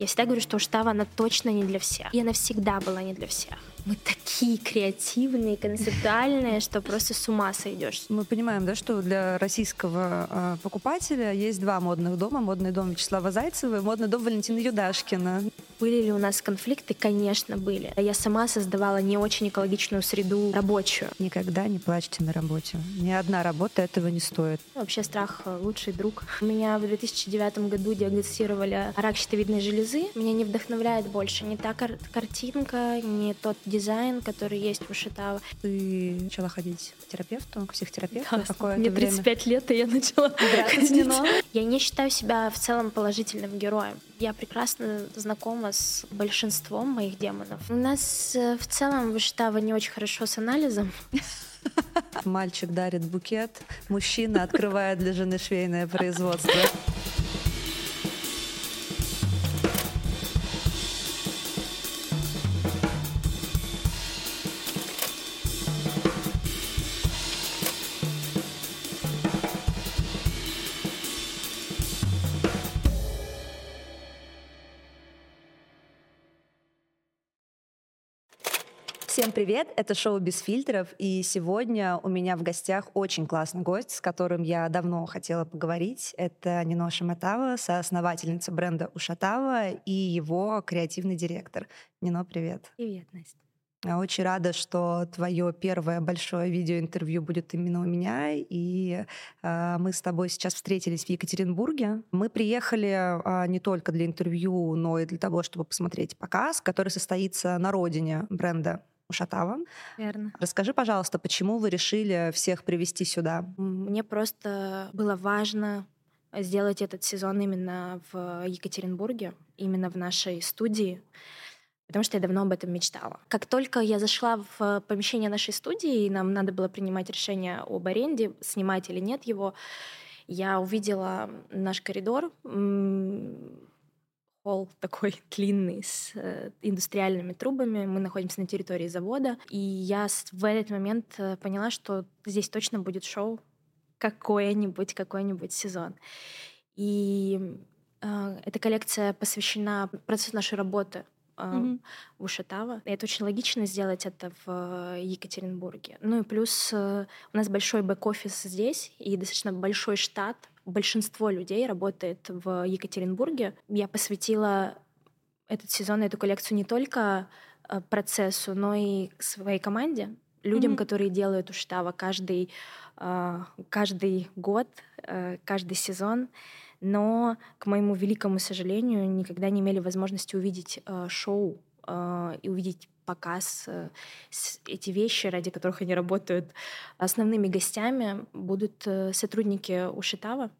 Я всегда говорю, что Уштава, она точно не для всех. И она всегда была не для всех. Мы такие креативные, концептуальные, что просто с ума сойдешь. Мы понимаем, да, что для российского э, покупателя есть два модных дома. Модный дом Вячеслава Зайцева и модный дом Валентина Юдашкина. Были ли у нас конфликты? Конечно, были. Я сама создавала не очень экологичную среду рабочую. Никогда не плачьте на работе. Ни одна работа этого не стоит. Вообще страх — лучший друг. У меня в 2009 году диагностировали рак щитовидной железы. Меня не вдохновляет больше ни та кар- картинка, ни тот дизайн, который есть у Шитава. Ты начала ходить к терапевту, к психотерапевту Да, какое-то Мне время? 35 лет, и я начала ходить. Я не считаю себя в целом положительным героем. Я прекрасно знакома с большинством моих демонов. У нас э, в целом Шитава не очень хорошо с анализом. Мальчик дарит букет, мужчина открывает для жены швейное производство. Всем привет! Это шоу «Без фильтров», и сегодня у меня в гостях очень классный гость, с которым я давно хотела поговорить. Это Нино Шаматава, соосновательница бренда Ушатава и его креативный директор. Нино, привет! Привет, Настя. Я очень рада, что твое первое большое видеоинтервью будет именно у меня, и э, мы с тобой сейчас встретились в Екатеринбурге. Мы приехали э, не только для интервью, но и для того, чтобы посмотреть показ, который состоится на родине бренда Ушатава. Верно. Расскажи, пожалуйста, почему вы решили всех привести сюда? Мне просто было важно сделать этот сезон именно в Екатеринбурге, именно в нашей студии, потому что я давно об этом мечтала. Как только я зашла в помещение нашей студии, и нам надо было принимать решение об аренде, снимать или нет его, я увидела наш коридор, холл такой длинный с э, индустриальными трубами. Мы находимся на территории завода. И я в этот момент э, поняла, что здесь точно будет шоу какое-нибудь, какой-нибудь сезон. И э, эта коллекция посвящена процессу нашей работы Мгм. в Ушатава. И это очень логично сделать это в э, Екатеринбурге. Ну и плюс э, у нас большой бэк-офис здесь и достаточно большой штат. Большинство людей работает в Екатеринбурге. Я посвятила этот сезон, эту коллекцию не только э, процессу, но и своей команде, людям, Мгм. которые делают Уштава каждый, э, каждый год, каждый сезон. Но, к моему великому сожалению, никогда не имели возможности увидеть э, шоу э, и увидеть показ. э, Эти вещи, ради которых они работают. Основными гостями будут э, сотрудники Ушитава.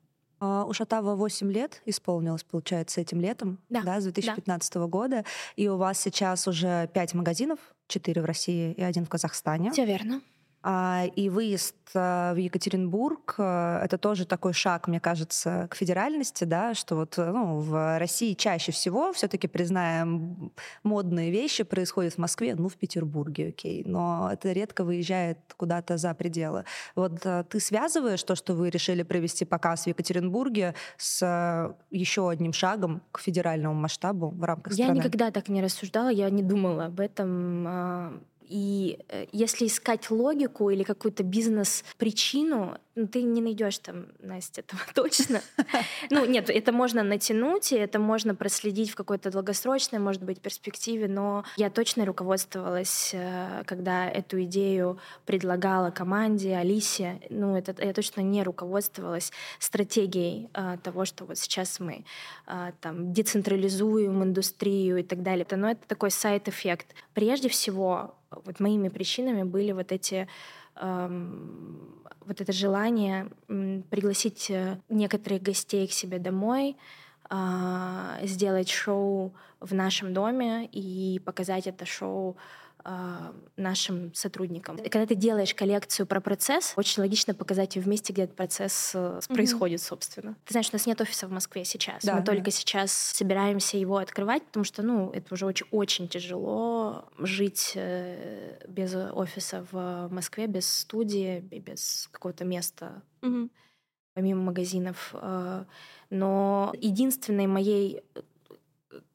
А, Ушатава 8 лет исполнилось, получается, этим летом, Да, с 2015 года. И у вас сейчас уже 5 магазинов, 4 в России и один в Казахстане. Все верно. А, И выезд а, в Екатеринбург а, это тоже такой шаг, мне кажется, к федеральности, да, что вот ну, в России чаще всего все-таки признаем модные вещи происходят в Москве, ну в Петербурге, окей, но это редко выезжает куда-то за пределы. Вот ты связываешь то, что вы решили провести показ в Екатеринбурге, с еще одним шагом к федеральному масштабу в рамках Я страны? никогда так не рассуждала, я не думала об этом. И э, если искать логику или какую-то бизнес-причину, ну, ты не найдешь там, Настя, этого точно. Ну, нет, это можно натянуть, и это можно проследить в какой-то долгосрочной, может быть, перспективе, но я точно руководствовалась, э, когда эту идею предлагала команде, Алисе, ну, это, я точно не руководствовалась стратегией э, того, что вот сейчас мы там децентрализуем индустрию и так далее. Но это такой сайт-эффект. Прежде всего, вот моими причинами были вот эти эм, вот это желание пригласить э, некоторых гостей к себе домой, а, сделать шоу в нашем доме и показать это шоу нашим сотрудникам. Когда ты делаешь коллекцию про процесс, очень логично показать ее в месте, где этот процесс Мгм. происходит, собственно. Ты знаешь, у нас нет офиса в Москве сейчас. Да, Мы да. только сейчас собираемся его открывать, потому что, ну, это уже очень, очень тяжело жить э, без офиса в Москве, без студии, без какого-то места Мгм. помимо магазинов. Э, Но единственной моей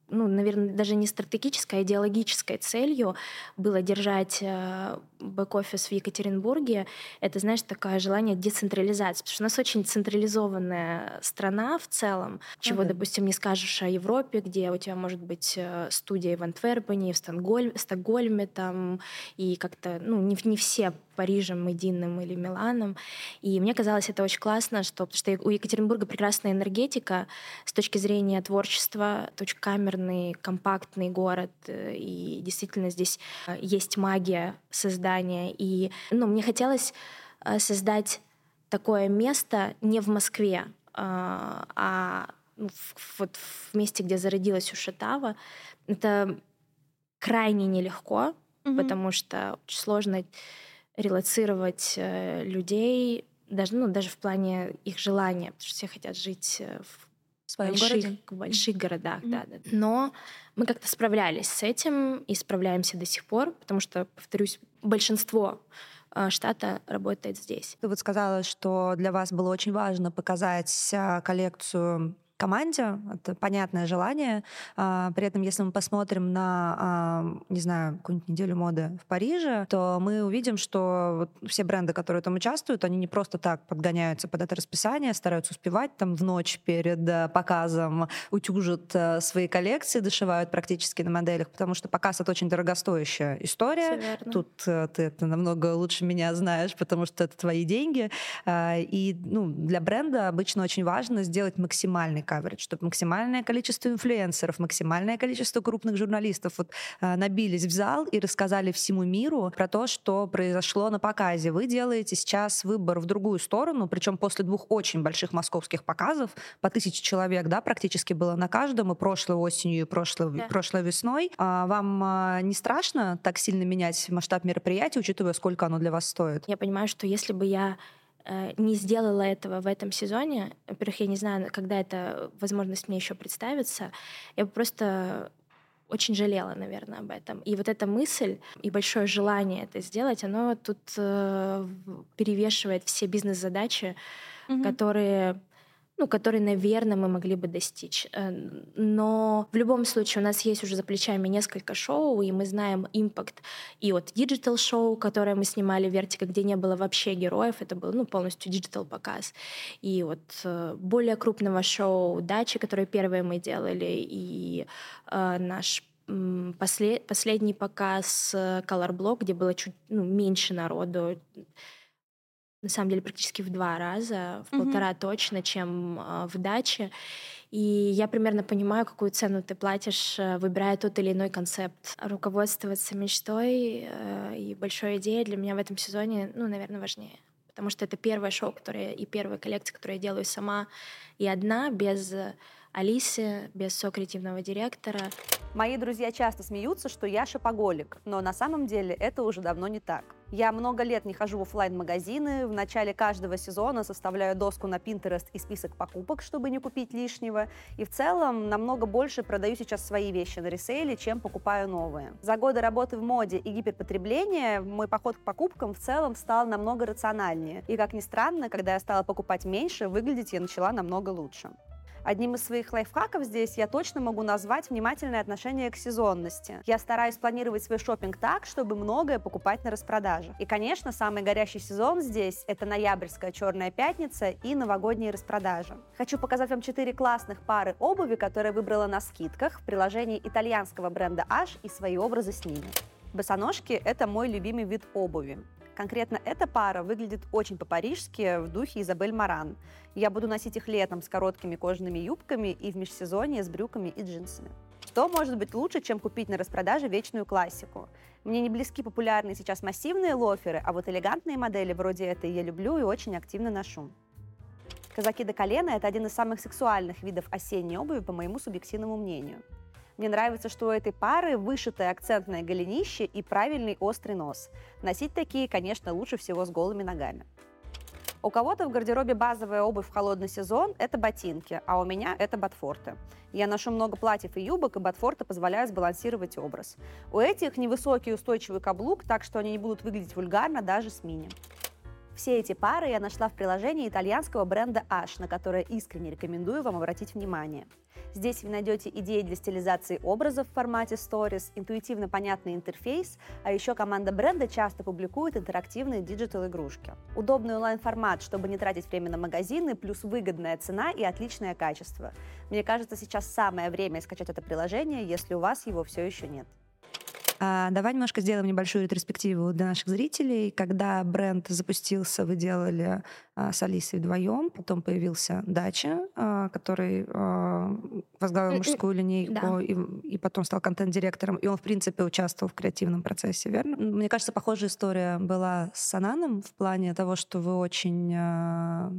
ну, наверное, даже не стратегической, а идеологической целью было держать э, бэк-офис в Екатеринбурге. Это, знаешь, такое желание децентрализации, потому что у нас очень централизованная страна в целом, чего, okay. допустим, не скажешь о Европе, где у тебя может быть э, студия в Антверпене, в Стокгольме, Стокгольме там, и как-то, ну, не, не все Парижем, Медином или Миланом. И мне казалось это очень классно, что, потому что у Екатеринбурга прекрасная энергетика с точки зрения творчества, очень камерный, компактный город, э, и действительно здесь э, есть магия создания. И ну, мне хотелось э, создать такое место не в Москве, а ну, вот в месте, где зародилась Ушатава. Это крайне нелегко, mm-hmm. потому что очень сложно релацировать э, людей, даже, ну, даже в плане их желания, потому что все хотят жить э, в своем больших, городе? в больших городах, mm-hmm. да, да. Но мы как-то справлялись с этим и справляемся до сих пор, потому что, повторюсь, большинство э, штата работает здесь. Ты вот сказала, что для вас было очень важно показать коллекцию команде, это понятное желание. А, при этом, если мы посмотрим на, не знаю, какую-нибудь неделю моды в Париже, то мы увидим, что все бренды, которые там участвуют, они не просто так подгоняются под это расписание, стараются успевать там в ночь перед э, показом, утюжат э, свои коллекции, дошивают практически на моделях, потому что показ — это очень дорогостоящая история. Тут э, ты это намного лучше меня знаешь, потому что это твои деньги. А, и ну, для бренда обычно очень важно сделать максимальный coverage, чтобы максимальное количество инфлюенсеров, максимальное количество крупных журналистов вот, а, набились в зал и рассказали всему миру про то, что произошло на показе. Вы делаете сейчас выбор в другую сторону, причем после двух очень больших московских показов, по тысяче человек, да, практически было на каждом, и прошлой осенью, и прошлой, да. прошлой весной. А вам а, не страшно так сильно менять масштаб мероприятия, учитывая, сколько оно для вас стоит? Я понимаю, что если бы я не сделала этого в этом сезоне, во-первых, я не знаю, когда эта возможность мне еще представится, я бы просто очень жалела, наверное, об этом. И вот эта мысль и большое желание это сделать, оно тут э, перевешивает все бизнес-задачи, mm-hmm. которые ну, который, наверное, мы могли бы достичь. Э, но в любом случае у нас есть уже за плечами несколько шоу, и мы знаем импакт и от digital-шоу, которое мы снимали в Вертика, где не было вообще героев, это был ну, полностью digital-показ, и вот э, более крупного шоу «Дачи», которое первое мы делали, и э, наш послед, последний показ Color Block, где было чуть ну, меньше народу, на самом деле практически в два раза, в mm-hmm. полтора точно, чем э, в даче. И я примерно понимаю, какую цену ты платишь, э, выбирая тот или иной концепт. Руководствоваться мечтой э, и большой идеей для меня в этом сезоне, ну, наверное, важнее. Потому что это первое шоу, которое и первая коллекция, которую я делаю сама и одна, без Алисы, без сокреативного директора. Мои друзья часто смеются, что я шопоголик, но на самом деле это уже давно не так. Я много лет не хожу в офлайн магазины в начале каждого сезона составляю доску на Pinterest и список покупок, чтобы не купить лишнего, и в целом намного больше продаю сейчас свои вещи на ресейле, чем покупаю новые. За годы работы в моде и гиперпотребления мой поход к покупкам в целом стал намного рациональнее, и, как ни странно, когда я стала покупать меньше, выглядеть я начала намного лучше. Одним из своих лайфхаков здесь я точно могу назвать внимательное отношение к сезонности. Я стараюсь планировать свой шопинг так, чтобы многое покупать на распродаже. И, конечно, самый горящий сезон здесь – это ноябрьская черная пятница и новогодние распродажи. Хочу показать вам четыре классных пары обуви, которые выбрала на скидках в приложении итальянского бренда H и свои образы с ними. Босоножки – это мой любимый вид обуви. Конкретно эта пара выглядит очень по-парижски в духе Изабель Маран. Я буду носить их летом с короткими кожаными юбками и в межсезонье с брюками и джинсами. Что может быть лучше, чем купить на распродаже вечную классику? Мне не близки популярные сейчас массивные лоферы, а вот элегантные модели вроде этой я люблю и очень активно ношу. Казаки до колена – это один из самых сексуальных видов осенней обуви, по моему субъективному мнению. Мне нравится, что у этой пары вышитое акцентное голенище и правильный острый нос. Носить такие, конечно, лучше всего с голыми ногами. У кого-то в гардеробе базовая обувь в холодный сезон – это ботинки, а у меня это ботфорты. Я ношу много платьев и юбок, и ботфорты позволяют сбалансировать образ. У этих невысокий устойчивый каблук, так что они не будут выглядеть вульгарно даже с мини. Все эти пары я нашла в приложении итальянского бренда H, на которое искренне рекомендую вам обратить внимание. Здесь вы найдете идеи для стилизации образов в формате Stories, интуитивно понятный интерфейс, а еще команда бренда часто публикует интерактивные диджитал-игрушки. Удобный онлайн-формат, чтобы не тратить время на магазины, плюс выгодная цена и отличное качество. Мне кажется, сейчас самое время скачать это приложение, если у вас его все еще нет. А, давай немножко сделаем небольшую ретроспективу для наших зрителей. Когда бренд запустился, вы делали а, с Алисой вдвоем, потом появился Дача, а, который а, возглавил мужскую линейку да. и, и потом стал контент-директором, и он, в принципе, участвовал в креативном процессе, верно? Мне кажется, похожая история была с Сананом в плане того, что вы очень а,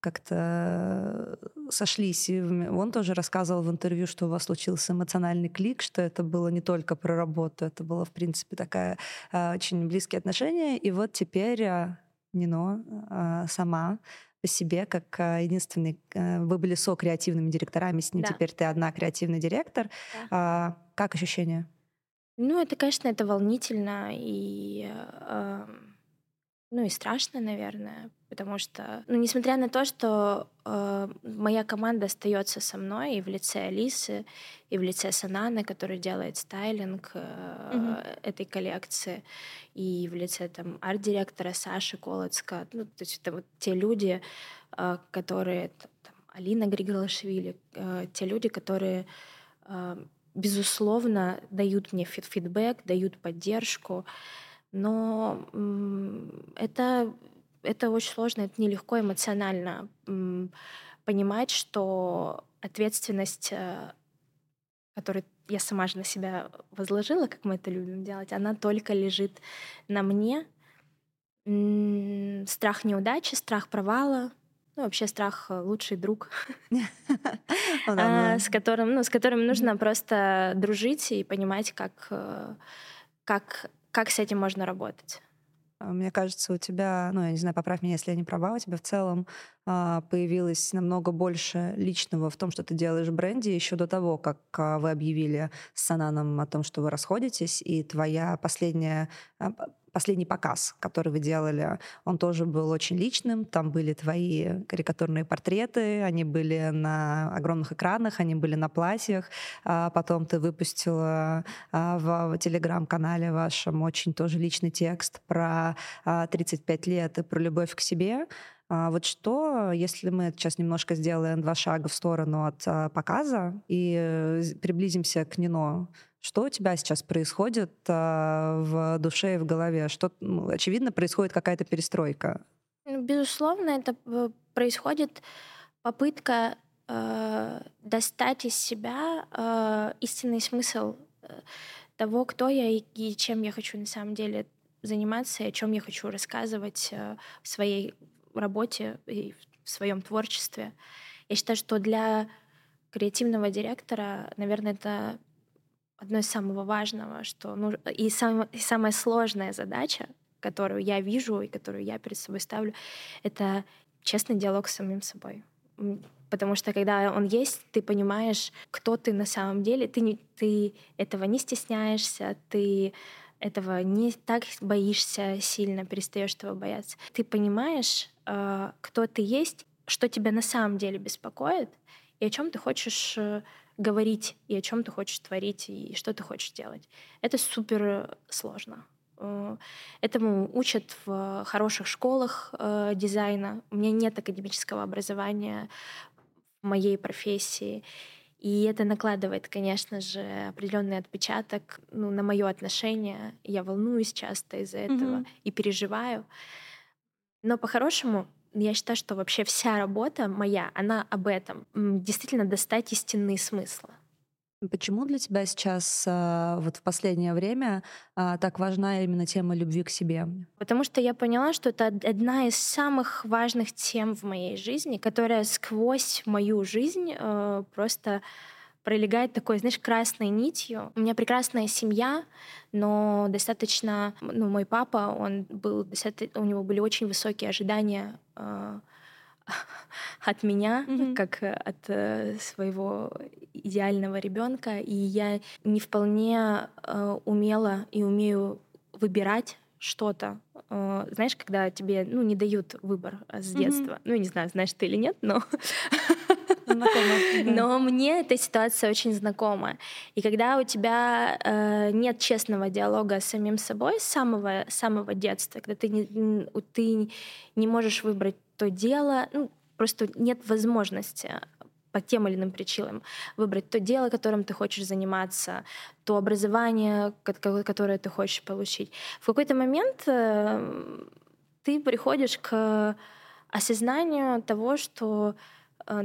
как-то сошлись. И он тоже рассказывал в интервью, что у вас случился эмоциональный клик, что это было не только про работу, это было, в принципе, такая а, очень близкие отношения. И вот теперь а, Нино а, сама по себе, как единственный... Вы были со-креативными директорами, с ним да. теперь ты одна креативный директор. Да. Как ощущения? Ну, это, конечно, это волнительно и... Э, ну и страшно, наверное, потому что, ну, несмотря на то, что э, моя команда остается со мной и в лице Алисы, и в лице Сананы, который делает стайлинг э, mm-hmm. этой коллекции, и в лице там арт-директора Саши Колоцка, ну, то есть это вот те люди, э, которые, там, Алина Григорашвили, э, те люди, которые э, безусловно дают мне фидбэк, дают поддержку, но это, это очень сложно, это нелегко эмоционально понимать, что ответственность, э, которую я сама же на себя возложила, как мы это любим делать, она только лежит на мне. Страх неудачи, страх провала, ну, вообще страх э, лучший друг, а, с которым, ну, с которым нужно просто дружить и понимать, как, э, как как с этим можно работать? А, мне кажется, у тебя, ну, я не знаю, поправь меня, если я не права, у тебя в целом а, появилось намного больше личного в том, что ты делаешь в бренде еще до того, как а, вы объявили с Сананом о том, что вы расходитесь, и твоя последняя а, последний показ, который вы делали, он тоже был очень личным. Там были твои карикатурные портреты, они были на огромных экранах, они были на платьях. А потом ты выпустила а, в телеграм-канале вашем очень тоже личный текст про 35 а, лет и про любовь к себе. Вот что, если мы сейчас немножко сделаем два шага в сторону от показа и э, приблизимся к Нино, что у тебя сейчас происходит а, в душе и в голове? Что, ну, очевидно, происходит какая-то перестройка. Ну, безусловно, это э, происходит попытка э, достать из себя э, истинный смысл э, того, кто я и, и чем я хочу на самом деле заниматься, и о чем я хочу рассказывать э, в своей работе и в своем творчестве. Я считаю, что для креативного директора, наверное, это одно из самого важного, что ну, и, сам, и самая сложная задача, которую я вижу и которую я перед собой ставлю, это честный диалог с самим собой. Потому что когда он есть, ты понимаешь, кто ты на самом деле. Ты, не, ты этого не стесняешься, ты этого не так боишься сильно, перестаешь этого бояться. Ты понимаешь, э, кто ты есть, что тебя на самом деле беспокоит и о чем ты хочешь э, говорить и о чем ты хочешь творить и что ты хочешь делать. Это супер сложно. Э, этому учат в хороших школах э, дизайна. У меня нет академического образования в моей профессии. И это накладывает, конечно же, определенный отпечаток ну, на мое отношение. Я волнуюсь часто из-за этого mm-hmm. и переживаю. Но по-хорошему я считаю, что вообще вся работа моя, она об этом. Действительно достать истинные смыслы. Почему для тебя сейчас а, вот в последнее время а, так важна именно тема любви к себе? Потому что я поняла, что это одна из самых важных тем в моей жизни, которая сквозь мою жизнь э, просто пролегает такой, знаешь, красной нитью. У меня прекрасная семья, но достаточно, ну, мой папа, он был, у него были очень высокие ожидания э, от меня, mm-hmm. как от э, своего идеального ребенка, и я не вполне э, умела и умею выбирать что-то. Э, знаешь, когда тебе ну, не дают выбор э, с детства. Mm-hmm. Ну, не знаю, знаешь ты или нет, но... Но мне эта ситуация очень знакома. И когда у тебя э, нет честного диалога с самим собой с самого, самого детства, когда ты не, ты не можешь выбрать то дело, ну, просто нет возможности по тем или иным причинам выбрать то дело, которым ты хочешь заниматься, то образование, которое ты хочешь получить. В какой-то момент э, ты приходишь к осознанию того, что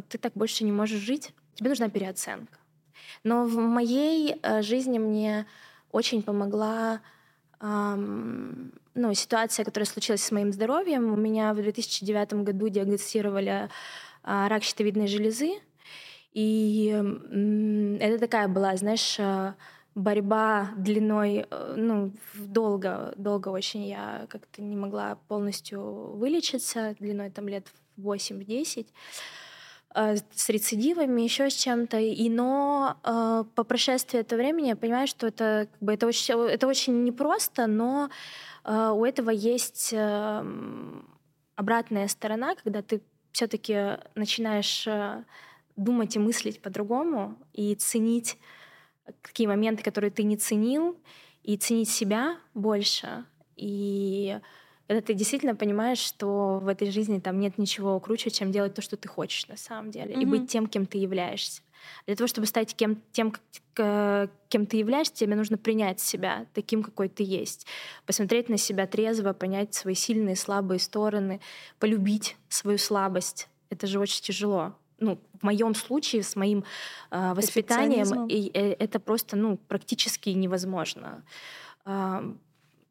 ты так больше не можешь жить, тебе нужна переоценка. Но в моей э, жизни мне очень помогла ну, ситуация, которая случилась с моим здоровьем. У меня в 2009 году диагностировали а, рак щитовидной железы. И это такая была, знаешь, э, борьба длиной, э, ну, долго, долго очень я как-то не могла полностью вылечиться, длиной там лет 8-10 э, с рецидивами, еще с чем-то. И но э, по прошествии этого времени я понимаю, что это как бы это очень это очень непросто, но э, у этого есть э, обратная сторона, когда ты все-таки начинаешь э, думать и мыслить по-другому, и ценить какие моменты, которые ты не ценил, и ценить себя больше. И когда ты действительно понимаешь, что в этой жизни там нет ничего круче, чем делать то, что ты хочешь на самом деле, mm-hmm. и быть тем, кем ты являешься. Для того, чтобы стать кем, тем, кем ты являешься, тебе нужно принять себя таким, какой ты есть. Посмотреть на себя трезво, понять свои сильные слабые стороны, полюбить свою слабость. Это же очень тяжело ну, в моем случае с моим э, воспитанием и, э, это просто ну, практически невозможно. Э,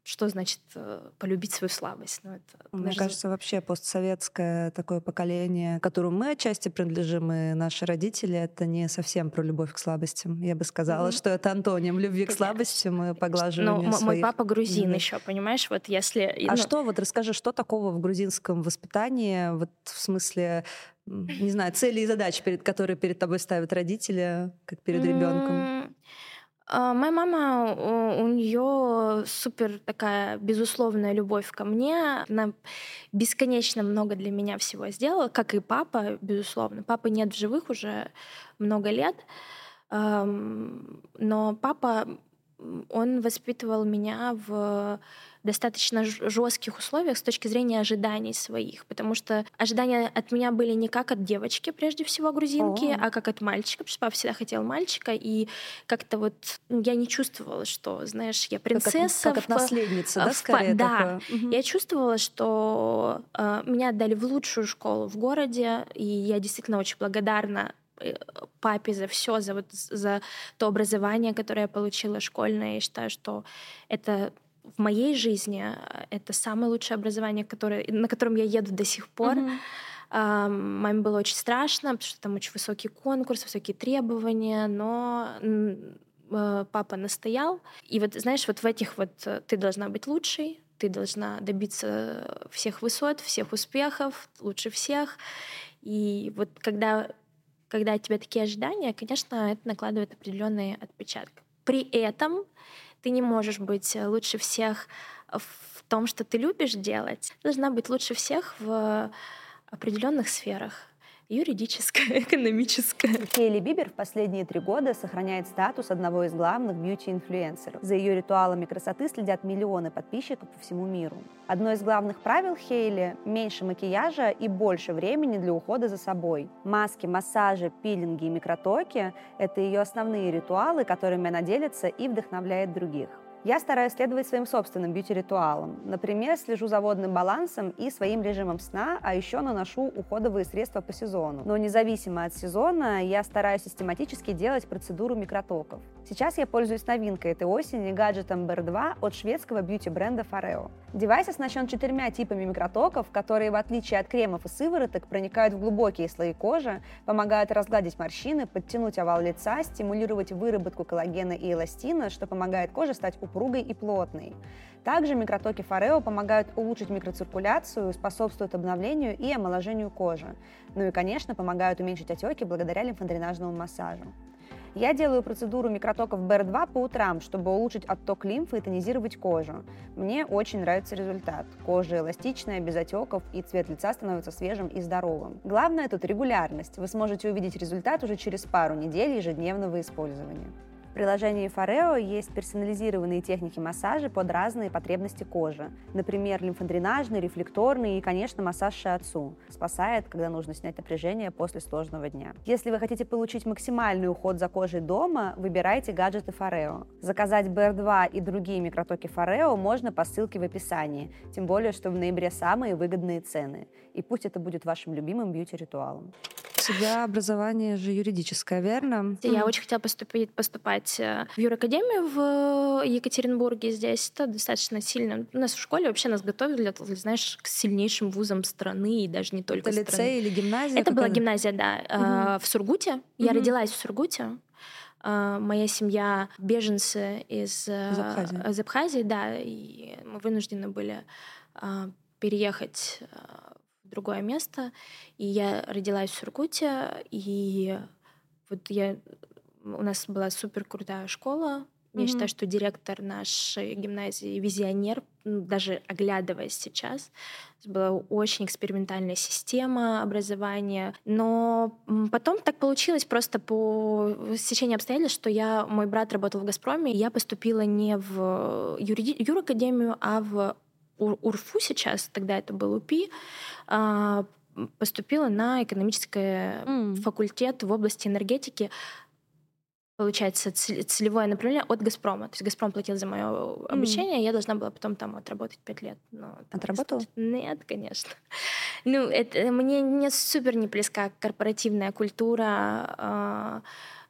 что значит э, полюбить свою слабость? Ну, это, Мне даже... кажется, вообще постсоветское такое поколение, которому мы отчасти принадлежим, и наши родители, это не совсем про любовь к слабостям. Я бы сказала, mm-hmm. что это антоним любви к слабостям и поглаживанию Но своих... мой папа грузин mm-hmm. еще, понимаешь? Вот если... А ну... что, вот расскажи, что такого в грузинском воспитании, вот в смысле не знаю, цели и задачи, перед которые перед тобой ставят родители, как перед ребенком? А, моя мама, у нее супер такая безусловная любовь ко мне. Она бесконечно много для меня всего сделала, как и папа, безусловно. Папы нет в живых уже много лет. Но папа, он воспитывал меня в достаточно жестких условиях с точки зрения ожиданий своих, потому что ожидания от меня были не как от девочки, прежде всего грузинки, О. а как от мальчика, потому что папа всегда хотел мальчика, и как-то вот ну, я не чувствовала, что, знаешь, я принцесса. Как от, как от наследницы, в, да, скорее? Да, угу. я чувствовала, что э, меня отдали в лучшую школу в городе, и я действительно очень благодарна э, папе за все, за вот за то образование, которое я получила школьное. Я считаю, что это в моей жизни э, это самое лучшее образование, которое, на котором я еду до сих пор. Mm-hmm. Маме было очень страшно, потому что там очень высокий конкурс, высокие требования, но uh, папа настоял. И вот, знаешь, вот в этих вот э, ты должна быть лучшей, ты должна добиться всех высот, всех успехов, лучше всех. И вот когда, когда у тебя такие ожидания, конечно, это накладывает определенный отпечаток. При этом ты не можешь быть э, лучше всех в том, что ты любишь делать. Ты должна быть лучше всех в определенных сферах юридическое, экономическое. Кейли Бибер в последние три года сохраняет статус одного из главных бьюти-инфлюенсеров. За ее ритуалами красоты следят миллионы подписчиков по всему миру. Одно из главных правил Хейли – меньше макияжа и больше времени для ухода за собой. Маски, массажи, пилинги и микротоки – это ее основные ритуалы, которыми она делится и вдохновляет других. Я стараюсь следовать своим собственным бьюти-ритуалам. Например, слежу за водным балансом и своим режимом сна, а еще наношу уходовые средства по сезону. Но независимо от сезона, я стараюсь систематически делать процедуру микротоков. Сейчас я пользуюсь новинкой этой осени гаджетом Bear 2 от шведского бьюти-бренда Foreo. Девайс оснащен четырьмя типами микротоков, которые, в отличие от кремов и сывороток, проникают в глубокие слои кожи, помогают разгладить морщины, подтянуть овал лица, стимулировать выработку коллагена и эластина, что помогает коже стать упругой и плотной. Также микротоки Foreo помогают улучшить микроциркуляцию, способствуют обновлению и омоложению кожи. Ну и, конечно, помогают уменьшить отеки благодаря лимфодренажному массажу. Я делаю процедуру микротоков BR2 по утрам, чтобы улучшить отток лимфы и тонизировать кожу. Мне очень нравится результат. Кожа эластичная, без отеков, и цвет лица становится свежим и здоровым. Главное тут регулярность. Вы сможете увидеть результат уже через пару недель ежедневного использования. В приложении Форео есть персонализированные техники массажа под разные потребности кожи. Например, лимфодренажный, рефлекторный и, конечно, массаж шиатсу. Спасает, когда нужно снять напряжение после сложного дня. Если вы хотите получить максимальный уход за кожей дома, выбирайте гаджеты Форео. Заказать BR2 и другие микротоки Форео можно по ссылке в описании, тем более, что в ноябре самые выгодные цены. И пусть это будет вашим любимым бьюти-ритуалом тебя образование же юридическое, верно? Я mm. очень хотела поступить, поступать э, в юракадемию в э, Екатеринбурге здесь. Это достаточно сильно. У нас в школе вообще нас готовили, для, знаешь, к сильнейшим вузам страны и даже не только Это страны. лицей или гимназия? Это была гимназия, да, mm-hmm. в Сургуте. Я mm-hmm. родилась в Сургуте. Моя семья беженцы из, из Абхазии. из Абхазии, да, и мы вынуждены были переехать другое место. И я родилась в Сургуте, и вот я... У нас была супер крутая школа. Mm-hmm. Я считаю, что директор нашей гимназии визионер, ну, даже оглядываясь сейчас. Была очень экспериментальная система образования. Но потом так получилось просто по стечению обстоятельств, что я, мой брат работал в «Газпроме», и я поступила не в юриди- юракадемию, а в УРФУ сейчас, тогда это был УПИ, а, поступила на экономический mm. факультет в области энергетики получается, целевое направление от «Газпрома». То есть «Газпром» платил за мое обучение, mm. я должна была потом там отработать пять лет. Но, Отработала? Нет, конечно. Ну, это, мне не супер не близка корпоративная культура, э,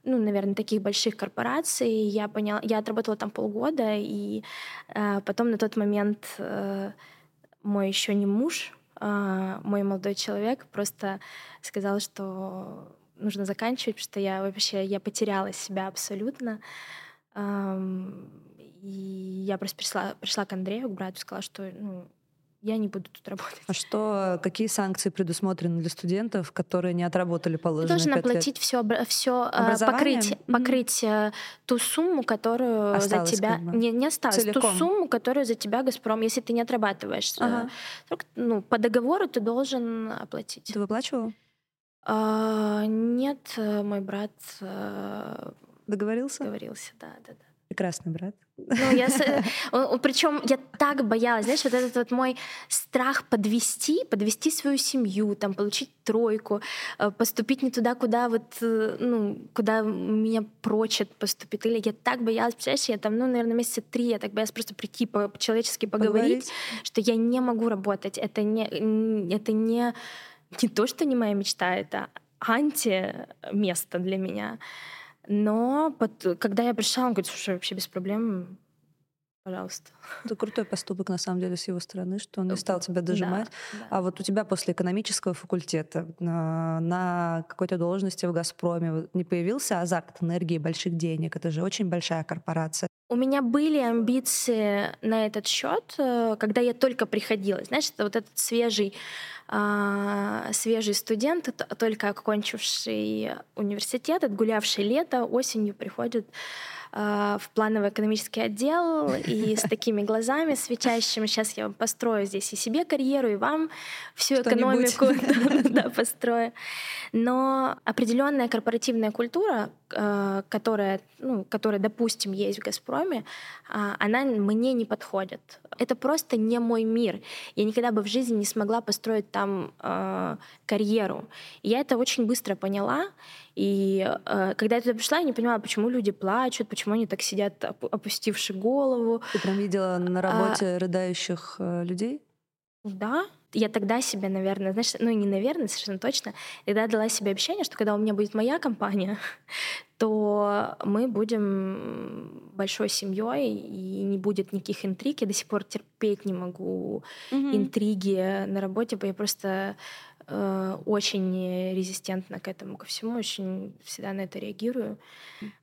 ну, наверное, таких больших корпораций. Я поняла, я отработала там полгода, и э, потом на тот момент э, мой еще не муж, э, мой молодой человек просто сказал, что нужно заканчивать, потому что я вообще я потеряла себя абсолютно. Эм, и я просто пришла, пришла к Андрею, к брату, сказала, что ну, я не буду тут работать. А что, какие санкции предусмотрены для студентов, которые не отработали положенные Ты должен оплатить все, все покрыть, покрыть э, ту сумму, которую осталось, за тебя... Как бы. не, не осталось, Целиком. ту сумму, которую за тебя «Газпром», если ты не отрабатываешь. Э, ага. Ну, по договору ты должен оплатить. Ты выплачивал? А, нет, э, мой брат... Договорился? Договорился, да, да, да. Прекрасный брат. Ну, я, причем я так боялась, знаешь, вот этот вот мой страх подвести, подвести свою семью, там, получить тройку, э, поступить не туда, куда вот, э, ну, куда меня прочат поступить. Или я так боялась, представляешь, я там, ну, наверное, месяца три, я так боялась просто прийти по-человечески поговорить, поговорить, что я не могу работать. Это не, это не, не то, что не моя мечта, это анти-место для меня. Но под, когда я пришла, он говорит, слушай, вообще без проблем, пожалуйста. Это крутой поступок, на самом деле, с его стороны, что он не стал тебя дожимать. Да, да. А вот у тебя после экономического факультета на, на какой-то должности в «Газпроме» не появился азарт энергии больших денег? Это же очень большая корпорация. У меня были амбиции на этот счет, э, когда я только приходила. Это вот этот свежий а, свежий студент, только окончивший университет, отгулявший лето, осенью приходит а, в плановый экономический отдел и с такими глазами светящими. Сейчас я вам построю здесь и себе карьеру, и вам всю экономику построю. Но определенная корпоративная культура, а, которая, ну, которая, допустим, есть в «Газпроме», а, она мне не подходит. Это просто не мой мир. Я никогда бы в жизни не смогла построить там карьеру. И я это очень быстро поняла, и э, когда я туда пришла, я не понимала, почему люди плачут, почему они так сидят, опустивши голову. Ты прям видела на а работе а, рыдающих э, людей? Да. Я тогда себе, наверное, знаешь, ну не наверное, совершенно точно, тогда дала себе обещание, что когда у меня будет моя компания, то мы будем большой семьей и не будет никаких интриг. Я до сих пор терпеть не могу mm-hmm. интриги на работе, я просто очень резистентна к этому, ко всему, очень всегда на это реагирую.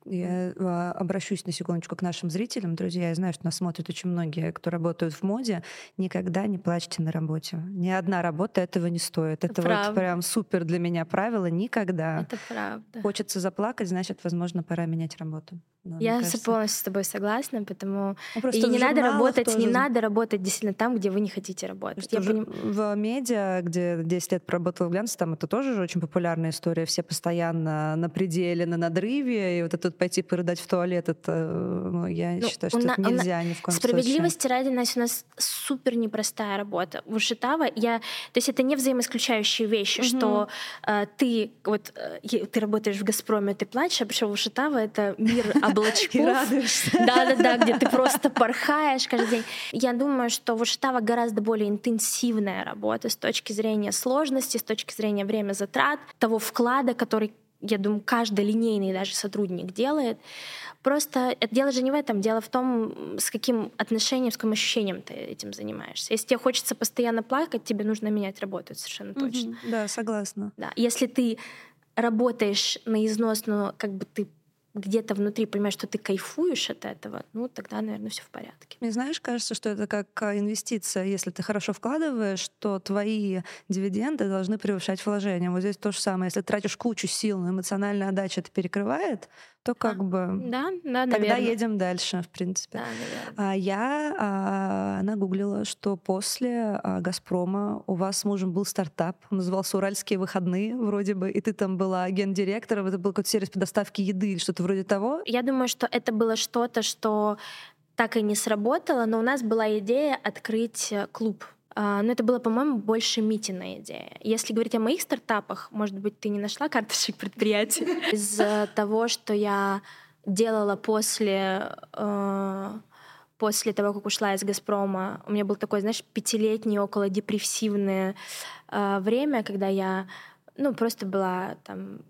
Я а, обращусь на секундочку к нашим зрителям. Друзья, я знаю, что нас смотрят очень многие, кто работают в моде. Никогда не плачьте на работе. Ни одна работа этого не стоит. Это правда. вот прям супер для меня правило. Никогда. Это правда. Хочется заплакать, значит, возможно, пора менять работу. Но, я кажется... полностью с тобой согласна, потому ну, и не надо работать, тоже... не надо работать действительно там, где вы не хотите работать. Я поним... В медиа, где 10 лет проработала в глянце, там это тоже же очень популярная история. Все постоянно на пределе, на надрыве, и вот это вот пойти порыдать в туалет, это, ну, я ну, считаю, что на... это нельзя ни в коем Справедливости случае. ради, Настя, у нас супер непростая работа. В Ушитава я... То есть это не взаимоисключающие вещи, mm-hmm. что э, ты вот э, ты работаешь в «Газпроме», ты плачешь, а пришел в Ушитава, это мир облачков. Да-да-да, где ты просто порхаешь каждый день. Я думаю, что в Ушитава гораздо более интенсивная работа с точки зрения сложности, с точки зрения время затрат, того вклада, который я думаю, каждый линейный даже сотрудник делает. Просто это дело же не в этом, дело в том, с каким отношением, с каким ощущением ты этим занимаешься. Если тебе хочется постоянно плакать, тебе нужно менять работу, совершенно точно. Mm-hmm. Да, согласна. Да. Если ты работаешь на износ, но как бы ты где-то внутри понимаешь, что ты кайфуешь от этого, ну тогда, наверное, все в порядке. Мне знаешь, кажется, что это как а, инвестиция. Если ты хорошо вкладываешь, то твои дивиденды должны превышать вложения. Вот здесь то же самое. Если тратишь кучу сил, но эмоциональная отдача это перекрывает, то как а, бы да, да, тогда наверное. едем дальше, в принципе. Да, а я а, нагуглила, что после а, Газпрома у вас с мужем был стартап, он назывался Уральские выходные, вроде бы, и ты там была гендиректором, это был какой-то сервис по доставке еды или что-то вроде того. Я думаю, что это было что-то, что так и не сработало, но у нас была идея открыть э, клуб а, но это было, по-моему, больше Митиная идея. Если говорить о моих стартапах, может быть, ты не нашла карточек предприятий? Из того, что я делала после э, после того, как ушла из «Газпрома», у меня был такой, знаешь, пятилетний около депрессивное э, время, когда я, ну, просто была там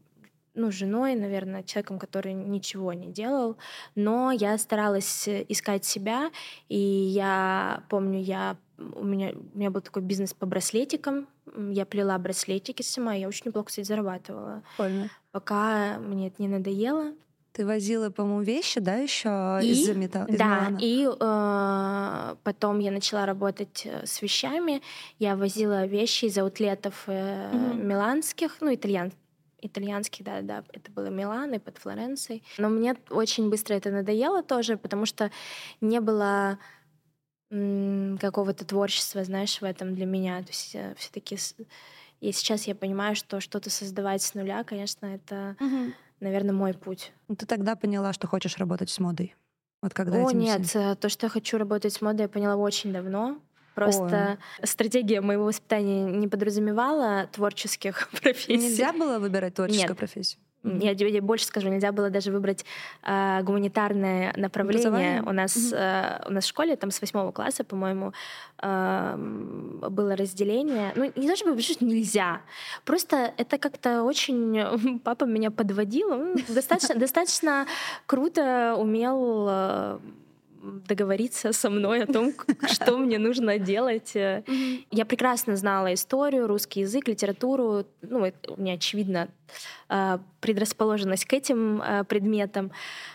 ну, женой, наверное, человеком, который ничего не делал, но я старалась искать себя, и я помню, я у меня, у меня был такой бизнес по браслетикам. Я плела браслетики сама, я очень неплохо, кстати, зарабатывала. Прикольно. Пока мне это не надоело. Ты возила, по-моему, вещи, да, еще из-за металла? Из да, Милана. и э, потом я начала работать э, с вещами. Я возила вещи из аутлетов э, mm-hmm. миланских, ну, итальян, итальянских, да, да, это было Милан и под Флоренцией. Но мне очень быстро это надоело тоже, потому что не было какого-то творчества, знаешь, в этом для меня. То есть э, все-таки и сейчас я понимаю, что что-то создавать с нуля, конечно, это, угу. наверное, мой путь. Ну, ты тогда поняла, что хочешь работать с модой? Вот когда О, нет, всем... Э, то, что я хочу работать с модой, я поняла очень давно. Просто Ой. стратегия моего воспитания не подразумевала творческих профессий. Нельзя было выбирать творческую Нет. профессию? Я тебе больше скажу, нельзя было даже выбрать э, гуманитарное направление. У нас, mm-hmm. э, у нас в школе там с восьмого класса, по-моему, э, было разделение. Ну, не то чтобы что нельзя. Просто это как-то очень... Папа меня подводил. Он достаточно, достаточно круто умел э, договориться со мной о том, что мне нужно делать. Я прекрасно знала историю, русский язык, литературу. Ну, у меня, очевидно, а, предрасположенность к этим а, предметам.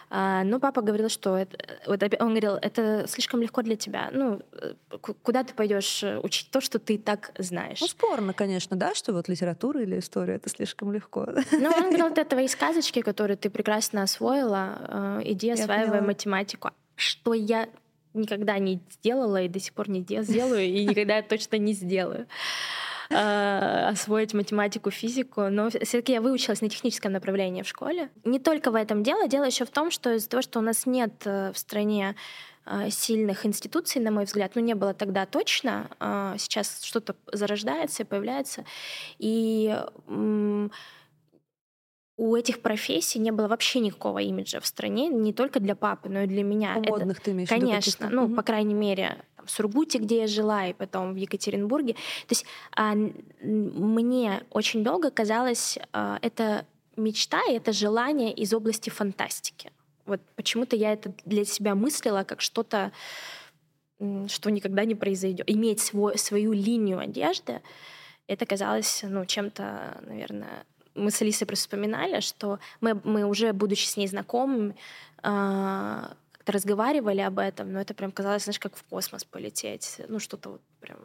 Но папа говорил, что это, вот он говорил, это слишком легко для тебя. Ну, э, куда ты пойдешь учить то, что ты так знаешь? Ну, спорно, конечно, да, что вот литература или история это слишком легко. Ну, он говорил, это твои сказочки, которые ты прекрасно освоила, иди осваивай математику что я никогда не сделала и до сих пор не сделаю, и никогда точно не сделаю. А, освоить математику, физику, но все-таки я выучилась на техническом направлении в школе. Не только в этом дело, дело еще в том, что из-за того, что у нас нет э, в стране э, сильных институций, на мой взгляд, ну не было тогда точно, а сейчас что-то зарождается появляется, и у этих профессий не было вообще никакого имиджа в стране, не только для папы, но и для меня. У это, модных ты имеешь Конечно, ну, угу. по крайней мере, в Сургуте, где я жила, и потом в Екатеринбурге. То есть а, мне очень долго казалось, а, это мечта и это желание из области фантастики. Вот почему-то я это для себя мыслила как что-то, что никогда не произойдет. Иметь свой, свою линию одежды, Это казалось, ну, чем-то, наверное, мы с Алисой просто вспоминали, что мы, мы уже, будучи с ней знакомыми, э, как-то разговаривали об этом, но это прям казалось, знаешь, как в космос полететь. Ну, что-то вот прям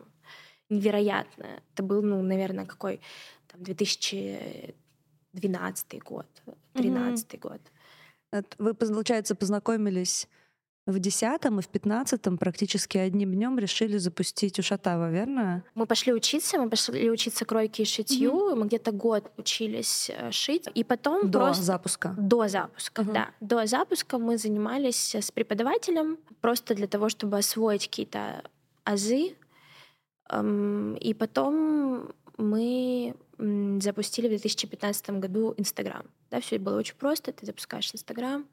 невероятное. Это был, ну, наверное, какой там 2012 год, 2013 mm-hmm. год. Вы, получается, познакомились в десятом и в пятнадцатом практически одним днем решили запустить Ушатава, верно? Мы пошли учиться, мы пошли учиться кройке и шитью, mm-hmm. мы где-то год учились э, шить, и потом до просто... запуска. До запуска, mm-hmm. да. До запуска мы занимались с преподавателем просто для того, чтобы освоить какие-то азы, эм, и потом мы запустили в 2015 году Инстаграм. Да, все было очень просто. Ты запускаешь Инстаграм,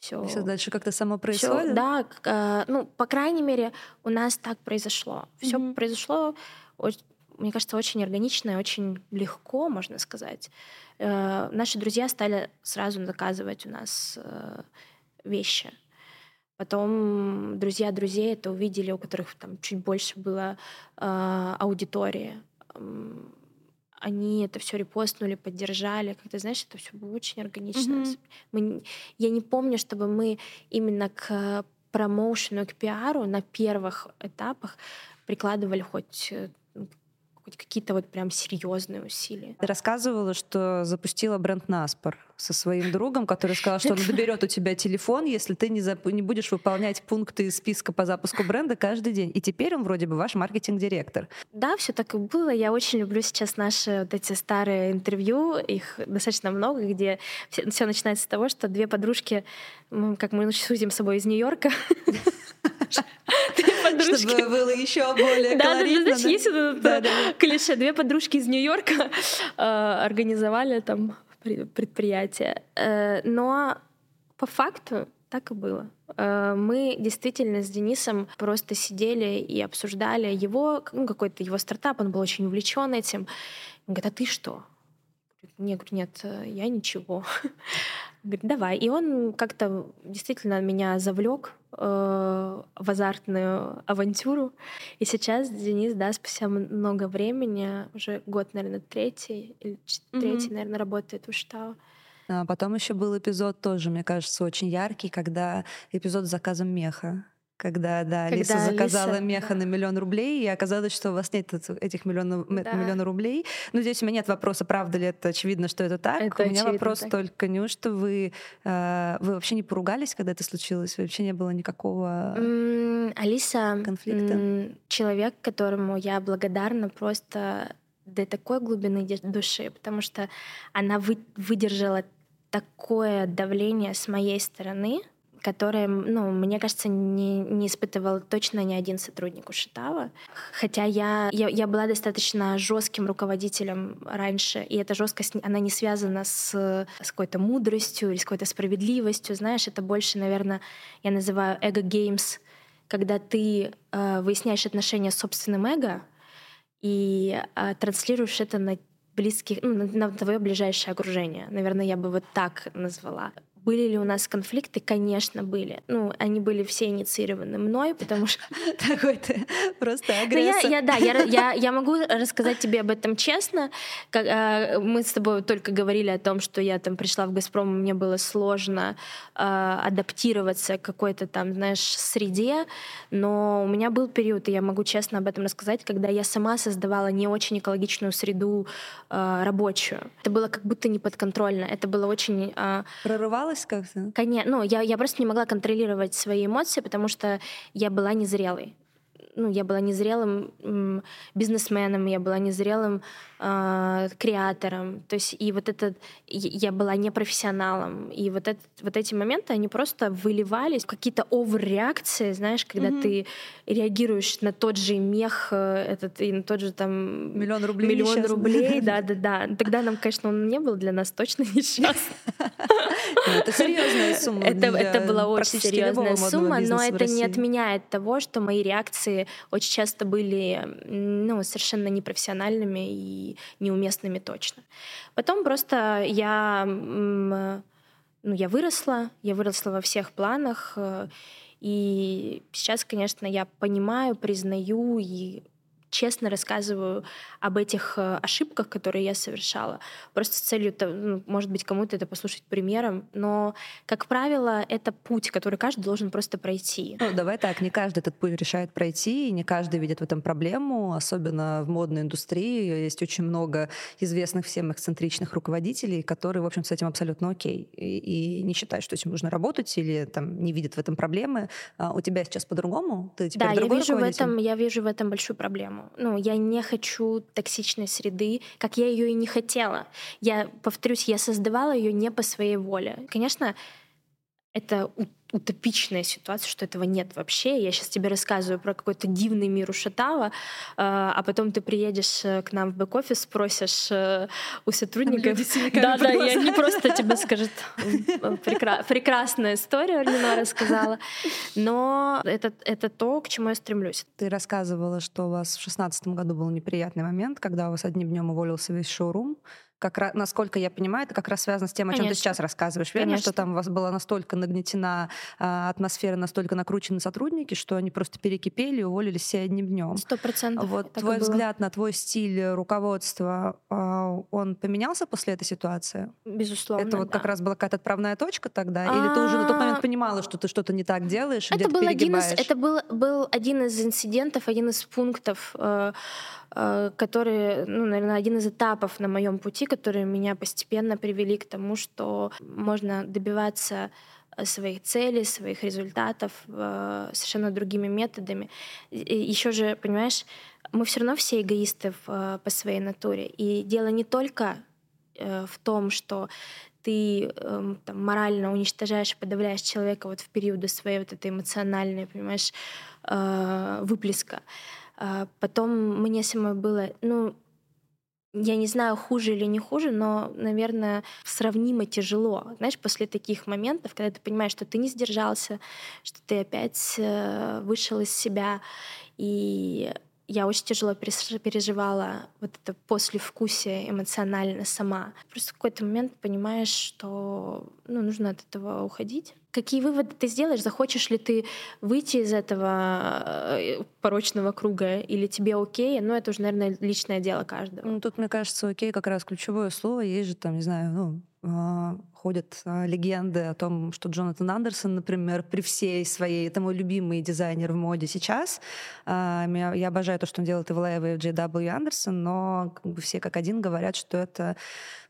все. Все дальше как-то само происходит? Всё, да, э, ну, по крайней мере, у нас так произошло. Все mm-hmm. произошло, мне кажется, очень органично и очень легко, можно сказать. Э, наши друзья стали сразу заказывать у нас э, вещи. Потом друзья друзей это увидели, у которых там чуть больше было э, аудитории они это все репостнули, поддержали. Как ты знаешь, это все было очень органично. Mm-hmm. Мы, я не помню, чтобы мы именно к промоушену, к пиару на первых этапах прикладывали хоть э, хоть какие-то вот прям серьезные усилия. Ты рассказывала, что запустила бренд Наспор со своим другом, который сказал, что он заберет у тебя телефон, если ты не, зап- не будешь выполнять пункты из списка по запуску бренда каждый день. И теперь он вроде бы ваш маркетинг-директор. Да, все так и было. Я очень люблю сейчас наши вот эти старые интервью, их достаточно много, где все, все начинается с того, что две подружки, как мы судим с собой из Нью-Йорка. Чтобы было еще более да. Да, да, да, есть это клише. Две подружки из Нью-Йорка э, организовали там предприятие. Э, но по факту так и было. Э, мы действительно с Денисом просто сидели и обсуждали его, ну, какой-то его стартап, он был очень увлечен этим. Он говорит, а ты что? Говорю, нет, я ничего. Говорит, давай. И он как-то действительно меня завлек э, в азартную авантюру. И сейчас Денис, да, спустя много времени, уже год, наверное, третий или третий, mm-hmm. наверное, работает в Штау. А потом еще был эпизод тоже, мне кажется, очень яркий, когда эпизод с заказом меха когда, да, когда Алиса заказала Алиса, меха да. на миллион рублей, и оказалось, что у вас нет этих миллионов, да. миллиона рублей. Но здесь у меня нет вопроса, правда ли это очевидно, что это так. Это у меня вопрос так. только, неужто вы, э, вы вообще не поругались, когда это случилось? Вообще не было никакого mm, Алиса конфликта? Mm, человек, которому я благодарна просто до такой глубины души, потому что она вы, выдержала такое давление с моей стороны, которое, ну, мне кажется, не, не испытывал точно ни один сотрудник у Шитава. Хотя я, я, я была достаточно жестким руководителем раньше, и эта жесткость, она не связана с, с какой-то мудростью или с какой-то справедливостью. Знаешь, это больше, наверное, я называю эго-геймс, когда ты э, выясняешь отношения с собственным эго и э, транслируешь это на близких, ну, на твое ближайшее окружение. Наверное, я бы вот так назвала. Были ли у нас конфликты? Конечно, были. Ну, они были все инициированы мной, потому что... Такой ты просто ну, агрессор. Я, да, я, я, могу рассказать тебе об этом честно. Э, мы с тобой только говорили о том, что я там пришла в «Газпром», мне было сложно э, адаптироваться к какой-то там, знаешь, среде, но у меня был период, и я могу честно об этом рассказать, когда я сама создавала не очень экологичную среду э, рабочую. Это было как будто неподконтрольно. Это было очень... Прорывалось боялась как-то? Конечно. Ну, я, я просто не могла контролировать свои эмоции, потому что я была незрелой ну, я была незрелым бизнесменом, я была незрелым э, креатором. То есть и вот этот я была непрофессионалом. И вот, это, вот эти моменты, они просто выливались в какие-то овер-реакции, знаешь, когда mm-hmm. ты реагируешь на тот же мех э, этот и на тот же там... Миллион рублей Миллион несчастный. рублей, да-да-да. Тогда нам, конечно, он не был для нас точно несчастным. Ну, это серьезная сумма. Это была очень серьезная сумма, но это не отменяет того, что мои реакции очень часто были ну, совершенно непрофессиональными и неуместными точно. Потом просто я, ну, я выросла, я выросла во всех планах, э, и сейчас, конечно, я понимаю, признаю и честно рассказываю об этих э, ошибках, которые я совершала. Просто с целью, ну, может быть, кому-то это послушать примером. Но, как правило, это путь, который каждый должен просто пройти. Ну, давай так, не каждый этот путь решает пройти, и не каждый видит в этом проблему, особенно в модной индустрии. Есть очень много известных всем эксцентричных руководителей, которые, в общем, с этим абсолютно окей. И, и не считают, что этим нужно работать или там, не видят в этом проблемы. А у тебя сейчас по-другому? Ты теперь да, я вижу, в этом, я вижу в этом большую проблему проблему. Ну, я не хочу токсичной среды, как я ее и не хотела. Я, повторюсь, я создавала ее не по своей воле. Конечно, это утопичная ситуация, что этого нет вообще. Я сейчас тебе рассказываю про какой-то дивный мир Ушатава, а потом ты приедешь э, к нам в бэк-офис, спросишь э, у сотрудников. Да, да, я не просто тебе скажет прекрасная история, Ленора рассказала, но это, это то, к чему я стремлюсь. Ты рассказывала, что у вас в шестнадцатом году был неприятный момент, когда у вас одним днем уволился весь шоурум как раз, насколько я понимаю, это как раз связано с тем, о чем ты сейчас рассказываешь, верно? Конечно. Что там у вас была настолько нагнетена э, атмосфера, настолько накручены сотрудники, что они просто перекипели и уволились все одним днем. Сто процентов. Вот твой взгляд на твой стиль руководства, э, он поменялся после этой ситуации? Безусловно. Это вот да. как раз была какая-то отправная точка тогда? А-а-а. Или ты уже на тот момент понимала, что ты что-то не так делаешь, это был один из, Это был, был один из инцидентов, один из пунктов э, Э, которые, ну, наверное, один из этапов на моем пути, которые меня постепенно привели к тому, что можно добиваться э, своих целей, своих результатов э, совершенно другими методами. Еще же, понимаешь, мы все равно все эгоисты в, по своей натуре. И дело не только в том, что ты э, там, морально уничтожаешь и подавляешь человека вот в периоды своей вот этой эмоциональной, понимаешь, э, выплеска. А потом мне самой было, ну, я не знаю, хуже или не хуже, но, наверное, сравнимо тяжело. Знаешь, после таких моментов, когда ты понимаешь, что ты не сдержался, что ты опять э, вышел из себя, и я очень тяжело переживала вот это послевкусие эмоционально сама. Просто в какой-то момент понимаешь, что ну, нужно от этого уходить. Какие выводы ты сделаешь? Захочешь ли ты выйти из этого э, порочного круга или тебе окей? Ну, это уже, наверное, личное дело каждого. Ну, тут, мне кажется, окей как раз ключевое слово. Есть же там, не знаю, ну, а, ходят а, легенды о том, что Джонатан Андерсон, например, при всей своей, это мой любимый дизайнер в моде сейчас. А, я обожаю то, что он делает и в Лэйве, и в J.W. Андерсон, но все как один говорят, что это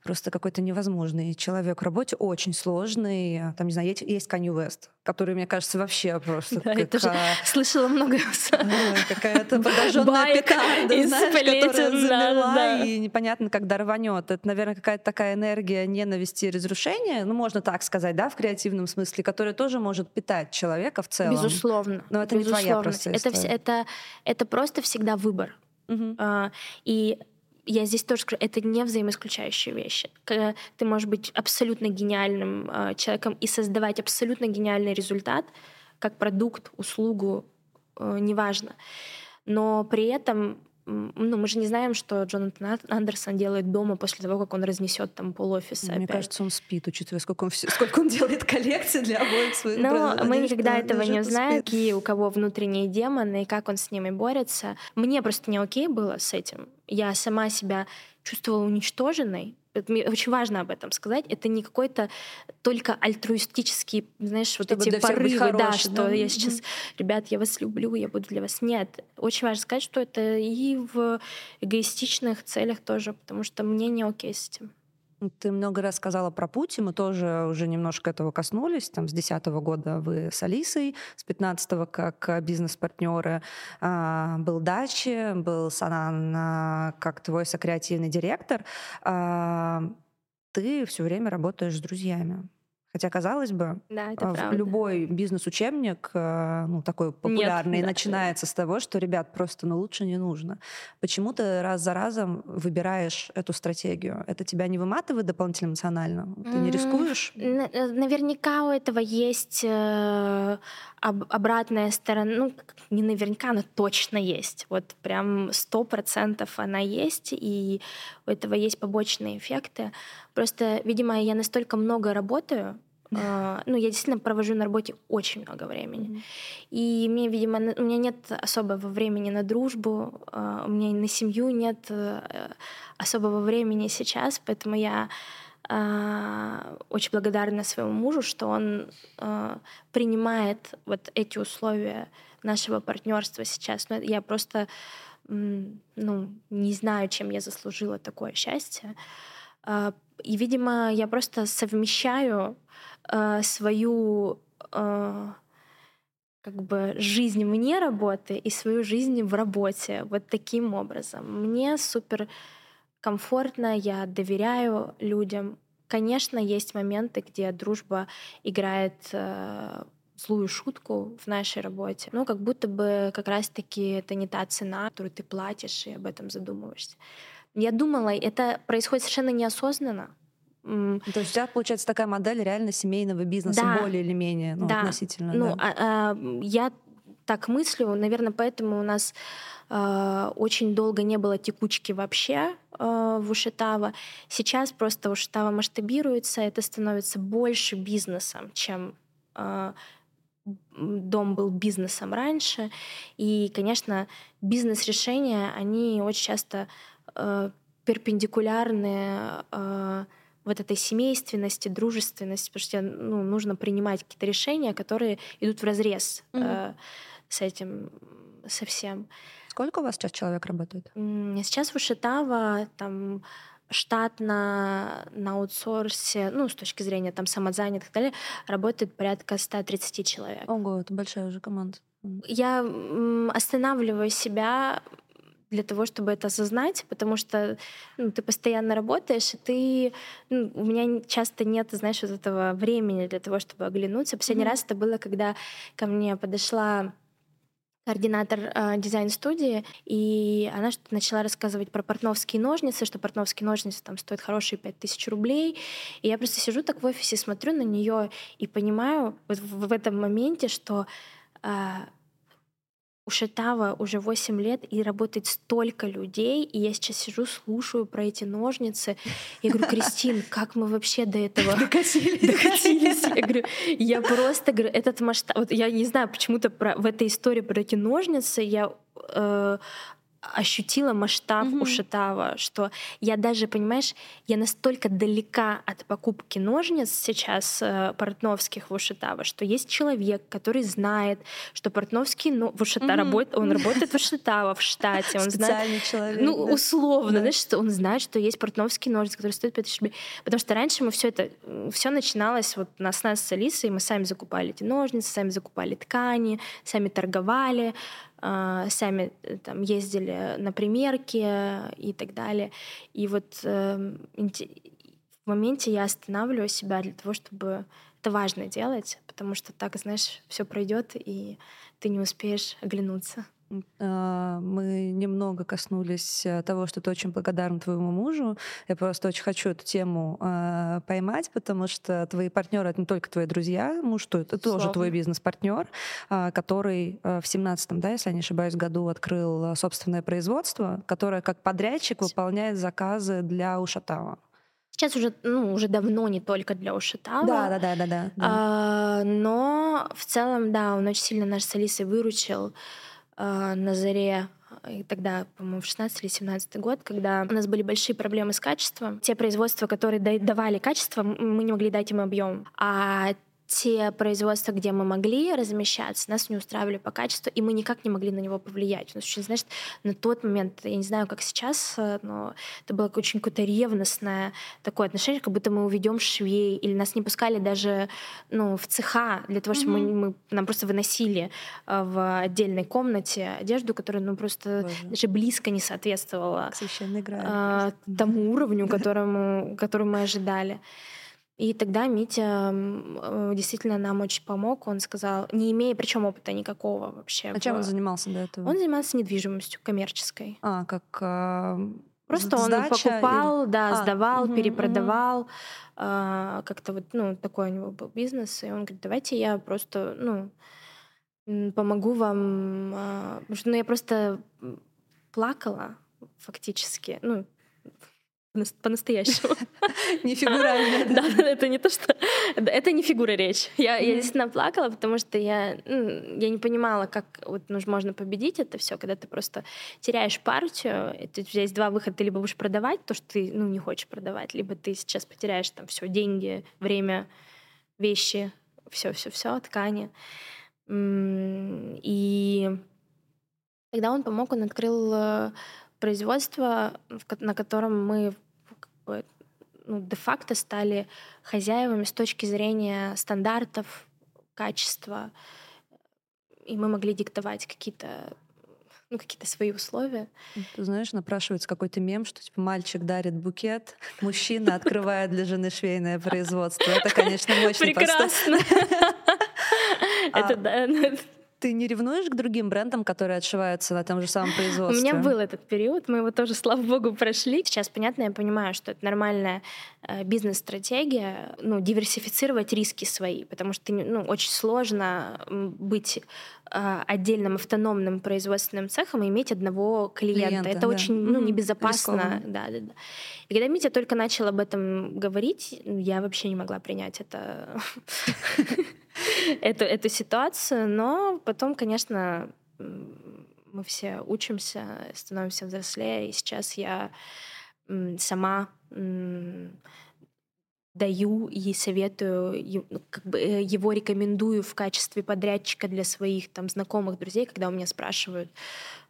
просто какой-то невозможный человек в работе, очень сложный. Там, не знаю, есть, есть Kanye West, который, мне кажется, вообще просто да. Я тоже слышала много. Какая-то подожженная пекарда, знаешь, которая замерла, и непонятно, когда рванет. Это, наверное, какая-то такая энергия ненависти и разрушения, ну, можно так сказать, да, в креативном смысле, которая тоже может питать человека в целом. Безусловно. Но это не твоя просто это, это, это просто всегда выбор. Угу. А, и я здесь тоже скажу, это не взаимоисключающие вещи. Когда ты можешь быть абсолютно гениальным э, человеком и создавать абсолютно гениальный результат, как продукт, услугу, э, неважно. Но при этом ну, мы же не знаем, что Джонатан Андерсон делает дома после того, как он разнесет там пол офиса. Мне опять. кажется, он спит, учитывая, сколько он, сколько он делает коллекций для обоих своих Но мы никогда этого не узнаем, какие у кого внутренние демоны и как он с ними борется. Мне просто не окей было с этим. Я сама себя чувствовала уничтоженной, мне очень важно об этом сказать, это не какой-то только альтруистический, знаешь, Чтобы вот эти порывы, хороший, да, что да? я сейчас, ребят, я вас люблю, я буду для вас. Нет, очень важно сказать, что это и в эгоистичных целях тоже, потому что мне не окей с этим. Ты много раз сказала про путь, и мы тоже уже немножко этого коснулись. Там с 2010 года вы с Алисой, с 15 как бизнес-партнеры. А, был Дачи, был Санан как твой сокреативный директор. А, ты все время работаешь с друзьями. Хотя, казалось бы, да, это правда. любой бизнес-учебник, э, ну, такой популярный, Нет, да, начинается да. с того, что, ребят, просто, ну, лучше не нужно. Почему ты раз за разом выбираешь эту стратегию? Это тебя не выматывает дополнительно эмоционально? Ты не рискуешь? Э, наверняка у этого есть э, обратная сторона. Ну, не наверняка, но точно есть. Вот прям сто процентов она есть, и у этого есть побочные эффекты. Просто, видимо, я настолько много работаю, Uh, ну, я действительно провожу на работе очень много времени. И мне, видимо, у меня нет особого времени на дружбу, uh, у меня на семью нет uh, особого времени сейчас, поэтому я очень благодарна своему мужу, что он принимает вот эти условия нашего партнерства сейчас. Но я просто ну, не знаю, чем я заслужила такое счастье. И, видимо, я просто совмещаю э, свою э, как бы жизнь вне работы и свою жизнь в работе вот таким образом. Мне супер комфортно, я доверяю людям. Конечно, есть моменты, где дружба играет э, злую шутку в нашей работе. Ну, как будто бы как раз-таки это не та цена, которую ты платишь, и об этом задумываешься. Я думала, это происходит совершенно неосознанно. То есть у тебя получается такая модель реально семейного бизнеса да. более или менее ну, да. относительно. Ну, да. а, а, я так мыслю, наверное, поэтому у нас э, очень долго не было текучки вообще э, в Ушитава. Сейчас просто Ушитава масштабируется, это становится больше бизнесом, чем э, дом был бизнесом раньше. И, конечно, бизнес-решения, они очень часто э, перпендикулярны э, вот этой семейственности, дружественности, потому что ну, нужно принимать какие-то решения, которые идут в разрез mm-hmm. э, с этим совсем. Сколько у вас сейчас человек работает? Сейчас в Ушитава там штат на, на аутсорсе, ну, с точки зрения там самозанятых и так далее, работает порядка 130 человек. Ого, это большая уже команда. Я останавливаю себя для того, чтобы это осознать, потому что ну, ты постоянно работаешь, и ты... Ну, у меня часто нет, знаешь, вот этого времени для того, чтобы оглянуться. Последний mm-hmm. раз это было, когда ко мне подошла координатор э, дизайн-студии, и она что-то начала рассказывать про портновские ножницы, что портновские ножницы там стоят хорошие 5000 рублей. И я просто сижу так в офисе, смотрю на нее и понимаю вот в, в этом моменте, что э, у Шатава уже 8 лет и работает столько людей, и я сейчас сижу, слушаю про эти ножницы. Я говорю, Кристин, как мы вообще до этого докатились? докатились? Я говорю, я просто говорю, этот масштаб... Вот я не знаю, почему-то про... в этой истории про эти ножницы я э, ощутила масштаб mm-hmm. Ушатава, что я даже, понимаешь, я настолько далека от покупки ножниц сейчас э, портновских в Ушатава, что есть человек, который знает, что портновский но... в Ушата mm-hmm. работает, он работает в Ушатава в штате, он знает, человек, ну да. условно, да. знаешь, что он знает, что есть портновский ножницы, который стоит 5000 рублей, потому что раньше мы все это, все начиналось вот на с нас с Алисой, мы сами закупали эти ножницы, сами закупали ткани, сами торговали, сами э, там ездили на примерки и так далее. И вот э, в моменте я останавливаю себя для того, чтобы это важно делать, потому что так, знаешь, все пройдет, и ты не успеешь оглянуться. А, мы немного коснулись э, того, что ты очень благодарна твоему мужу. Я просто очень хочу эту тему э, поймать, потому что твои партнеры это не только твои друзья, муж это Словно. тоже твой бизнес-партнер, э, который э, в семнадцатом, да, если я не ошибаюсь, году открыл собственное производство, которое как подрядчик выполняет заказы для Ушатава. Сейчас уже, ну, уже давно не только для Ушатава. Да, да, да, да, да. А, но в целом, да, он очень сильно наш с Алисой выручил. А, на заре и тогда, по-моему, в 16 или 17 год, когда у нас были большие проблемы с качеством. Те производства, которые давали качество, мы не могли дать им объем. А те производства, где мы могли размещаться, нас не устраивали по качеству, и мы никак не могли на него повлиять. У нас очень, знаешь, на тот момент, я не знаю, как сейчас, э, но это было очень какое-то ревностное такое отношение, как будто мы уведем швей, или нас не пускали даже ну, в цеха для того, чтобы mm-hmm. мы, мы нам просто выносили э, в отдельной комнате одежду, которая ну, просто Боже. даже близко не соответствовала э, тому уровню, которому, который мы ожидали. И тогда Митя э, действительно нам очень помог. Он сказал, не имея причем опыта никакого вообще. А чем он занимался до этого? Он занимался недвижимостью коммерческой. А, как э, Просто он покупал, или... да, а, сдавал, угу, перепродавал. Угу. Э, как-то вот, ну, такой у него был бизнес. И он говорит, давайте я просто, ну, помогу вам. Э, потому что, ну, я просто плакала фактически. Ну, по-настоящему. Не фигурально. Да, это не то, что... Это не фигура речи. Я, действительно плакала, потому что я, ну, не понимала, как можно победить это все, когда ты просто теряешь партию. У тебя есть два выхода. Ты либо будешь продавать то, что ты ну, не хочешь продавать, либо ты сейчас потеряешь там все деньги, время, вещи, все-все-все, ткани. И тогда он помог, он открыл э, производство, на котором мы ну, де-факто стали хозяевами с точки зрения стандартов, качества, и мы могли диктовать какие-то ну, какие-то свои условия. Ты знаешь, напрашивается какой-то мем, что типа мальчик дарит букет, мужчина открывает для жены швейное производство. Это, конечно, мощный Прекрасно. Это да. Ты не ревнуешь к другим брендам, которые отшиваются на том же самом производстве? У меня был этот период, мы его тоже, слава богу, прошли. Сейчас, понятно, я понимаю, что это нормальная э, бизнес-стратегия, ну, диверсифицировать риски свои, потому что ну, очень сложно быть э, отдельным автономным производственным цехом и иметь одного клиента. клиента это да. очень ну, небезопасно. Да, да, да. И когда Митя только начал об этом говорить, я вообще не могла принять это эту, эту ситуацию, но потом, конечно, мы все учимся, становимся взрослее, и сейчас я сама даю и советую, ну, как бы э, его рекомендую в качестве подрядчика для своих там знакомых, друзей, когда у меня спрашивают,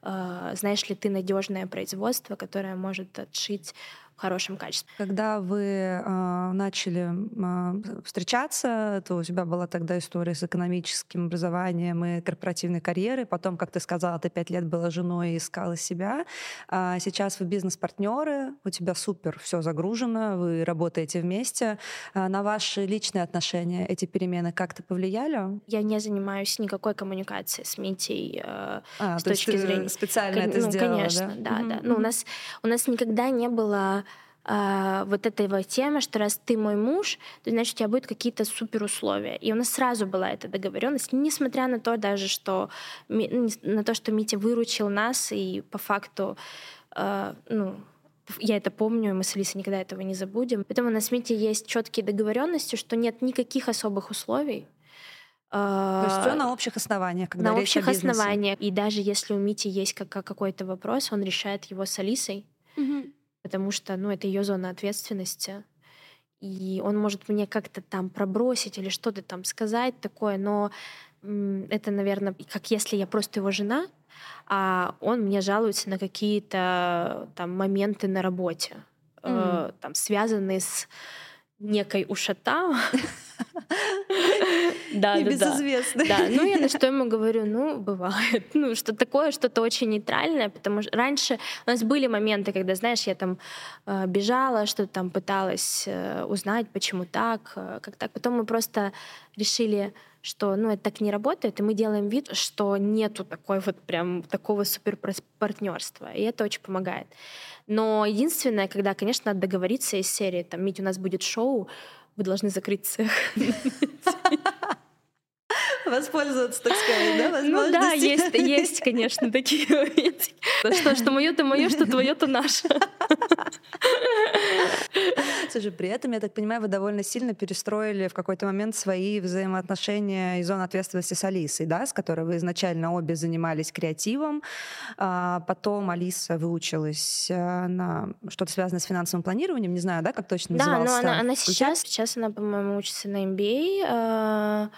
а, знаешь ли ты надежное производство, которое может отшить хорошем качестве. Когда вы э, начали э, встречаться, то у тебя была тогда история с экономическим образованием и корпоративной карьерой. Потом, как ты сказала, ты пять лет была женой и искала себя. А сейчас вы бизнес-партнеры, у тебя супер все загружено, вы работаете вместе. А на ваши личные отношения эти перемены как-то повлияли? Я не занимаюсь никакой коммуникацией с Митей э, а, с точки зрения специально Кон- это ну, сделала, конечно, да, да. да. Ну, у нас у нас никогда не было а, вот этого темы, что раз ты мой муж, то значит у тебя будут какие-то супер условия. И у нас сразу была эта договоренность, несмотря на то даже, что ну, на то, что Митя выручил нас и по факту, э, ну я это помню, мы с Алисой никогда этого не забудем. Поэтому у нас с Митей есть четкие договоренности, что нет никаких особых условий. То есть все на общих основаниях, когда на речь общих о основаниях. И даже если у Мити есть какой-то вопрос, он решает его с Алисой. Угу потому что, ну, это ее зона ответственности. И он может мне как-то там пробросить или что-то там сказать такое, но это, наверное, как если я просто его жена, а он мне жалуется на какие-то там моменты на работе, mm. э, там связанные с некой ушата. Да, Небезызвестный. Да, ну я на что ему говорю, ну, бывает. Ну, что такое, что-то очень нейтральное, потому что раньше у нас были моменты, когда, знаешь, я там э, бежала, что-то там пыталась э, узнать, почему так, э, как так. Потом мы просто решили, что ну, это так не работает, и мы делаем вид, что нету такой вот прям такого супер партнерства, и это очень помогает. Но единственное, когда, конечно, надо договориться из серии, там, Мить, у нас будет шоу, вы должны закрыть цех. Воспользоваться, так сказать, да? Ну да, есть, есть, конечно, такие моменты. Что, что мое-то мое, что твое-то наше. Слушай, при этом, я так понимаю, вы довольно сильно перестроили в какой-то момент свои взаимоотношения и зону ответственности с Алисой, да, с которой вы изначально обе занимались креативом, а потом Алиса выучилась э, на что-то связанное с финансовым планированием, не знаю, да, как точно да, назывался? Да, но она, она сейчас, сейчас она, по-моему, учится на MBA,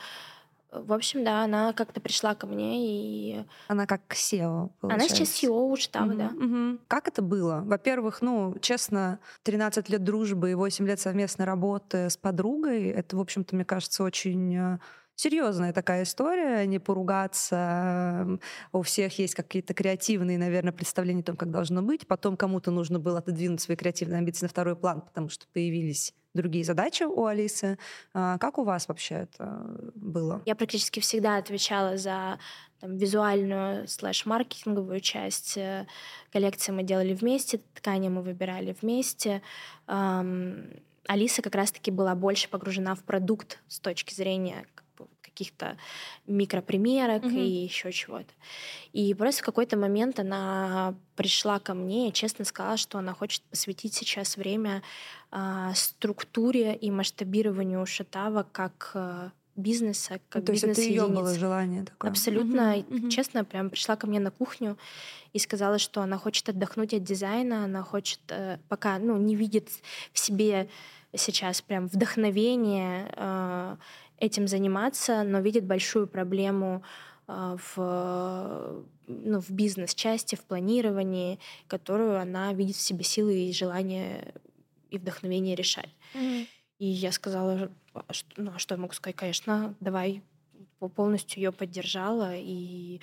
в общем, да, она как-то пришла ко мне и... Она как SEO, получается. Она сейчас SEO Уштава, угу, да. Угу. Как это было? Во-первых, ну, честно, 13 лет дружбы и 8 лет совместной работы с подругой, это, в общем-то, мне кажется, очень э, серьезная такая история, не поругаться. У всех есть какие-то креативные, наверное, представления о том, как должно быть. Потом кому-то нужно было отодвинуть свои креативные амбиции на второй план, потому что появились другие задачи у Алисы. А, как у вас вообще это было? Я практически всегда отвечала за там, визуальную слэш-маркетинговую часть. Э, коллекции мы делали вместе, ткани мы выбирали вместе. Алиса как раз-таки была больше погружена в продукт с точки зрения каких-то микропримерок mm-hmm. и еще чего-то. И просто в какой-то момент она пришла ко мне и честно сказала, что она хочет посвятить сейчас время структуре и масштабированию Шатава как э, бизнеса, как ну, то бизнес есть это ее было желание такое. Абсолютно, угу, честно, прям пришла ко мне на кухню и сказала, что она хочет отдохнуть от дизайна, она хочет э, пока, ну, не видит в себе сейчас прям вдохновение э, этим заниматься, но видит большую проблему э, в ну, в бизнес-части, в планировании, которую она видит в себе силы и желание и вдохновение решать. Mm-hmm. И я сказала, что, ну, а что я могу сказать? Конечно, давай полностью ее поддержала. И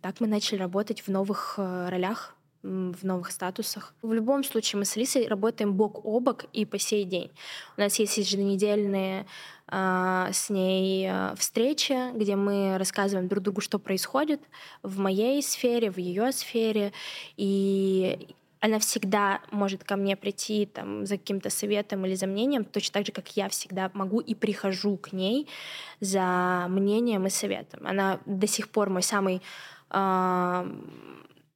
так мы начали работать в новых э, ролях, в новых статусах. В любом случае мы с Алисой работаем бок о бок и по сей день. У нас есть еженедельные э, с ней э, встречи, где мы рассказываем друг другу, что происходит в моей сфере, в ее сфере. И она всегда может ко мне прийти там, за каким-то советом или за мнением, точно так же, как я всегда могу и прихожу к ней за мнением и советом. Она до сих пор мой самый, э,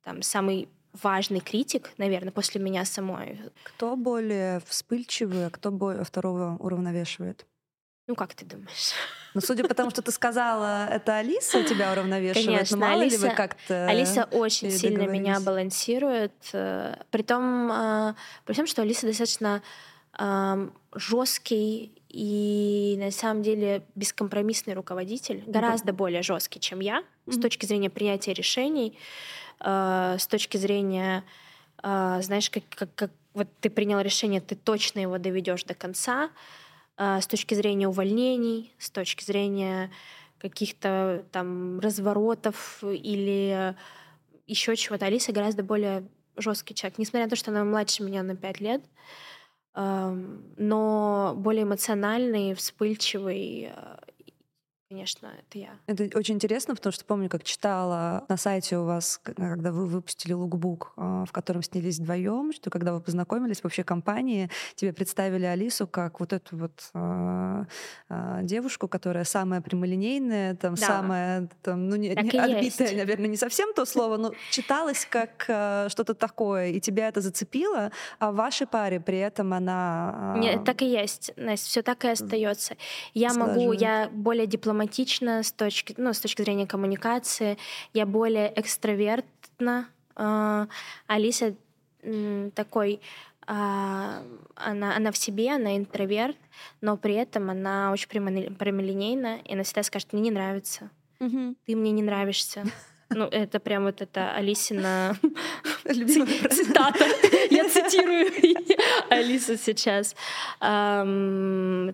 там, самый важный критик, наверное, после меня самой. Кто более вспыльчивый, а кто более второго уравновешивает? Ну, как ты думаешь? Ну, судя по тому, что ты сказала, это Алиса тебя уравновешивает. Конечно, но мало Алиса, ли вы как-то Алиса очень сильно меня балансирует. Э, при том, э, при том, что Алиса достаточно жесткий и на самом деле бескомпромиссный руководитель, гораздо более жесткий, чем я, mm-hmm. с точки зрения принятия решений, э, с точки зрения, знаешь, как, как, как вот ты принял решение, ты точно его доведешь до конца. А, с точки зрения увольнений, с точки зрения каких-то там разворотов или еще чего-то. Алиса гораздо более жесткий человек, несмотря на то, что она младше меня на пять лет, но более эмоциональный, вспыльчивый а, конечно, это я. Это очень интересно, потому что помню, как читала на сайте у вас, когда вы выпустили лукбук, а, в котором снялись вдвоем, что когда вы познакомились в общей компании, тебе представили Алису как вот эту вот э, э, девушку, которая самая прямолинейная, там да. самая, там, ну не, не отбитая, наверное, не совсем то слово, но читалась как что-то такое, и тебя это зацепило, а в вашей паре при этом она... Нет, так и есть, Настя, все так и остается. Я могу, я более дипломатична дипломатична с точки, ну, с точки зрения коммуникации. Я более экстравертна. Э, Алиса такой а, она, она в себе, она интроверт, но при этом она очень прямолинейна, и она всегда скажет, мне не нравится, угу. ты мне не нравишься. Ну, это прям вот это Алисина цитата. Я цитирую Алису сейчас. Там,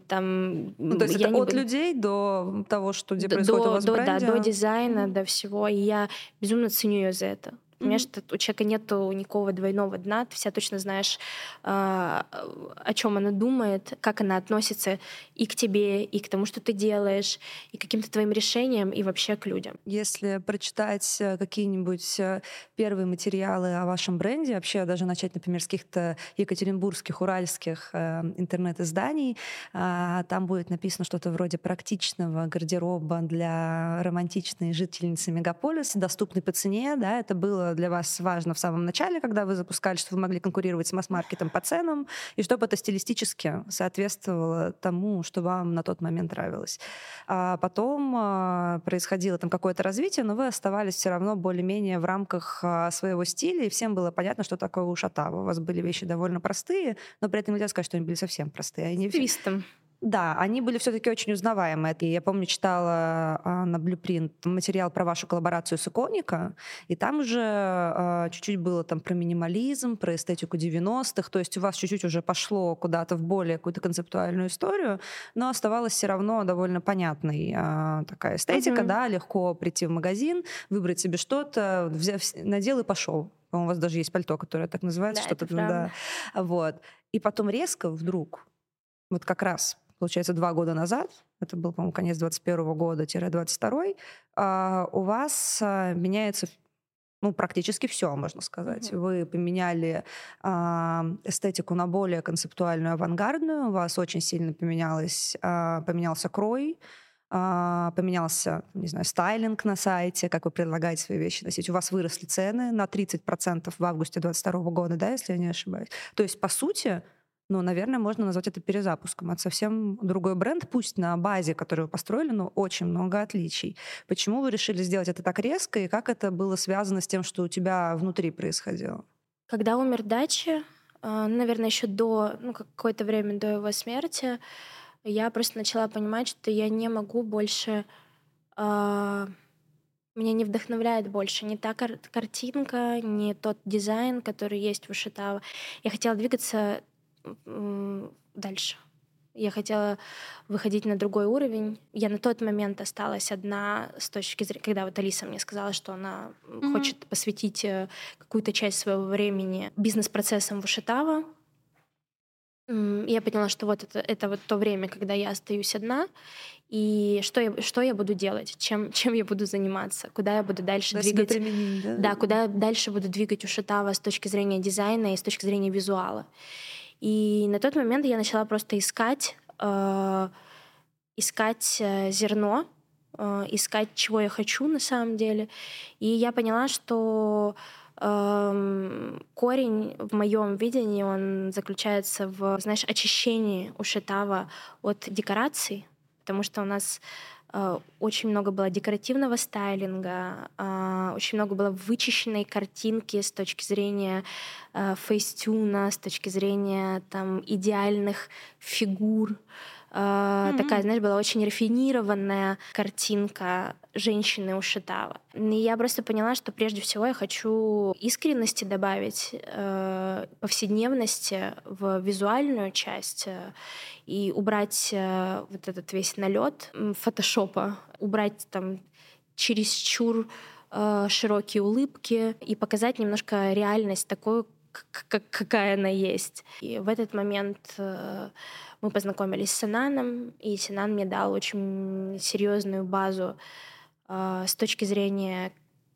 ну, то есть это от людей до того, что где происходит у вас в бренде? Да, до дизайна, до всего. И я безумно ценю ее за это. Понимаешь, mm-hmm. у человека нет никакого двойного дна, ты вся точно знаешь, а, о чем она думает, как она относится и к тебе, и к тому, что ты делаешь, и к каким-то твоим решениям, и вообще к людям. Если прочитать э, какие-нибудь э, первые материалы о вашем бренде, вообще даже начать, например, с каких-то екатеринбургских, уральских э, интернет-изданий, а, там будет написано что-то вроде практичного гардероба для романтичной жительницы мегаполиса, доступный по цене, да, это было для вас важно в самом начале, когда вы запускали, чтобы вы могли конкурировать с масс-маркетом по ценам, и чтобы это стилистически соответствовало тому, что вам на тот момент нравилось. А потом а, происходило там какое-то развитие, но вы оставались все равно более-менее в рамках а, своего стиля, и всем было понятно, что такое у Шатава. У вас были вещи довольно простые, но при этом нельзя сказать, что они были совсем простые. Они Твистом. Да, они были все-таки очень узнаваемые. И я помню, читала а, на Blueprint материал про вашу коллаборацию с Иконика, и там уже а, чуть-чуть было там про минимализм, про эстетику 90-х, то есть у вас чуть-чуть уже пошло куда-то в более какую-то концептуальную историю, но оставалась все равно довольно понятной а, такая эстетика, mm-hmm. да, легко прийти в магазин, выбрать себе что-то, взяв, надел и пошел. По-моему, у вас даже есть пальто, которое так называется, да, что-то да. Вот. И потом резко вдруг, вот как раз получается, два года назад, это был, по-моему, конец 21 года-22, а, у вас а, меняется ну, практически все, можно сказать. Mm-hmm. Вы поменяли э, эстетику на более концептуальную, авангардную. У вас очень сильно поменялось, э, поменялся крой. а, поменялся, не знаю, стайлинг на сайте, как вы предлагаете свои вещи носить. У вас выросли цены на 30% в августе 2022 года, да, если я не ошибаюсь. То есть, по сути, ну, наверное, можно назвать это перезапуском. Это совсем другой бренд, пусть на базе, которую вы построили, но очень много отличий. Почему вы решили сделать это так резко, и как это было связано с тем, что у тебя внутри происходило? Когда умер Дачи, а, наверное, еще до, ну, какое-то время до его смерти, я просто начала понимать, что я не могу больше... Э, меня не вдохновляет больше ни та кар- картинка, ни тот дизайн, который есть в Ушитава. Я хотела двигаться дальше. Я хотела выходить на другой уровень. Я на тот момент осталась одна с точки зрения, когда вот Алиса мне сказала, что она mm-hmm. хочет посвятить э, какую-то часть своего времени бизнес-процессам в Ушитава. Я поняла, что вот это, это вот то время, когда я остаюсь одна, и что я, что я буду делать, чем, чем я буду заниматься, куда я буду дальше куда двигать. да? да, куда я дальше буду двигать Ушитава с точки зрения дизайна и с точки зрения визуала. И на тот момент я начала просто искать, э, искать э, зерно, э, искать, чего я хочу на самом деле. И я поняла, что э, корень в моем видении, он заключается в, знаешь, очищении ушитава от декораций, потому что у нас очень много было декоративного стайлинга, э, очень много было вычищенной картинки с точки зрения э, фейстюна, с точки зрения там идеальных фигур. Mm-hmm. Такая, знаешь, была очень рафинированная картинка женщины у Шитава. И я просто поняла, что прежде всего я хочу искренности добавить, э, повседневности в визуальную часть э, и убрать э, вот этот весь налет фотошопа, убрать там чересчур э, широкие улыбки и показать немножко реальность такую, какая она есть. И в этот момент э, мы познакомились с Синаном, и Синан мне дал очень серьезную базу э, с точки зрения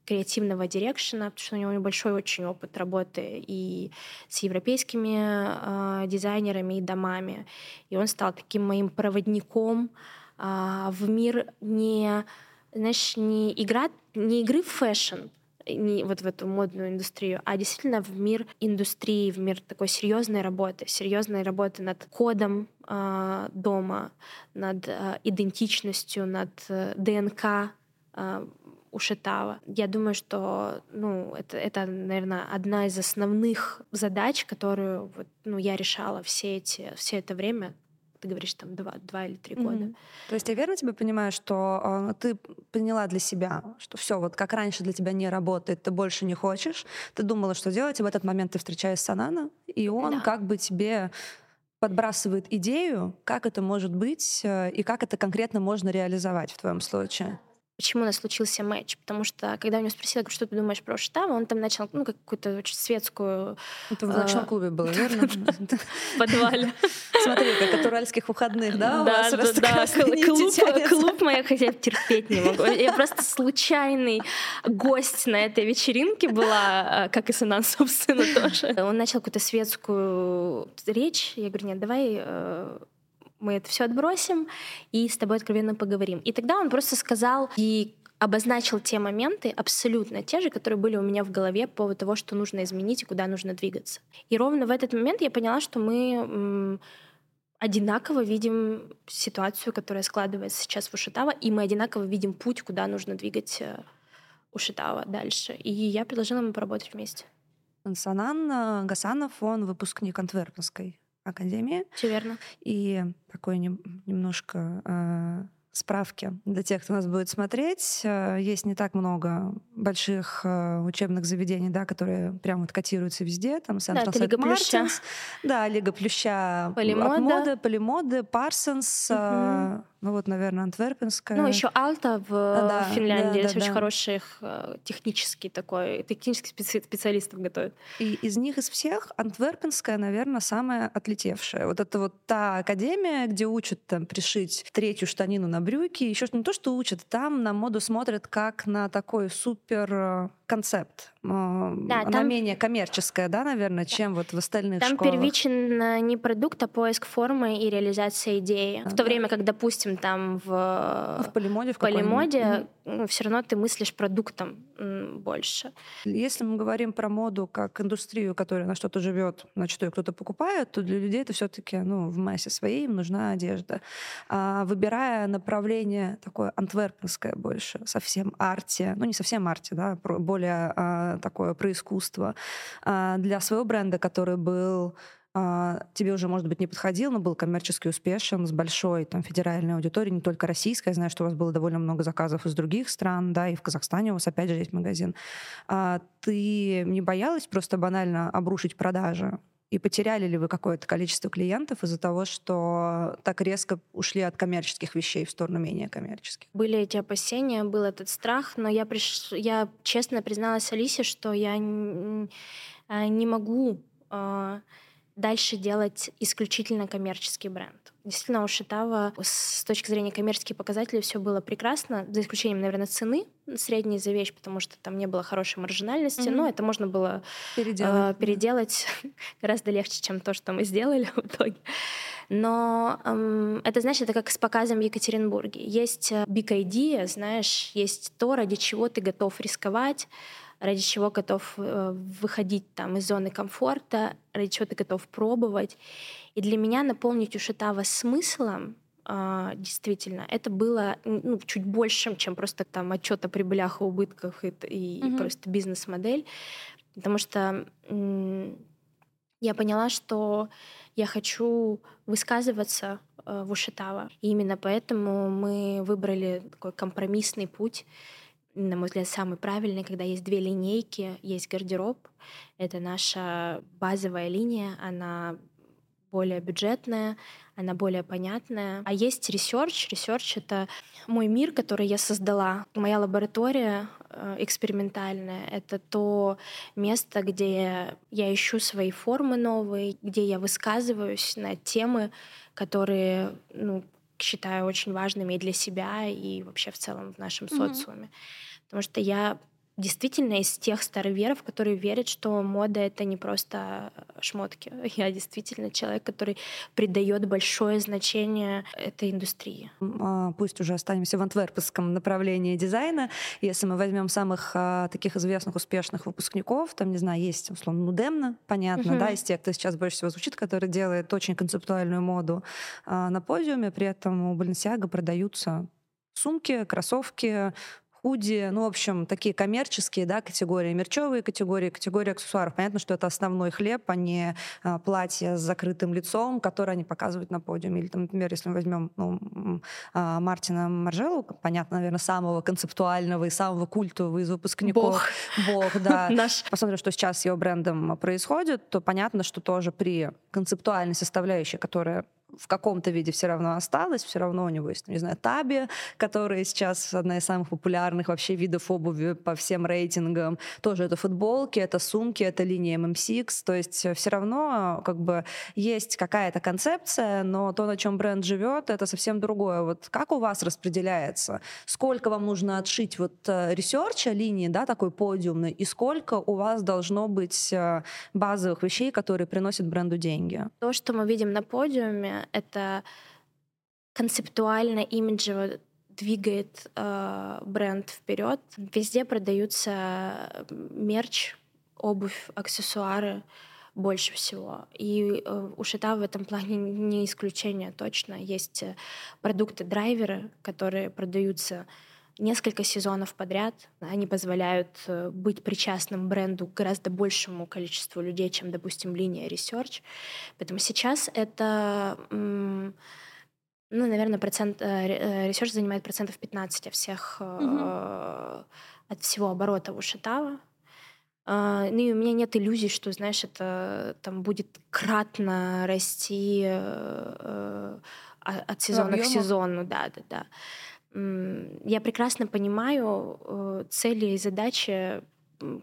креативного дирекшена, потому что у него большой очень опыт работы и с европейскими э, дизайнерами и домами. И он стал таким моим проводником э, в мир не, знаешь, не, игра, не игры в fashion, не вот в эту модную индустрию, а действительно в мир индустрии, в мир такой серьезной работы, серьезной работы над кодом э, дома, над э, идентичностью, над э, ДНК э, Ушатава. Я думаю, что ну, это, это, наверное, одна из основных задач, которую вот, ну, я решала все, эти, все это время, ты говоришь, там два, два или три года. Mm-hmm. То есть я верно тебя понимаю, что э, ты поняла для себя, что все вот как раньше для тебя не работает, ты больше не хочешь, ты думала, что делать, и в этот момент ты встречаешь Санана, и он да. как бы тебе подбрасывает идею, как это может быть э, и как это конкретно можно реализовать в твоем случае почему у нас случился матч. Потому что, когда у него спросила, что ты думаешь про Штава, он там начал, ну, какую-то очень светскую... Это в ночном клубе было, верно? В подвале. Смотри, как от уральских выходных, да? Да, да, да. Клуб, моя хотя терпеть не могу. Я просто случайный гость на этой вечеринке была, а, как и Санан, собственно, тоже. Он начал какую-то светскую речь. Я говорю, нет, давай э, мы это все отбросим и с тобой откровенно поговорим. И тогда он просто сказал и обозначил те моменты, абсолютно те же, которые были у меня в голове по поводу того, что нужно изменить и куда нужно двигаться. И ровно в этот момент я поняла, что мы одинаково видим ситуацию, которая складывается сейчас в Ушитава, и мы одинаково видим путь, куда нужно двигать э, Ушитава дальше. И я предложила ему поработать вместе. Санан э, Гасанов, он выпускник Антверпенской академии. Все верно. И такой не, немножко э, справки для тех, кто нас будет смотреть. Э, есть не так много больших э, учебных заведений, да, которые прямо вот котируются везде. Там Central да, Лига Плюща. Да, Лига Плюща. Полимода. Моды, Полимоды, Парсонс. Угу. Ну вот, наверное, Антверпенская. Ну еще Алта в да, Финляндии. Да, да, очень да. хороших технический такой, технических специалистов готовят. И из них, из всех, Антверпенская, наверное, самая отлетевшая. Вот это вот та академия, где учат там пришить третью штанину на брюки. Еще не то, что учат, там на моду смотрят как на такой супер э, концепт да, она там, менее коммерческая, да, наверное, чем вот в остальных там школах. Там первичен не продукт, а поиск формы и реализация идеи. А, в то да. время, как, допустим, там в, ну, в полимоде, в полимоде все равно ты мыслишь продуктом больше. Если мы говорим про моду как индустрию, которая на что-то живет, на что ее кто-то покупает, то для людей это все-таки ну, в массе своей им нужна одежда. А выбирая направление такое антверпенское больше, совсем арте, ну не совсем арте, да, более а, такое про искусство, а, для своего бренда, который был а, тебе уже, может быть, не подходил, но был коммерчески успешен, с большой там, федеральной аудиторией, не только российской. Я знаю, что у вас было довольно много заказов из других стран, да, и в Казахстане у вас опять же есть магазин. А ты не боялась просто банально обрушить продажи? И потеряли ли вы какое-то количество клиентов из-за того, что так резко ушли от коммерческих вещей в сторону менее коммерческих? Были эти опасения, был этот страх, но я, приш... я честно призналась Алисе, что я не а, могу а, дальше делать исключительно коммерческий бренд. Действительно, у Шитава с точки зрения коммерческих показателей все было прекрасно, за исключением, наверное, цены средней за вещь, потому что там не было хорошей маржинальности, mm-hmm. но это можно было переделать, э, переделать гораздо легче, чем то, что мы сделали в итоге. Но эм, это, знаешь, это как с показом в Екатеринбурге. Есть э, big idea, знаешь, есть то, ради чего ты готов рисковать, ради чего готов э, выходить там из зоны комфорта, ради чего ты готов пробовать. И для меня наполнить Ушитава смыслом Uh, действительно, это было ну, чуть большим, чем просто там отчет о прибылях и убытках и, и mm-hmm. просто бизнес-модель, потому что я поняла, что я хочу высказываться uh, в Ушитава. И именно поэтому мы выбрали такой компромиссный путь на мой взгляд, самый правильный, когда есть две линейки, есть гардероб. Это наша базовая линия, она более бюджетная, она более понятная. А есть research. Research — это мой мир, который я создала. Моя лаборатория э, экспериментальная — это то место, где я ищу свои формы новые, где я высказываюсь на темы, которые ну, считаю очень важными и для себя, и вообще в целом в нашем mm-hmm. социуме. Потому что я действительно из тех староверов, которые верят, что мода это не просто шмотки. Я действительно человек, который придает большое значение этой индустрии. А, пусть уже останемся в антверпенском направлении дизайна. Если мы возьмем самых а, таких известных, успешных выпускников, там, не знаю, есть, условно, Нудемна, понятно, uh-huh. да, из тех, кто сейчас больше всего звучит, который делает очень концептуальную моду а, на подиуме, при этом у Balenciaga продаются сумки, кроссовки, худи, ну, в общем, такие коммерческие, да, категории, мерчевые категории, категории аксессуаров. Понятно, что это основной хлеб, а не а, платье с закрытым лицом, которое они показывают на подиуме. Или, там, например, если мы возьмем ну, а, Мартина Маржелу, понятно, наверное, самого концептуального и самого культового из выпускников. Бог. Бог, да. Наш. Посмотрим, что сейчас с его брендом происходит, то понятно, что тоже при концептуальной составляющей, которая в каком-то виде все равно осталось, все равно у него есть, не знаю, Tabi, которая сейчас одна из самых популярных вообще видов обуви по всем рейтингам. Тоже это футболки, это сумки, это линия MM6, то есть э, все равно как бы есть какая-то концепция, но то, на чем бренд живет, это совсем другое. Вот как у вас распределяется? Сколько вам нужно отшить вот э, research а линии, да, такой подиумной, и сколько у вас должно быть э, базовых вещей, которые приносят бренду деньги? То, что мы видим на подиуме, это концептуально, имиджево двигает э, бренд вперед. Везде продаются мерч, обувь, аксессуары больше всего. И э, у Шита в этом плане не исключение точно. Есть э, продукты-драйверы, которые продаются несколько сезонов подряд. Они позволяют э, быть причастным бренду гораздо большему количеству людей, чем, допустим, линия Research. Поэтому сейчас это, ну, наверное, процент, э, Research занимает процентов 15 от всех, угу. от всего оборота у Шитава. Uh, ну и у меня нет иллюзий, что, знаешь, это там будет кратно расти от сезона к сезону, да, да, да я прекрасно понимаю э, цели и задачи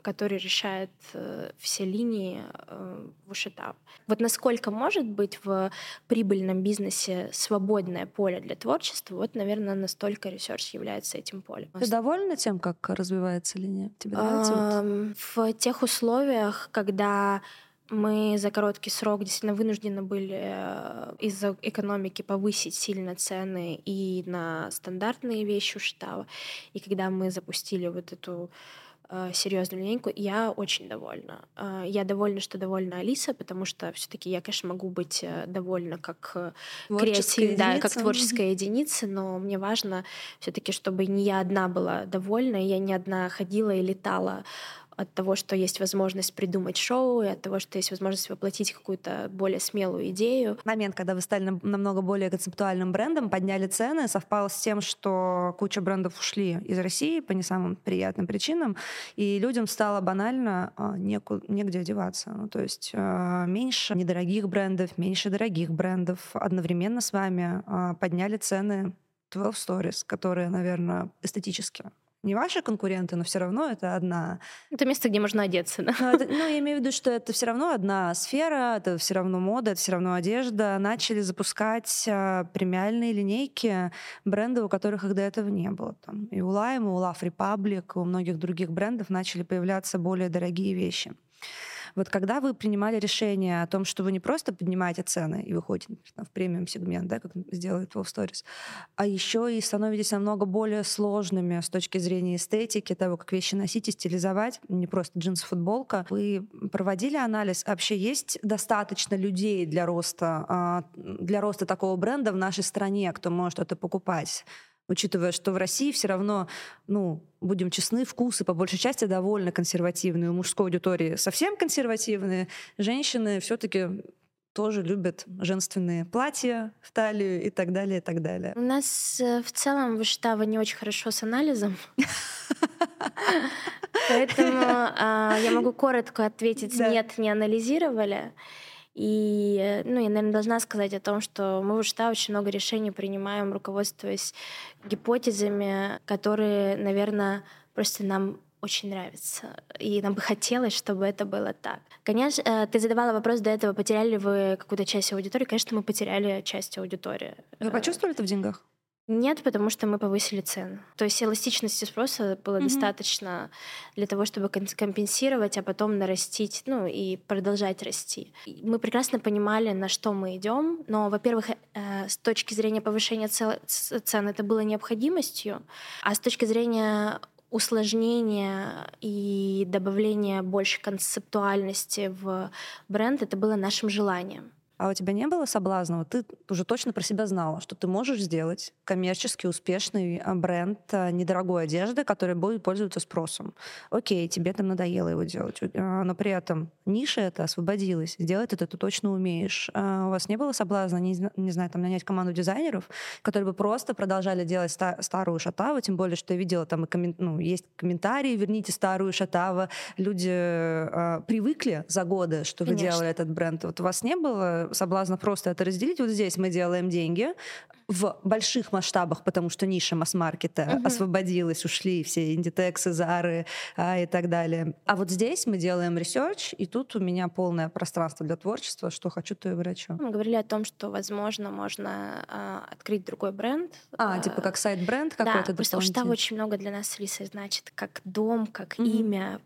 который решает э, все линии э, в Ушатава. Вот насколько может быть в прибыльном бизнесе свободное поле для творчества, вот, наверное, настолько research является этим полем. Ты довольна тем, как развивается линия? Тебе нравится? В тех условиях, когда мы за короткий срок действительно вынуждены были э, из-за экономики повысить сильно цены и на стандартные вещи Ушатава. И когда мы запустили вот эту э, серьезную линейку, я очень довольна. Э, я довольна, что довольна Алиса, потому что все-таки я, конечно, могу быть довольна как креатив, да, как творческая единица, но мне важно все-таки, чтобы не я одна была довольна, я не одна ходила и летала от того, что есть возможность придумать шоу, и от того, что есть возможность воплотить какую-то более смелую идею. Момент, когда вы стали намного более концептуальным брендом, подняли цены, совпал с тем, что куча брендов ушли из России по не самым приятным причинам, и людям стало банально а, неку, негде одеваться. Ну, то есть а, меньше недорогих брендов, меньше дорогих брендов. Одновременно с вами а, подняли цены 12 Stories, которые, наверное, эстетически не ваши конкуренты, но все равно это одна... Это место, где можно одеться, да? Ну, это, ну я имею в виду, что это все равно одна сфера, это все равно мода, это все равно одежда. Начали запускать а, премиальные линейки бренды, у которых их до этого не было. Там и у Lime, и у Love Republic, и у многих других брендов начали появляться более дорогие вещи. Вот когда вы принимали решение о том, что вы не просто поднимаете цены и выходите например, в премиум сегмент, да, как сделает Wolf Stories, а еще и становитесь намного более сложными с точки зрения эстетики, того, как вещи носить и стилизовать, не просто джинсы, футболка, вы проводили анализ, вообще есть достаточно людей для роста, а, для роста такого бренда в нашей стране, кто может это покупать? Учитывая, что в России все равно, ну, будем честны, вкусы по большей части довольно консервативные. У мужской аудитории совсем консервативные. Женщины все-таки тоже любят женственные платья в талию и так далее, и так далее. У нас э, в целом выштава не очень хорошо с анализом. Поэтому а, я могу коротко ответить, нет, не анализировали. И, э, ну, я, наверное, должна сказать о том, что мы в УШТА очень много решений принимаем, руководствуясь гипотезами, которые, наверное, просто нам очень нравятся. И нам бы хотелось, чтобы это было так. Конечно, э, ты задавала вопрос до этого, потеряли ли вы какую-то часть аудитории. Конечно, мы потеряли часть аудитории. Вы почувствовали это в деньгах? Нет, потому что мы повысили цену. То есть эластичности спроса было mm-hmm. достаточно для того, чтобы компенсировать, а потом нарастить, ну и продолжать расти. Мы прекрасно понимали, на что мы идем, но, во-первых, э, с точки зрения повышения цен это было необходимостью, а с точки зрения усложнения и добавления больше концептуальности в бренд это было нашим желанием. А у тебя не было соблазна? Вот ты уже точно про себя знала, что ты можешь сделать коммерчески успешный а, бренд а, недорогой одежды, который будет пользоваться спросом. Окей, тебе там надоело его делать, а, но при этом ниша это освободилась. Сделать это ты точно умеешь. У вас не было соблазна, не, не знаю, там нанять команду дизайнеров, которые бы просто продолжали делать ста- старую Ушатаву, тем более, что я видела там и коммен... ну, есть комментарии, верните старую Ушатаву. Люди э, привыкли за годы, что Конечно. вы делали этот бренд. Вот у вас не было соблазна просто это разделить. Вот здесь мы делаем деньги в больших масштабах, потому что ниша масс-маркета угу. освободилась, ушли все индитексы, зары а, и так далее. А вот здесь мы делаем research, и тут у меня полное пространство для творчества, что хочу, то и ворочу. Мы говорили о том, что, возможно, можно а, открыть другой бренд. А, а типа как сайт-бренд какой-то Да, просто штаб очень много для нас с Лисой значит, как дом, как угу. имя,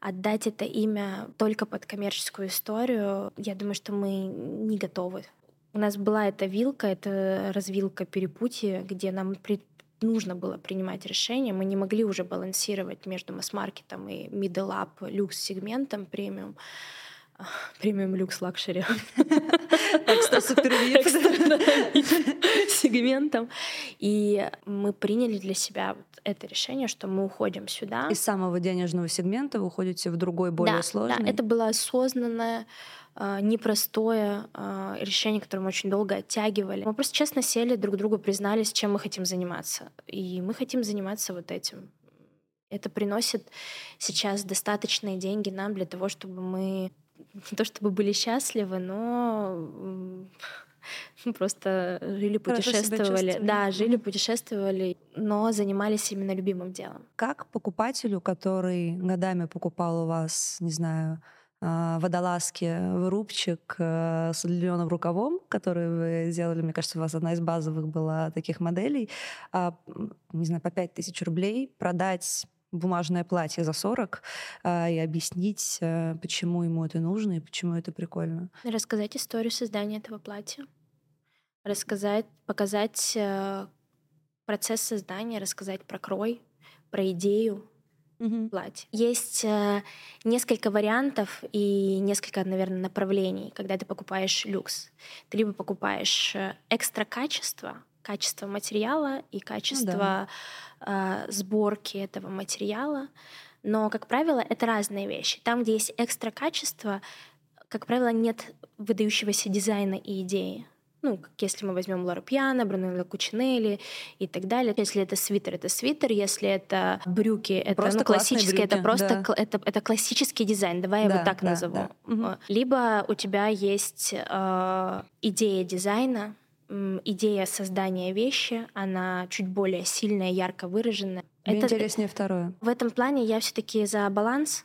отдать это имя только под коммерческую историю, я думаю, что мы не готовы. У нас была эта вилка, это развилка перепутья, где нам при... нужно было принимать решение. Мы не могли уже балансировать между масс-маркетом и middle-up люкс-сегментом премиум премиум люкс luxury. Экстра супер сегментом. И мы приняли для себя вот это решение, что мы уходим сюда. Из самого денежного сегмента вы уходите в другой, более да, сложный? Да, это было осознанное а, непростое а, решение, которое мы очень долго оттягивали. Мы просто честно сели, друг другу признались, чем мы хотим заниматься. И мы хотим заниматься вот этим. Это приносит сейчас достаточные деньги нам для того, чтобы мы не то чтобы были счастливы, но Просто жили, путешествовали. Да, жили, путешествовали, но занимались именно любимым делом. Как покупателю, который годами покупал у вас, не знаю, а, водолазки, вырубчик э, с удлиненным рукавом, который вы сделали, мне кажется, у вас одна из базовых была таких моделей, а, не знаю, по 5000 рублей продать бумажное платье за 40 а, и объяснить, э, почему ему это нужно и почему это прикольно. Рассказать историю создания этого платья. Рассказать, показать э, процесс создания, рассказать про крой, про идею, угу. платье. Есть э, несколько вариантов и несколько, наверное, направлений, когда ты покупаешь люкс. Ты либо покупаешь э, экстра качество, качество материала и качество ну, да. э, сборки этого материала. Но, как правило, это разные вещи. Там, где есть экстра качество, как правило, нет выдающегося дизайна и идеи ну, как если мы возьмем Лора Пьяна, Брунелло Кучинелли и так далее. Если это свитер, это свитер, если это брюки, это просто ну, классический, это просто да. это, это классический дизайн. Давай да, я его так да, назову. Да. Либо у тебя есть э, идея дизайна, идея создания вещи, она чуть более сильная, ярко выраженная. Мне это, интереснее второе. В этом плане я все-таки за баланс.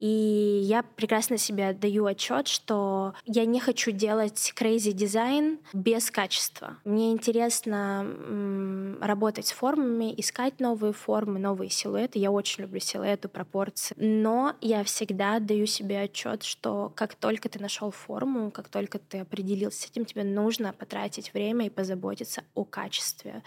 И я прекрасно себе даю отчет, что я не хочу делать crazy дизайн без качества. Мне интересно работать с формами, искать новые формы, новые силуэты. Я очень люблю силуэты, пропорции. Но я всегда даю себе отчет, что как только ты нашел форму, как только ты определился с этим, тебе нужно потратить время и позаботиться о качестве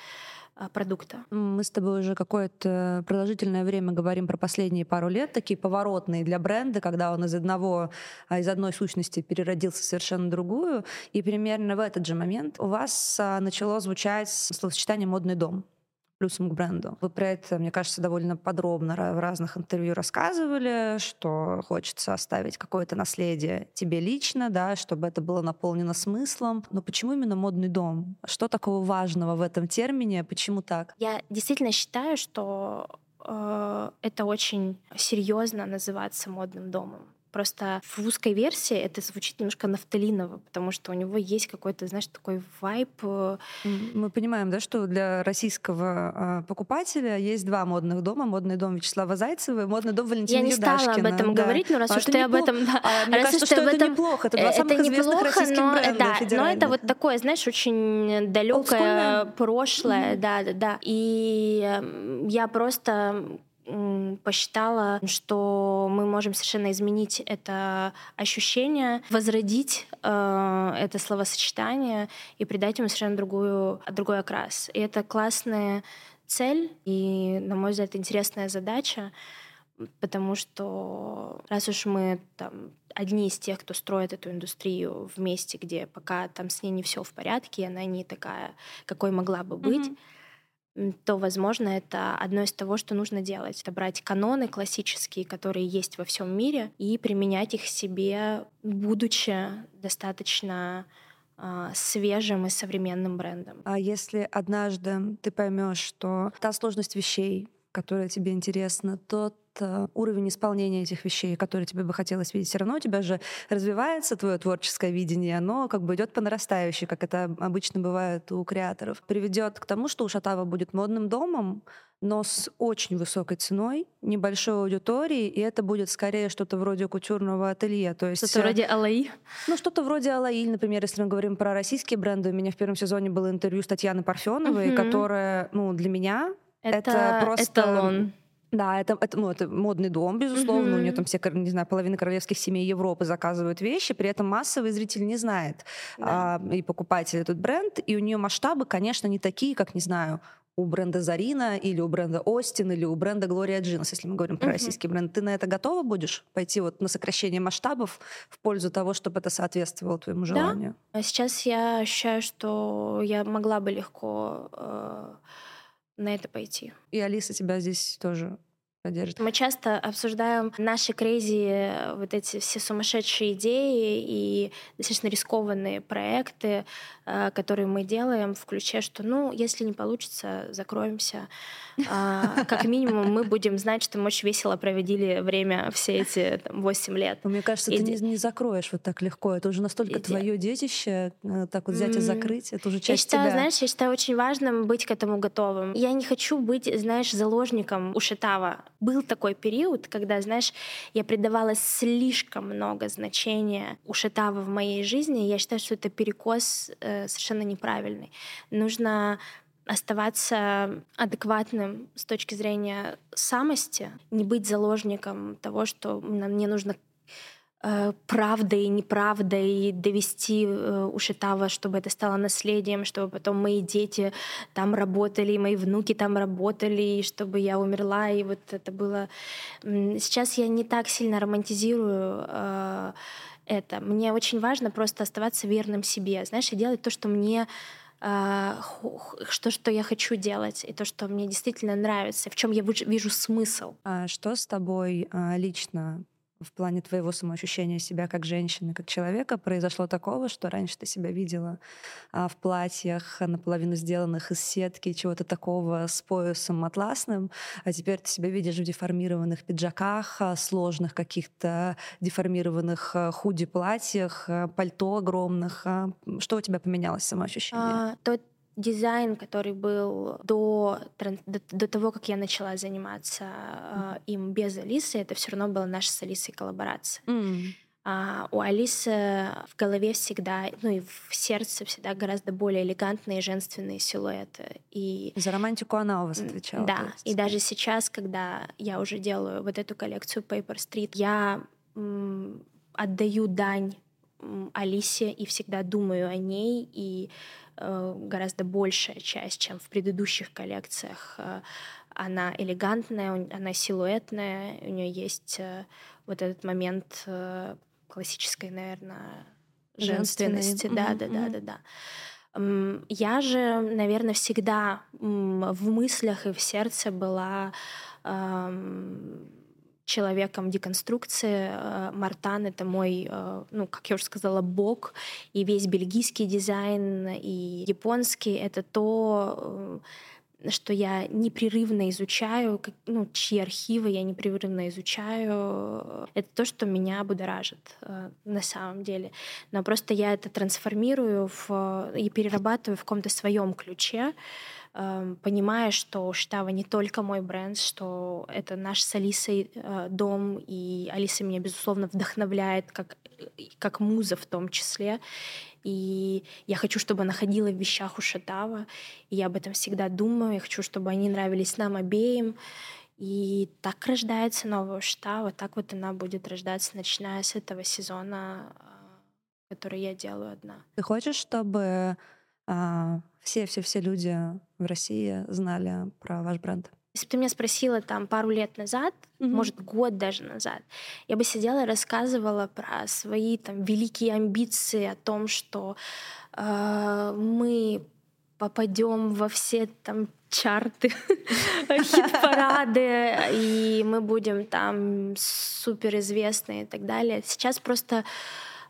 продукта. Мы с тобой уже какое-то продолжительное время говорим про последние пару лет, такие поворотные для бренда, когда он из одного, а, из одной сущности переродился в совершенно другую. И примерно в этот же момент у вас а, начало звучать словосочетание «модный дом» плюсом к бренду. Вы про это, мне кажется, довольно подробно в разных интервью рассказывали, что хочется оставить какое-то наследие тебе лично, да, чтобы это было наполнено смыслом. Но почему именно модный дом? Что такого важного в этом термине? Почему так? Я действительно считаю, что э, это очень серьезно называться модным домом. Просто в русской версии это звучит немножко нафталиново, потому что у него есть какой-то, знаешь, такой вайп. Э, Мы понимаем, да, что для российского э, покупателя есть два модных дома. Модный дом Вячеслава Зайцева и модный дом Валентина Я не Юдашкина. стала об этом да. говорить, но раз а уж ты об этом... Да, а, мне кажется, что это этом... неплохо. Это два самых это неплохо, российских но, бренда да, но это вот такое, знаешь, очень далекое прошлое. Mm-hmm. Да, да, да. И эм, я просто посчитала, что мы можем совершенно изменить это ощущение, возродить э, это словосочетание и придать ему совершенно другую, другой окрас. И это классная цель и, на мой взгляд, интересная задача, потому что раз уж мы там одни из тех, кто строит эту индустрию в месте, где пока там с ней не все в порядке, она не такая, какой могла бы быть, mm-hmm то, возможно, это одно из того, что нужно делать. Это брать каноны классические, которые есть во всем мире, и применять их себе, будучи достаточно э, свежим и современным брендом. А если однажды ты поймешь, что та сложность вещей, которая тебе интересна, тот Э, уровень исполнения этих вещей, которые тебе бы хотелось видеть, все равно у тебя же развивается твое творческое видение, оно как бы идет по нарастающей, как это обычно бывает у креаторов. Приведет к тому, что у Шатава будет модным домом, но с очень высокой ценой, небольшой аудиторией, и это будет скорее что-то вроде кутюрного ателье. То есть, что-то вроде Алаи? Ну, что-то вроде Алаи, например, если мы говорим про российские бренды. У меня в первом сезоне было интервью с Татьяной Парфеновой, угу. которая, ну, для меня это, это просто... Эталон да, это, это, ну, это модный дом, безусловно. Mm-hmm. У нее там все, не знаю, половина королевских семей Европы заказывают вещи, при этом массовый зритель не знает да. а, и покупатель этот бренд. И у нее масштабы, конечно, не такие, как, не знаю, у бренда Zarina или у бренда O'STIN или у бренда Gloria Jeans, если мы говорим про uh-huh. российский бренд. Ты на это готова будешь пойти вот на сокращение масштабов в пользу того, чтобы это соответствовало твоему желанию? Да. А сейчас я ощущаю, что я могла бы легко э, на это пойти. И Алиса тебя здесь тоже поддержит. Мы часто обсуждаем наши crazy, вот эти все сумасшедшие идеи и достаточно рискованные проекты, э, которые мы делаем в ключе, что, ну, если не получится, закроемся. А, как минимум мы будем знать, что мы очень весело проводили время все эти там, 8 лет. Но мне кажется, ты не, закроешь вот так легко. Это уже настолько твое детище, э, так вот взять и закрыть. Это уже часть я считаю, тебя. знаешь, я считаю очень важным быть к этому готовым. Я не хочу быть, знаешь, заложником ушитава. Был такой период, когда, знаешь, я придавала слишком много значения ушитава в моей жизни. Я считаю, что это перекос э, совершенно неправильный. Нужно оставаться адекватным с точки зрения самости, не быть заложником того, что мне нужно правдой и неправдой довести э, Ушитава, чтобы это стало наследием, чтобы потом мои дети там работали, мои внуки там работали, и чтобы я умерла, и вот это было... Сейчас я не так сильно романтизирую э, это. Мне очень важно просто оставаться верным себе, знаешь, и делать то, что мне что, что я хочу делать, и то, что мне действительно нравится, в чем я вижу смысл. А что с тобой лично в плане твоего самоощущения себя как женщины, как человека произошло такого, что раньше ты себя видела а, в платьях, наполовину сделанных из сетки, чего-то такого с поясом атласным, а теперь ты себя видишь в деформированных пиджаках, а, сложных каких-то деформированных а, худи-платьях, а, пальто огромных. Что у тебя поменялось самоощущение? А, тот дизайн, который был до, до, того, как я начала заниматься э, им без Алисы, это все равно была наша с Алисой коллаборация. Mm. А у Алисы в голове всегда, ну и в сердце всегда гораздо более элегантные женственные силуэты. И за романтику она у вас отвечала. Да, и даже сейчас, когда я уже делаю вот эту коллекцию Paper Street, я м, отдаю дань Алисе и всегда думаю о ней и гораздо большая часть, чем в предыдущих коллекциях. Э, она элегантная, она силуэтная, у нее есть э, вот этот момент классической, наверное, женственности. Да, да, да, да, да. Я же, наверное, всегда в мыслях и в сердце была человеком деконструкции. Э, Мартан — это мой, э, ну, как я уже сказала, бог, и весь бельгийский дизайн, и японский — это то, э, что я непрерывно изучаю, ну, чьи архивы я непрерывно изучаю. Это то, что меня будоражит на самом деле. Но просто я это трансформирую в, и перерабатываю в каком-то своем ключе, понимая, что Штава не только мой бренд, что это наш с Алисой э, дом, и Алиса меня, безусловно, вдохновляет как, как муза в том числе. И я хочу, чтобы она ходила в вещах у Шатава, и я об этом всегда думаю, я хочу, чтобы они нравились нам обеим. И так рождается новая Штава, так вот она будет рождаться, начиная с этого сезона, э, который я делаю одна. Ты хочешь, чтобы все-все-все люди в России знали про ваш бренд? Если бы ты меня спросила там пару лет назад, mm-hmm. может год даже назад, я бы сидела и рассказывала про свои там великие амбиции о том, что э, мы попадем во все там чарты, хит-парады, и мы будем там суперизвестны и так далее. Сейчас просто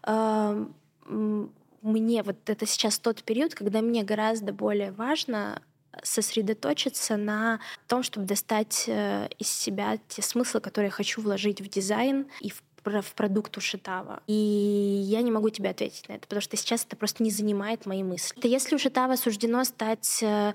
э, мне вот это сейчас тот период, когда мне гораздо более важно сосредоточиться на том, чтобы достать э, из себя те смыслы, которые я хочу вложить в дизайн и в в продукт Ушитава. И я не могу тебе ответить на это, потому что сейчас это просто не занимает мои мысли. Это если Ушитава суждено стать э,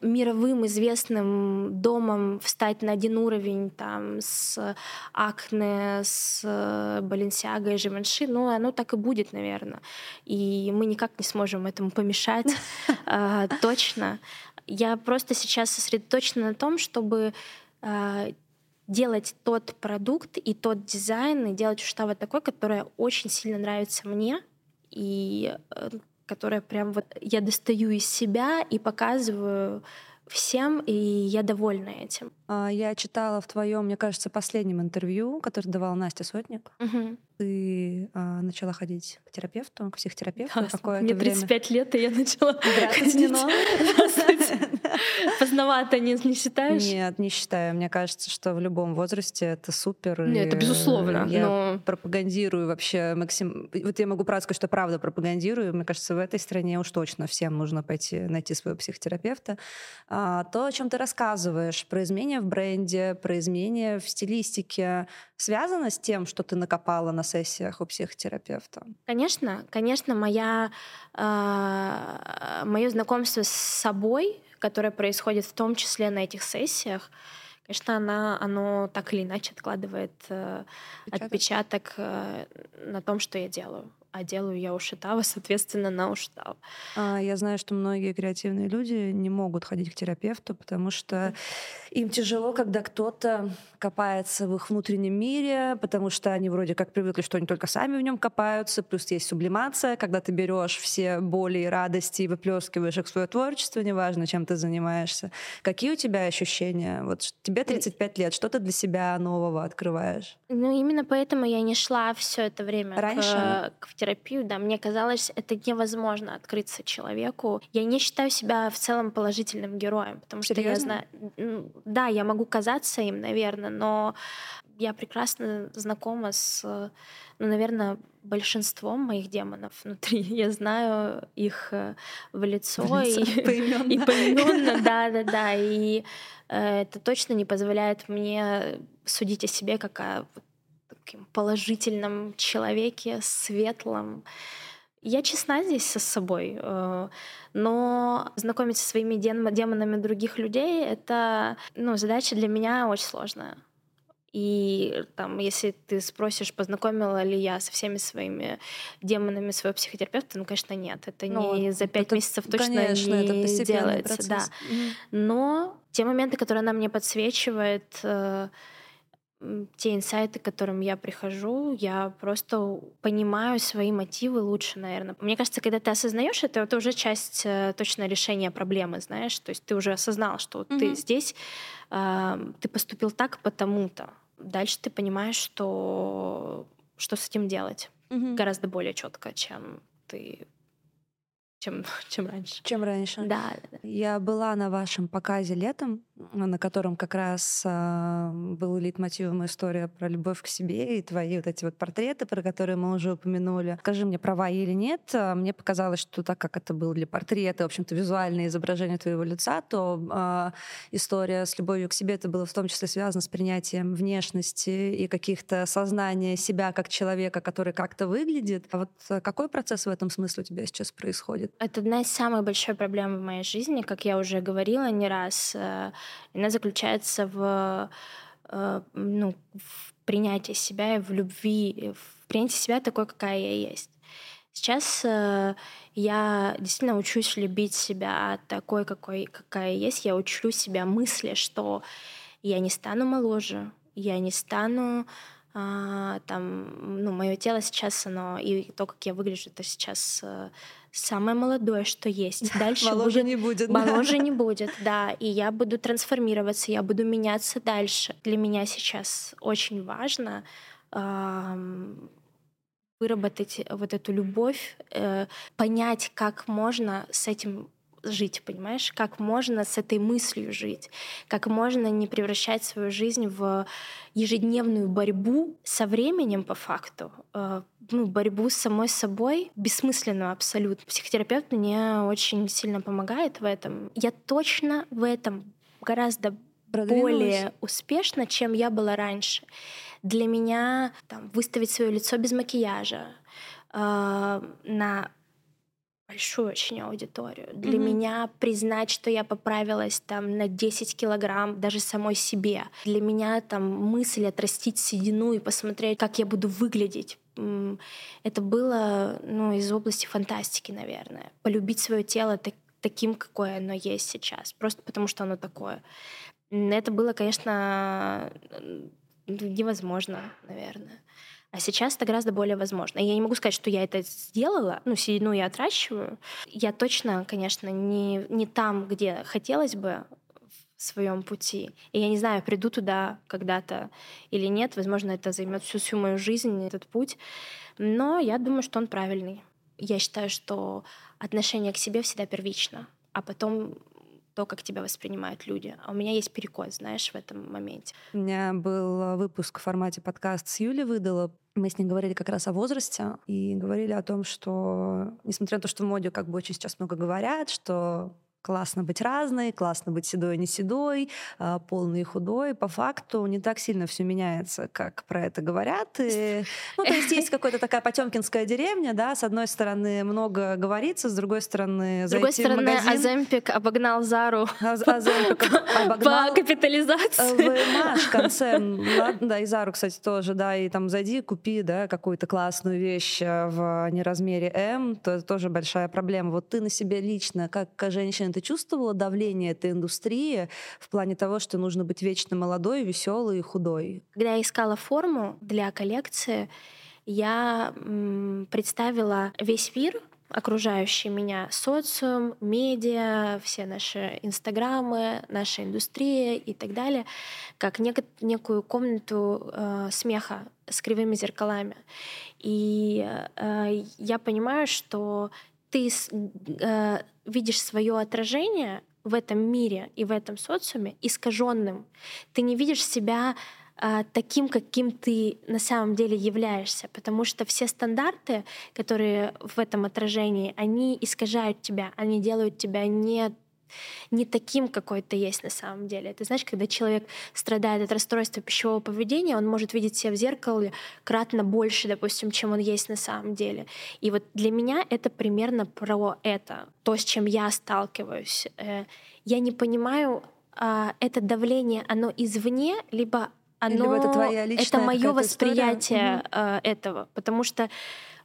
мировым известным домом, встать на один уровень там с Акне, с Баленсиаго и Живанши, ну, оно так и будет, наверное. И мы никак не сможем этому помешать э, точно. Я просто сейчас сосредоточена на том, чтобы э, делать тот продукт и тот дизайн, и делать что-то такое, которое очень сильно нравится мне, и э, которое прям вот я достаю из себя и показываю всем, и я довольна этим. А, я читала в твоем, мне кажется, последнем интервью, которое давала Настя Сотник. Угу. Ты а, начала ходить к терапевту, к психотерапевту да, какое-то Мне 35 время. лет, и я начала ходить. Поздновато не, не считаешь? Нет, не считаю. Мне кажется, что в любом возрасте это супер. Нет, это безусловно. Я но... пропагандирую вообще максим... Вот я могу правда сказать, что правда пропагандирую. Мне кажется, в этой стране уж точно всем нужно пойти найти своего психотерапевта. А, то, о чем ты рассказываешь, про изменения в бренде, про изменения в стилистике, связано с тем, что ты накопала на сессиях у психотерапевта? Конечно, конечно, моя, э, мое знакомство с собой, которое происходит в том числе на этих сессиях, конечно, она, оно так или иначе откладывает э, отпечаток, отпечаток э, на том, что я делаю а делаю я Ушитава, соответственно, на Ушитава. А, я знаю, что многие креативные люди не могут ходить к терапевту, потому что им тяжело, когда кто-то копается в их внутреннем мире, потому что они вроде как привыкли, что они только сами в нем копаются, плюс есть сублимация, когда ты берешь все боли и радости и выплескиваешь их в свое творчество, неважно, чем ты занимаешься. Какие у тебя ощущения? Вот тебе 35 лет, что ты для себя нового открываешь? Ну, именно поэтому я не шла все это время Раньше? к, к терапию, да, мне казалось, это невозможно открыться человеку. Я не считаю себя в целом положительным героем, потому что я знаю, да, я могу казаться им, наверное, но я прекрасно знакома с, ну, наверное, большинством моих демонов внутри. Я знаю их э, в лицо, в лицо и, поименно. и поименно, да, да, да. И э, это точно не позволяет мне судить о себе как о таким положительном человеке, светлом. Я честна здесь со собой, э, но знакомиться со своими демонами других людей — это ну, задача для меня очень сложная. И там, если ты спросишь, познакомила ли я со всеми своими демонами своего психотерапевта, ну, конечно, нет. Это ну, не за пять месяцев точно конечно, не это делается. Процесс. Да. Mm-hmm. Но те моменты, которые она мне подсвечивает, э, те инсайты, к которым я прихожу, я просто понимаю свои мотивы лучше, наверное. Мне кажется, когда ты осознаешь это, это уже часть э, точно решения проблемы, знаешь. То есть ты уже осознал, что mm-hmm. ты здесь, э, ты поступил так потому-то. Дальше ты понимаешь, что что с этим делать mm-hmm. гораздо более четко, чем ты чем, чем раньше. Чем раньше. Да, да. Я была на вашем показе летом, на котором как раз э, был лейтмотивом история про любовь к себе и твои вот эти вот портреты, про которые мы уже упомянули. Скажи мне, права или нет, а, мне показалось, что так как это был для портрета, в общем-то, визуальное изображение твоего лица, то э, история с любовью к себе это было в том числе связано с принятием внешности и каких-то сознания себя как человека, который как-то выглядит. А вот какой процесс в этом смысле у тебя сейчас происходит? Это одна из самых больших проблем в моей жизни, как я уже говорила не раз. Э, она заключается в, э, ну, в принятии себя и в любви, в принятии себя такой, какая я есть. Сейчас э, я действительно учусь любить себя такой, какой, какая я есть. Я учу себя мысли, что я не стану моложе, я не стану а, там, ну, мое тело сейчас, оно, и то, как я выгляжу, это сейчас а, самое молодое, что есть. Дальше моложе будет, не будет. Моложе да. не будет, да. И я буду трансформироваться, я буду меняться дальше. Для меня сейчас очень важно выработать вот эту любовь, э, понять, как можно с этим жить, понимаешь? Как можно с этой мыслью жить? Как можно не превращать свою жизнь в ежедневную борьбу со временем по факту, э, ну, борьбу с самой собой, бессмысленную абсолютно. Психотерапевт мне очень сильно помогает в этом. Я точно в этом гораздо более успешна, чем я была раньше. Для меня там, выставить свое лицо без макияжа, э, на большую очень аудиторию. Для mm-hmm. меня признать, что я поправилась там на 10 килограмм даже самой себе. Для меня там мысль отрастить седину и посмотреть, как я буду выглядеть. Это было ну, из области фантастики, наверное. Полюбить свое тело так, таким, какое оно есть сейчас. Просто потому, что оно такое. Это было, конечно, невозможно, наверное. А сейчас это гораздо более возможно. Я не могу сказать, что я это сделала, ну, седину я отращиваю. Я точно, конечно, не, не там, где хотелось бы в своем пути. И я не знаю, приду туда когда-то или нет. Возможно, это займет всю, всю мою жизнь, этот путь. Но я думаю, что он правильный. Я считаю, что отношение к себе всегда первично, а потом то, как тебя воспринимают люди. А у меня есть перекос, знаешь, в этом моменте. У меня был выпуск в формате подкаст с Юлей выдала. Мы с ней говорили как раз о возрасте и говорили о том, что, несмотря на то, что в моде как бы очень сейчас много говорят, что классно быть разной, классно быть седой, не седой, а, полный и худой. По факту не так сильно все меняется, как про это говорят. И, ну, то есть есть какая-то такая потемкинская деревня, да, с одной стороны много говорится, с другой стороны С другой стороны, Аземпик обогнал Зару Аземпик обогнал по капитализации. ВМАш концерн, да, и Зару, кстати, тоже, да, и там зайди, купи, да, какую-то классную вещь э, в неразмере М, то это тоже большая проблема. Вот ты на себе лично, как женщина, ты чувствовала давление этой индустрии в плане того, что нужно быть вечно молодой, веселой и худой? Когда я искала форму для коллекции, я представила весь мир, окружающий меня социум, медиа, все наши инстаграмы, наша индустрия и так далее, как нек- некую комнату э, смеха с кривыми зеркалами. И э, я понимаю, что ты э, видишь свое отражение в этом мире и в этом социуме искаженным. Ты не видишь себя э, таким, каким ты на самом деле являешься, потому что все стандарты, которые в этом отражении, они искажают тебя, они делают тебя не не таким, какой ты есть на самом деле. Ты знаешь, когда человек страдает от расстройства пищевого поведения, он может видеть себя в зеркале кратно больше, допустим, чем он есть на самом деле. И вот для меня это примерно про это, то, с чем я сталкиваюсь. Э, я не понимаю, а, это давление, оно извне, либо оно... Либо это твоя личная Это мое восприятие история? этого, потому что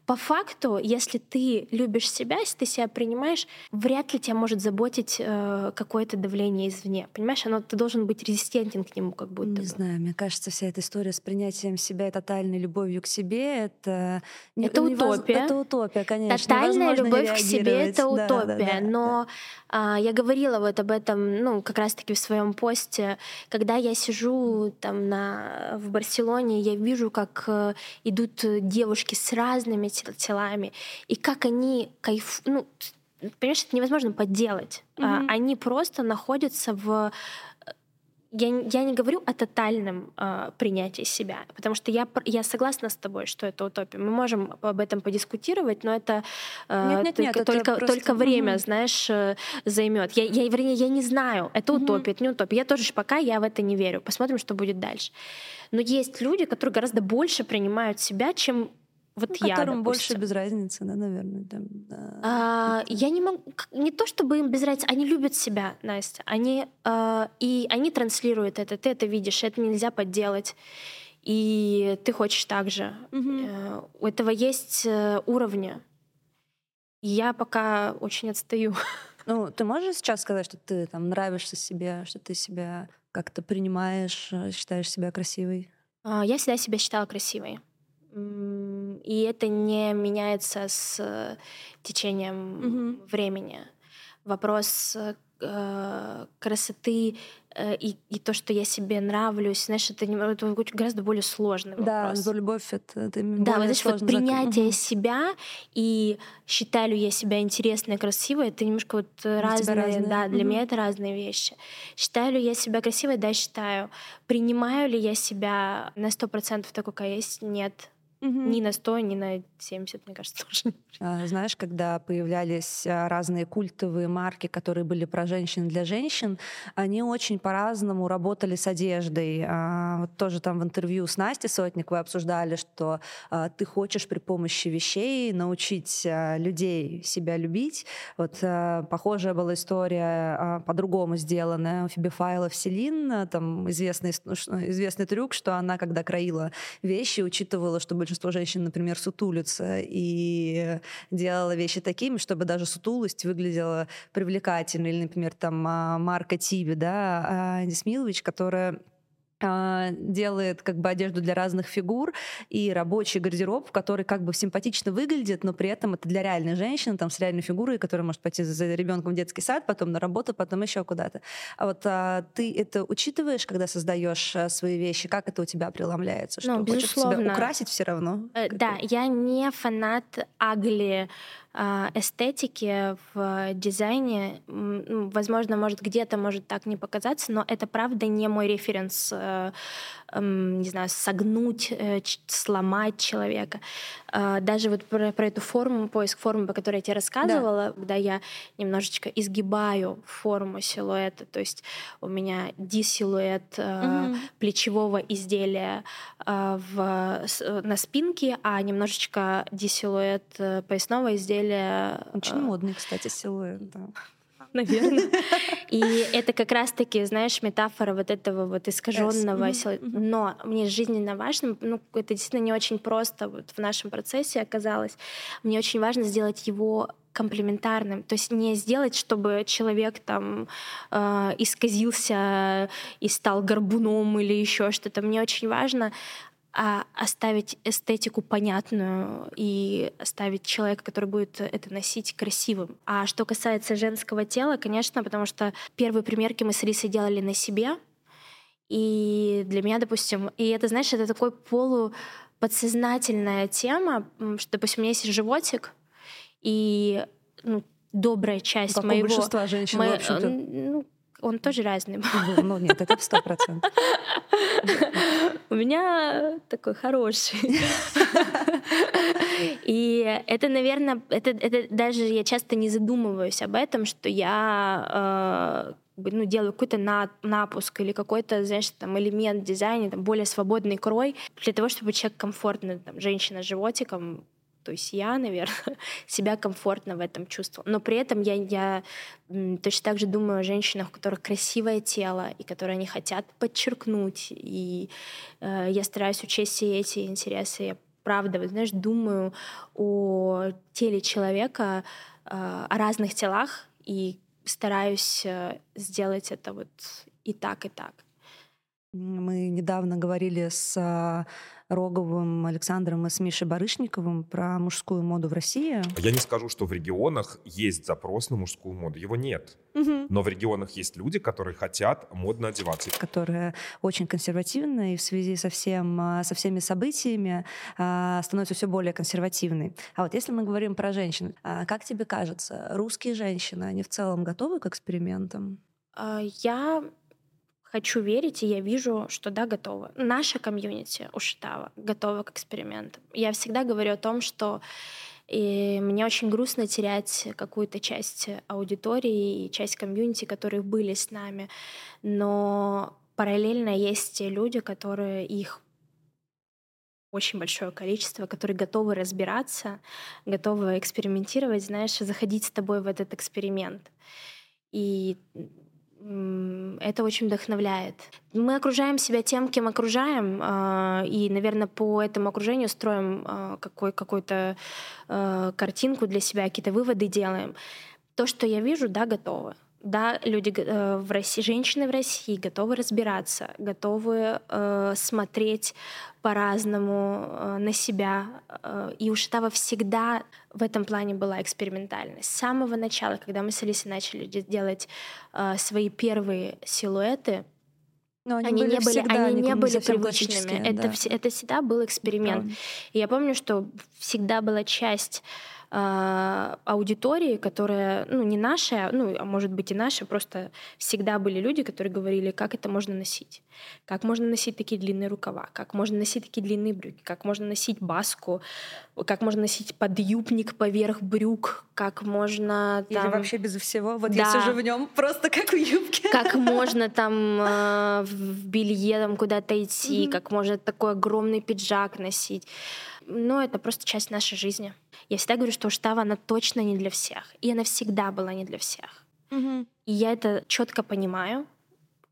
по факту, если ты любишь себя, если ты себя принимаешь, вряд ли тебя может заботить э, какое-то давление извне. Понимаешь, оно, ты должен быть резистентен к нему как будто Не бы. знаю, мне кажется, вся эта история с принятием себя и тотальной любовью к себе — это... Это утопия. Это утопия, конечно. Тотальная любовь к себе — это утопия. Да, да, да, но да. А, я говорила вот об этом, ну, как раз-таки в своем посте. Когда я сижу там на, в Барселоне, я вижу, как э, идут девушки с разными телами, и как они кайф... Ну, понимаешь, это невозможно подделать. Mm-hmm. Они просто находятся в я, я не говорю о тотальном э, принятии себя, потому что я, я согласна с тобой, что это утопия. Мы можем об этом подискутировать, но это, э, нет, нет, только, нет, это только, просто... только время, угу. знаешь, э, займет. Я, я, вернее, я не знаю, это угу. утопия, это не утопия. Я тоже пока я в это не верю. Посмотрим, что будет дальше. Но есть люди, которые гораздо больше принимают себя, чем вот ну, я, которым допустим. больше без разницы, да, наверное. Там, да. А, я не могу, не то чтобы им без разницы, они любят себя, Настя, они а, и они транслируют это, ты это видишь, это нельзя подделать, и ты хочешь так же. Угу. У этого есть э, уровни. Я пока очень отстаю. Ну, ты можешь сейчас сказать, что ты там нравишься себе, что ты себя как-то принимаешь, э, считаешь себя красивой? А, я всегда себя считала красивой. И это не меняется с э, течением угу. времени. Вопрос э, красоты э, и, и то, что я себе нравлюсь, знаешь, это, это гораздо более сложный вопрос. Да, любовь это, это Да, вот знаешь, вот принятие угу. себя и считаю ли я себя интересной и красивой, это немножко вот для разные, разные, да, для угу. меня это разные вещи. Считаю ли я себя красивой? Да, считаю. Принимаю ли я себя на сто процентов такой, какая есть? Нет. Угу. Ни на 100, ни на 70, мне кажется, тоже. А, знаешь, когда появлялись а, разные культовые марки, которые были про женщин для женщин, они очень по-разному работали с одеждой. А, вот тоже там в интервью с Настей Сотник вы обсуждали, что ты хочешь при помощи вещей научить людей себя любить. Вот похожая была история, по-другому сделанная у Фиби Файлов Селин. Там известный, известный трюк, что она, когда краила вещи, учитывала, чтобы большинство женщин, например, сутулятся, и делала вещи такими, чтобы даже сутулость выглядела привлекательно. Или, например, там а, Марка Тиби, да, Дисмилович, которая а, делает как бы одежду для разных фигур и рабочий гардероб, который как бы симпатично выглядит, но при этом это для реальной женщины, там с реальной фигурой, которая может пойти за ребенком в детский сад, потом на работу, потом еще куда-то. А вот а, ты это учитываешь, когда создаешь а, свои вещи? Как это у тебя преломляется? Что ну, безусловно. себя украсить все равно? Э, да, я не фанат агли а, эстетики в дизайне, ну, возможно, может где-то может так не показаться, но это правда не мой референс, э, эм, не знаю, согнуть, э, сломать человека. А, даже вот про, про эту форму, поиск формы, по которой я тебе рассказывала, да. когда я немножечко изгибаю форму силуэта, то есть у меня D-силуэт угу. плечевого изделия в, на спинке, а немножечко D-силуэт поясного изделия. Очень модный, кстати, силуэт, да наверное. И это как раз-таки, знаешь, метафора вот этого вот искаженного. Но мне жизненно важно, ну, это действительно не очень просто вот в нашем процессе оказалось. Мне очень важно сделать его комплементарным, то есть не сделать, чтобы человек там э, исказился и стал горбуном или еще что-то. Мне очень важно а оставить эстетику понятную и оставить человека, который будет это носить красивым. А что касается женского тела, конечно, потому что первые примерки мы с Рисой делали на себе, и для меня, допустим, и это, знаешь, это такой полу подсознательная тема, что, допустим, у меня есть животик, и ну, добрая часть как моего... большинства женщин, мо... в общем-то. Ну, он тоже разный. Ну, ну нет, это сто процентов. У меня такой хороший. И это, наверное, это, это даже я часто не задумываюсь об этом, что я э, ну, делаю какой-то на, напуск или какой-то, знаешь, там элемент дизайна, там, более свободный крой для того, чтобы человек комфортно, там, женщина с животиком то есть я, наверное, себя комфортно в этом чувствовала. Но при этом я, я точно так же думаю о женщинах, у которых красивое тело, и которые они хотят подчеркнуть. И э, я стараюсь учесть все эти интересы. Я правда, вот, знаешь, думаю о теле человека, э, о разных телах, и стараюсь э, сделать это вот и так, и так. Мы недавно говорили с а, Роговым Александром и с Мишей Барышниковым про мужскую моду в России. Я не скажу, что в регионах есть запрос на мужскую моду. Его нет. Угу. Но в регионах есть люди, которые хотят модно одеваться. Которые очень консервативны и в связи со, всем, а, со всеми событиями а, становятся все более консервативной. А вот если мы говорим про женщин, как тебе кажется, русские женщины, они в целом готовы к экспериментам? Я хочу верить, и я вижу, что да, готова. Наша комьюнити у Шитава готова к экспериментам. Я всегда говорю о том, что и мне очень грустно терять какую-то часть аудитории и часть комьюнити, которые были с нами. Но параллельно есть те люди, которые их очень большое количество, которые готовы разбираться, готовы экспериментировать, знаешь, заходить с тобой в этот эксперимент. И это очень вдохновляет. Мы окружаем себя тем, кем окружаем, а, и, наверное, по этому окружению строим а, какой, какую-то а, картинку для себя, какие-то выводы делаем. То, что я вижу, да, готово. Да, люди э, в России, женщины в России готовы разбираться, готовы э, смотреть по-разному э, на себя. Э, и у Шитава всегда в этом плане была экспериментальность. С самого начала, когда мы с Алисой начали делать э, свои первые силуэты, но они, они были не были, они не были привычными. Это, да. это всегда был эксперимент. Да. И я помню, что всегда была часть э, аудитории, которая, ну, не наша, ну, а может быть и наша, просто всегда были люди, которые говорили, как это можно носить, как можно носить такие длинные рукава, как можно носить такие длинные брюки, как можно носить баску, как можно носить подъюбник поверх брюк, как можно там... Или вообще без всего, вот да. я сижу в нем просто как в юбке. Как можно там э, в белье там куда-то идти, mm-hmm. как можно такой огромный пиджак носить. Ну, это просто часть нашей жизни. Я всегда говорю, что Уштава, она точно не для всех. И она всегда была не для всех. Угу. И я это четко понимаю,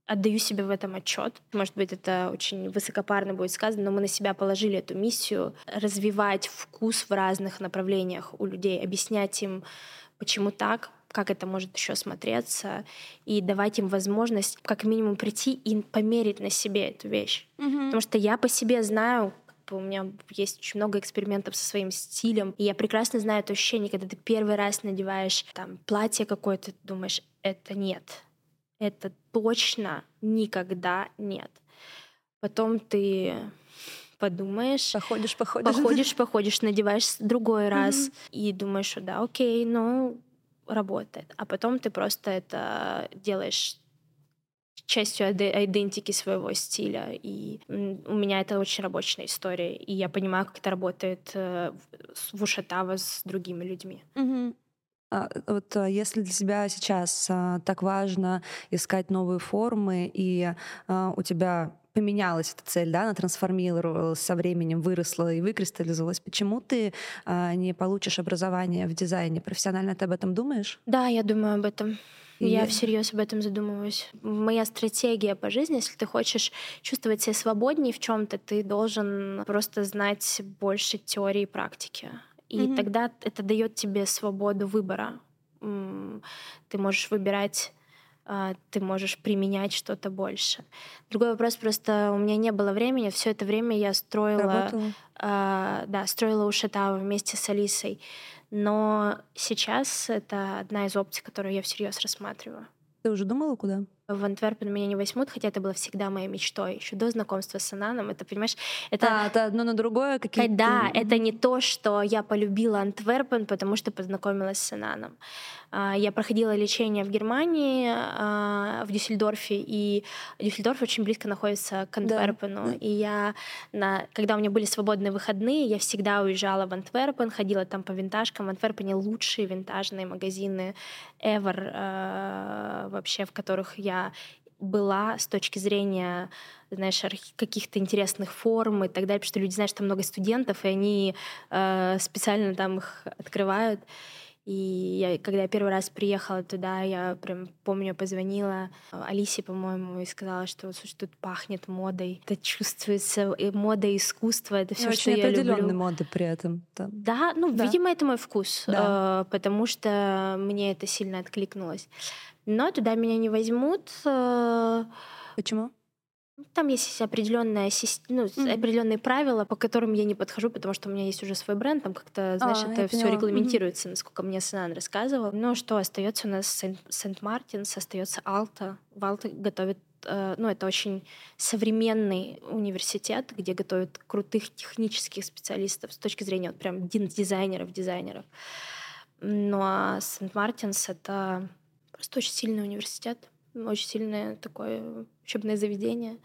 отдаю себе в этом отчет. Может быть, это очень высокопарно будет сказано, но мы на себя положили эту миссию развивать вкус в разных направлениях у людей, объяснять им, почему так, как это может еще смотреться, и давать им возможность как минимум прийти и померить на себе эту вещь. Mm-hmm. Потому что я по себе знаю, у меня есть очень много экспериментов со своим стилем, и я прекрасно знаю это ощущение, когда ты первый раз надеваешь там платье какое-то, думаешь, это нет, это точно никогда нет. Потом ты подумаешь. Походишь, походишь. Походишь, походишь, надеваешь другой раз и думаешь, что да, окей, ну, работает. А потом ты просто это делаешь частью идентики своего стиля. И у меня это очень рабочая история. И я понимаю, как это работает э, в Ушатава с другими людьми. Mm-hmm. А, вот а, если для тебя сейчас а, так важно искать новые формы, и а, у тебя поменялась эта цель, да, она трансформировалась со временем, выросла и выкристаллизовалась. Почему ты а, не получишь образование в дизайне? Профессионально ты об этом думаешь? Да, я думаю об этом. И... Я всерьез об этом задумываюсь. Моя стратегия по жизни, если ты хочешь чувствовать себя свободнее в чем-то, ты должен просто знать больше теории и практики. И mm-hmm. тогда это дает тебе свободу выбора. Ты можешь выбирать а, ты можешь применять что-то больше. Другой вопрос просто у меня не было времени. Все это время я строила, э, да, строила Ушатава вместе с Алисой. Но сейчас это одна из опций, которую я всерьез рассматриваю. Ты уже думала, куда? В Антверпен меня не возьмут, хотя это было всегда моей мечтой. Еще до знакомства с Ананом, это, понимаешь, это... А, это одно на другое какие-то... Да, это не то, что я полюбила Антверпен, потому что познакомилась с Ананом. А, я проходила лечение в Германии, а, в Дюссельдорфе, и Дюссельдорф очень близко находится к Антверпену. Да. И я, на, когда у меня были свободные выходные, я всегда уезжала в Антверпен, ходила там по винтажкам. В Антверпене лучшие винтажные магазины ever а, вообще, в которых я была с точки зрения, знаешь, каких-то интересных форм и так далее, потому что люди знают, что там много студентов, и они э, специально там их открывают. И я, когда я первый раз приехала туда, я прям помню, позвонила Алисе, по-моему, и сказала, что слушай, тут пахнет модой. Это чувствуется и мода, и искусство, это все, что я люблю. моды при этом. Да, да ну, да. видимо, это мой вкус, да. э, потому что мне это сильно откликнулось. Но туда меня не возьмут. Э, Почему? Там есть определенная, ну, mm-hmm. определенные правила, по которым я не подхожу, потому что у меня есть уже свой бренд, там как-то, знаешь, а, это все регламентируется, mm-hmm. насколько мне Санан рассказывал. Но что остается у нас Сент-Мартинс, остается Алта. В Алта готовят э, ну, это очень современный университет, где готовят крутых технических специалистов с точки зрения вот прям дизайнеров, дизайнеров. Ну а Сент-Мартинс — это просто очень сильный университет, очень сильное такое учебное заведение.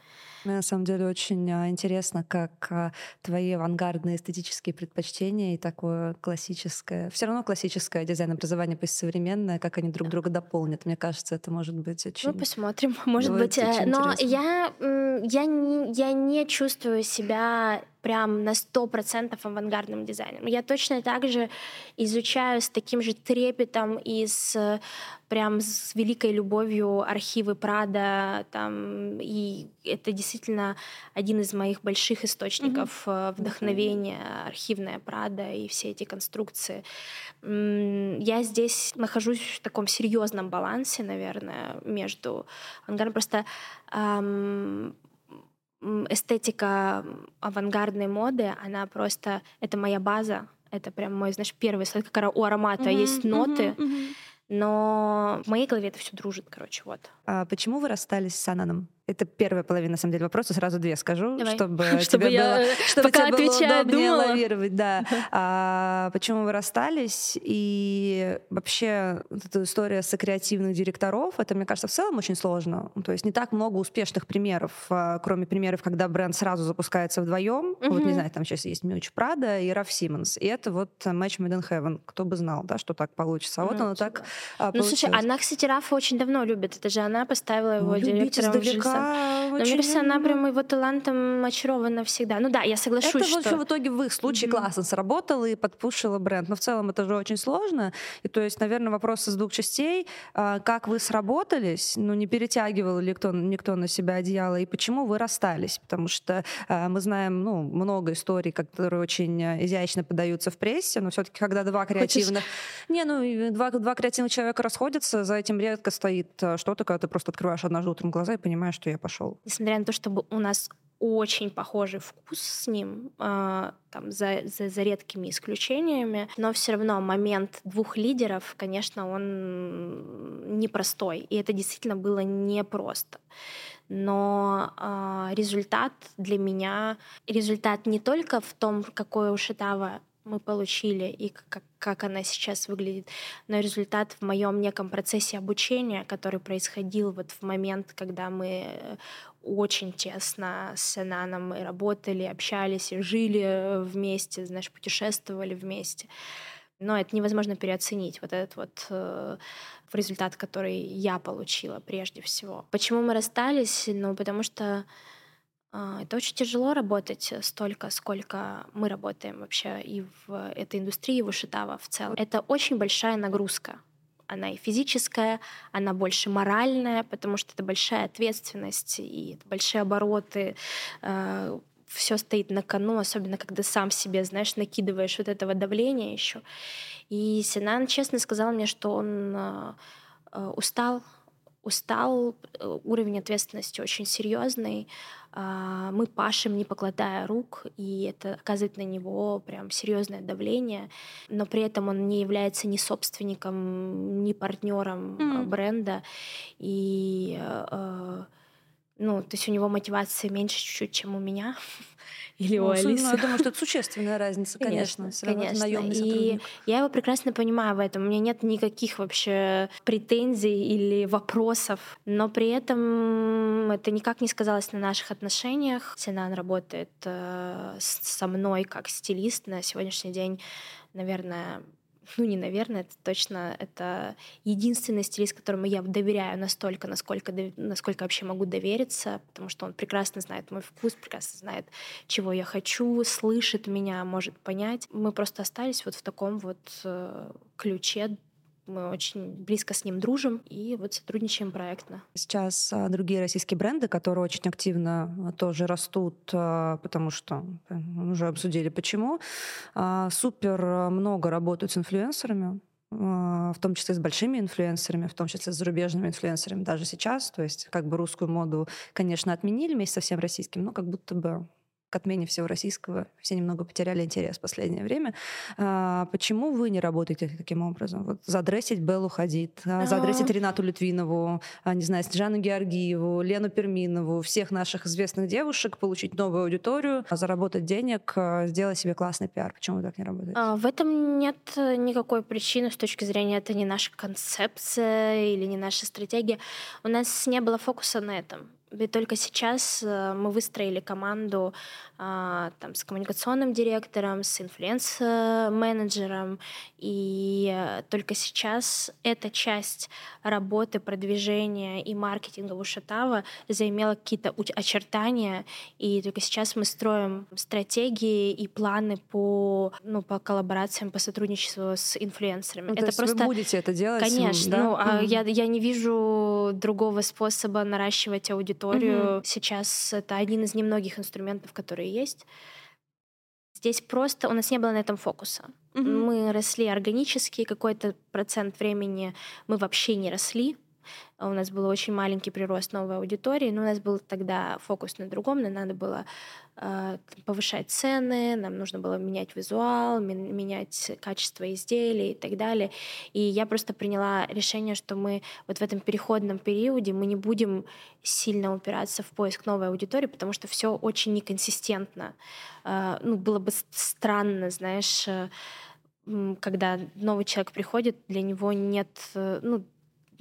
Мне на самом деле очень а, интересно, как а, твои авангардные эстетические предпочтения и такое классическое, все равно классическое дизайн-образование, пусть современное, как они друг друга дополнят. Мне кажется, это может быть очень... Ну, посмотрим. Может быть. Э, но я, я, не, я не чувствую себя прям на сто процентов авангардным дизайном. Я точно так же изучаю с таким же трепетом и с прям с великой любовью архивы Прада, там, и это действительно один из моих больших источников mm-hmm. вдохновения, архивная Прада и все эти конструкции. Я здесь нахожусь в таком серьезном балансе, наверное, между авангардом. Просто эм, эстетика авангардной моды, она просто, это моя база, это прям мой, знаешь, первый слой, как у аромата mm-hmm, есть ноты, mm-hmm, mm-hmm. Но в моей голове это все дружит, короче, вот. А почему вы расстались с Ананом? Это первая половина, на самом деле, вопроса. Сразу две скажу, Давай. чтобы, чтобы тебе я, было, чтобы пока тебе отвечаю, было удобнее думала. лавировать. Да. А, почему вы расстались? И вообще эта история с креативных директоров, это, мне кажется, в целом очень сложно. То есть не так много успешных примеров, а, кроме примеров, когда бренд сразу запускается вдвоем. Mm-hmm. Вот, не знаю, там сейчас есть Мьюч Прада и Раф Симмонс. И это вот Match Made in Heaven. Кто бы знал, да, что так получится. А вот mm-hmm. оно так а, Ну, слушай, она, кстати, Рафа очень давно любит. Это же она поставила его ну, директором в мне кажется, она прям его талантом очарована всегда. Ну да, я соглашусь, это что... Это в итоге в их случае mm-hmm. классно сработало и подпушило бренд. Но в целом это же очень сложно. И то есть, наверное, вопрос из двух частей. А, как вы сработались? Ну, не перетягивал ли кто, никто на себя одеяло? И почему вы расстались? Потому что а, мы знаем ну, много историй, которые очень а, изящно подаются в прессе, но все таки когда два креативных... Хочешь... Не, ну, два, два креативных человека расходятся, за этим редко стоит что-то, когда ты просто открываешь однажды утром глаза и понимаешь, что я пошел несмотря на то, чтобы у нас очень похожий вкус с ним, э, там, за, за, за редкими исключениями, но все равно момент двух лидеров, конечно, он непростой, и это действительно было непросто. но э, результат для меня, результат не только в том, какое у Шитава мы получили и как, как она сейчас выглядит, но результат в моем неком процессе обучения, который происходил вот в момент, когда мы э, очень тесно с Сенаном мы работали, общались и жили вместе, знаешь, путешествовали вместе. Но это невозможно переоценить, вот этот вот э, результат, который я получила прежде всего. Почему мы расстались? Ну, потому что это очень тяжело работать столько, сколько мы работаем вообще и в этой индустрии, и в Ушитава в целом. Это очень большая нагрузка. Она и физическая, она больше моральная, потому что это большая ответственность и большие обороты. А, Все стоит на кону, особенно когда сам себе, знаешь, накидываешь вот этого давления еще. И Синан честно сказал мне, что он а, устал устал, э, уровень ответственности очень серьезный. А, мы пашем, не покладая рук, и это оказывает на него прям серьезное давление. Но при этом он не является ни собственником, ни партнером mm. бренда. И э, ну, то есть у него мотивации меньше чуть-чуть, чем у меня. Или ну, у Алисы. Я думаю, что это существенная разница, конечно. Конечно, конечно. И я его прекрасно понимаю в этом. У меня нет никаких вообще претензий или вопросов. Но при этом это никак не сказалось на наших отношениях. Синан работает э, со мной как стилист на сегодняшний день, наверное, ну не наверное, это точно это единственный стилист, которому я доверяю настолько, насколько, насколько вообще могу довериться, потому что он прекрасно знает мой вкус, прекрасно знает, чего я хочу, слышит меня, может понять. Мы просто остались вот в таком вот э, ключе мы очень близко с ним дружим и вот сотрудничаем проектно. Сейчас а, другие российские бренды, которые очень активно а, тоже растут, а, потому что уже обсудили почему, супер много работают с инфлюенсерами, в том числе с большими инфлюенсерами, в том числе с зарубежными инфлюенсерами даже сейчас. То есть как бы русскую моду, конечно, отменили вместе со всем российским, но как будто бы к отмене всего российского. Все немного потеряли интерес в последнее время. А, почему вы не работаете таким образом? Вот задрессить Беллу Хадид, а, задрессить Ренату Литвинову, а, не знаю, Снежану Георгиеву, Лену Перминову, всех наших известных девушек, получить новую аудиторию, заработать денег, а, сделать себе классный пиар. Почему вы так не работаете? А, в этом нет никакой причины с точки зрения это не наша концепция или не наша стратегия. У нас не было фокуса на этом. И только сейчас э, мы выстроили команду там, с коммуникационным директором, с инфлюенс-менеджером, и э, только сейчас эта часть работы, продвижения и маркетинга у Шатава заимела какие-то очертания, и только сейчас мы строим стратегии и планы по, ну, по коллаборациям, по сотрудничеству с инфлюенсерами. Ну, это просто... вы будете это делать? Конечно. Да? Ну, mm-hmm. я, я не вижу другого способа наращивать аудиторию. Угу. Сейчас это один из немногих инструментов, которые есть. Здесь просто у нас не было на этом фокуса. Угу. Мы росли органически, какой-то процент времени мы вообще не росли. У нас был очень маленький прирост новой аудитории, но у нас был тогда фокус на другом, нам надо было э, повышать цены, нам нужно было менять визуал, менять качество изделий и так далее. И я просто приняла решение, что мы вот в этом переходном периоде мы не будем сильно упираться в поиск новой аудитории, потому что все очень неконсистентно. Э, ну, было бы странно, знаешь, э, когда новый человек приходит, для него нет, э, ну,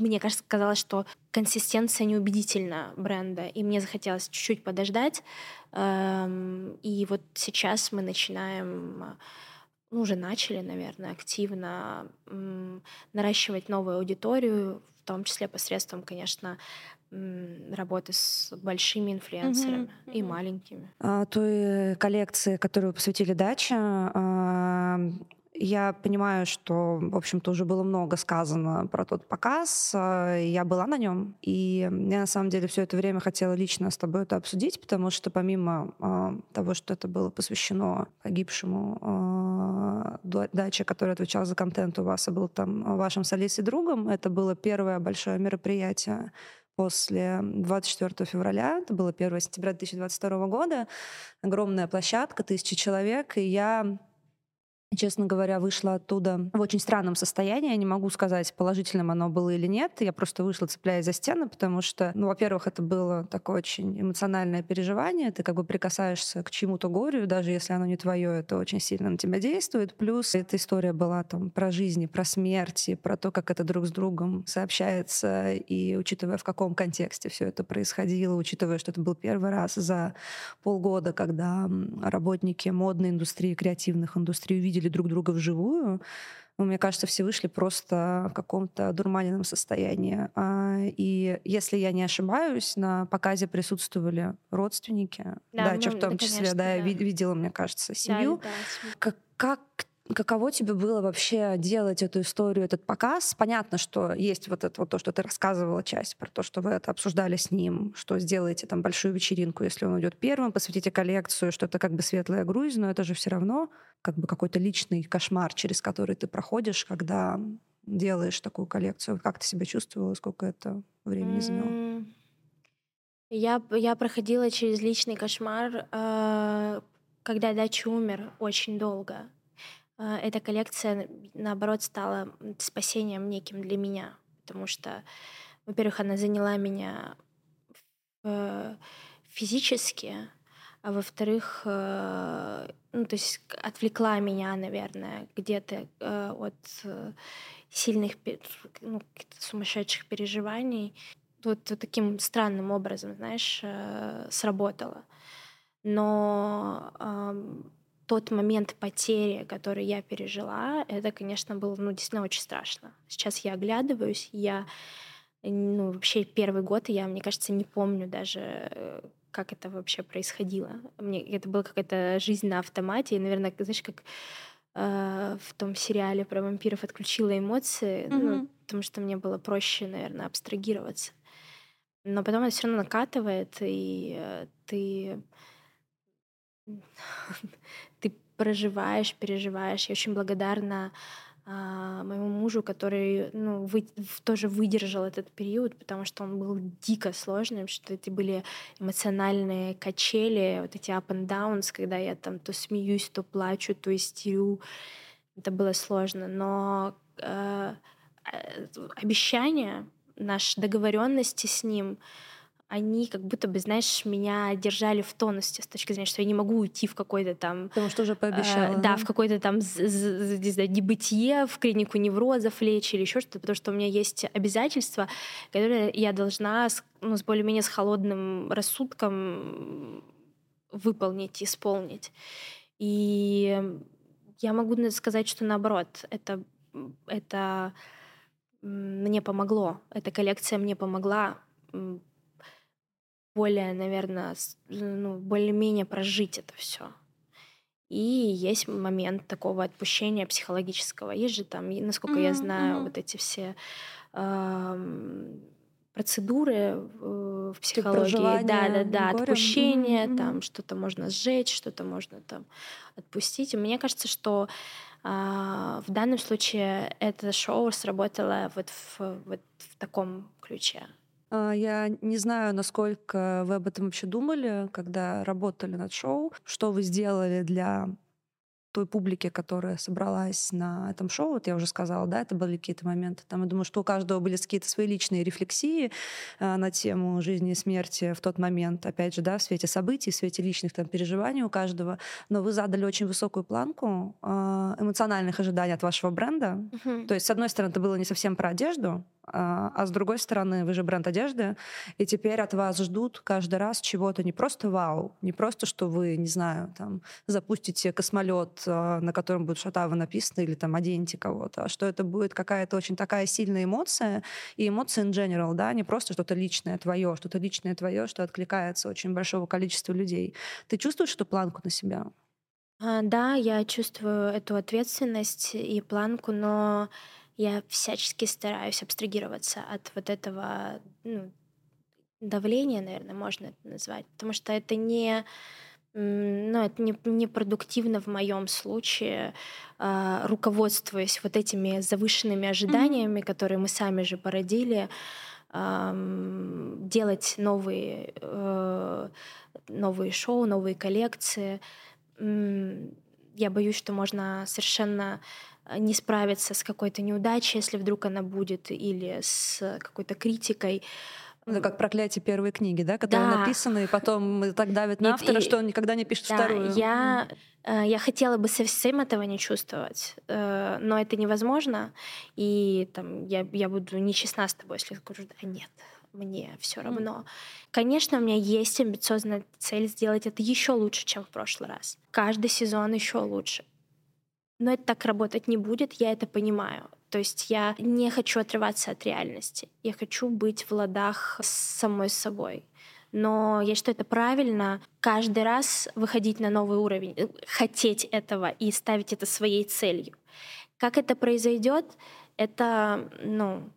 мне кажется, казалось, что консистенция неубедительна бренда, и мне захотелось чуть-чуть подождать. Эм, и вот сейчас мы начинаем ну, уже начали, наверное, активно наращивать новую аудиторию, в том числе посредством, конечно, работы с большими инфлюенсерами mm-hmm. и маленькими. А, той коллекции, которую посвятили даче, а, я понимаю, что, в общем-то, уже было много сказано про тот показ. Э, я была на нем, и я на самом деле все это время хотела лично с тобой это обсудить, потому что помимо э, того, что это было посвящено погибшему э, даче, который отвечал за контент у вас, и был там вашим с Алисой другом, это было первое большое мероприятие после 24 февраля, это было 1 сентября 2022 года, огромная площадка, тысячи человек, и я честно говоря, вышла оттуда в очень странном состоянии. Я не могу сказать, положительным оно было или нет. Я просто вышла, цепляясь за стены, потому что, ну, во-первых, это было такое очень эмоциональное переживание. Ты как бы прикасаешься к чему-то горю, даже если оно не твое, это очень сильно на тебя действует. Плюс эта история была там про жизнь, про смерть, про то, как это друг с другом сообщается. И учитывая, в каком контексте все это происходило, учитывая, что это был первый раз за полгода, когда работники модной индустрии, креативных индустрий увидели видели друг друга вживую, ну, мне кажется, все вышли просто в каком-то дурманенном состоянии. А, и если я не ошибаюсь, на показе присутствовали родственники. Да, да ну, в том числе, конечно, да, я видела, мне кажется, семью. Да, да. Как, как Каково тебе было вообще делать эту историю, этот показ? Понятно, что есть вот это вот то, что ты рассказывала часть про то, что вы это обсуждали с ним, что сделаете там большую вечеринку, если он уйдет первым, посвятите коллекцию, что это как бы светлая грусть, но это же все равно как бы какой-то личный кошмар, через который ты проходишь, когда делаешь такую коллекцию. Как ты себя чувствовала, сколько это времени заняло? Я, я проходила через личный кошмар, э, когда Дача умер очень долго. А, эта коллекция, наоборот, стала спасением неким для меня, потому что, во-первых, она заняла меня э, физически, а во-вторых, э, ну, то есть отвлекла меня, наверное, где-то э, от сильных, ну, сумасшедших переживаний. Вот, таким странным образом, знаешь, сработала. Но тот момент потери, который я пережила, это, конечно, было, ну, действительно очень страшно. Сейчас я оглядываюсь, я, ну, вообще первый год, я, мне кажется, не помню даже, э, как это вообще происходило. Мне это была какая-то жизнь на автомате, и, наверное, знаешь, как э, в том сериале про вампиров отключила эмоции, mm-hmm. ну, потому что мне было проще, наверное, абстрагироваться. Но потом это все равно накатывает, и э, ты ты проживаешь, переживаешь. Я очень благодарна а, моему мужу, который ну, вы, тоже выдержал этот период, потому что он был дико сложным, что это были эмоциональные качели, вот эти up and downs, когда я там то смеюсь, то плачу, то истерю. Это было сложно, но э, э обещания, наши договоренности с ним, они как будто бы, знаешь, меня держали в тонусе с точки зрения, что я не могу уйти в какой-то там... Потому что уже пообещала. Э, да, в какой-то там не знаю, небытие, в клинику неврозов лечь или еще что-то, потому что у меня есть обязательства, которые я должна с, ну, с более-менее с холодным рассудком выполнить, исполнить. И я могу сказать, что наоборот, это, это мне помогло, эта коллекция мне помогла более, наверное, ну, более-менее прожить это все. И есть момент такого отпущения психологического. Есть же там, насколько mm-hmm, я знаю, mm-hmm. вот эти все э, процедуры в психологии. Да, да, да, отпущение, mm-hmm. там что-то можно сжечь, что-то можно там отпустить. И мне кажется, что э, в данном случае это шоу сработало вот в, вот в таком ключе. А, я не знаю, насколько вы об этом вообще думали, когда работали над шоу, что вы сделали для той публики, которая собралась на этом шоу, вот я уже сказала, да, это были какие-то моменты. Там, я думаю, что у каждого были какие-то свои личные рефлексии э, на тему жизни и смерти в тот момент, опять же, да, в свете событий, в свете личных там переживаний у каждого. Но вы задали очень высокую планку э, эмоциональных ожиданий от вашего бренда. Uh-huh. То есть, с одной стороны, это было не совсем про одежду, а, а с другой стороны, вы же бренд одежды, и теперь от вас ждут каждый раз чего-то не просто вау, не просто, что вы, не знаю, там, запустите космолет, а, на котором будет Шатава написано, или там оденете кого-то, а что это будет какая-то очень такая сильная эмоция, и эмоции in general, да, не просто что-то личное твое, что-то личное твое, что откликается очень большого количества людей. Ты чувствуешь эту планку на себя? А, да, я чувствую эту ответственность и планку, но я всячески стараюсь абстрагироваться от вот этого ну, давления, наверное, можно это назвать, потому что это не ну, это не, не продуктивно в моем случае, э, руководствуясь вот этими завышенными ожиданиями, mm-hmm. которые мы сами же породили, э, делать новые, э, новые шоу, новые коллекции. я боюсь, что можно совершенно не справиться с какой-то неудачей, если вдруг она будет, или с какой-то критикой. Это как проклятие первой книги, да, которая да. написана, и потом так давит на автора, и, что он никогда не пишет да, вторую. Я, э, я хотела бы совсем этого не чувствовать, э, но это невозможно. И там, я, я буду нечестна с тобой, если скажу, да нет, мне все равно. Mm. Конечно, у меня есть амбициозная цель сделать это еще лучше, чем в прошлый раз. Каждый сезон еще лучше. Но это так работать не будет, я это понимаю. То есть я не хочу отрываться от реальности. Я хочу быть в ладах с самой собой. Но я считаю, это правильно каждый раз выходить на новый уровень, э, хотеть этого и ставить это своей целью. Как это произойдет, это, ну,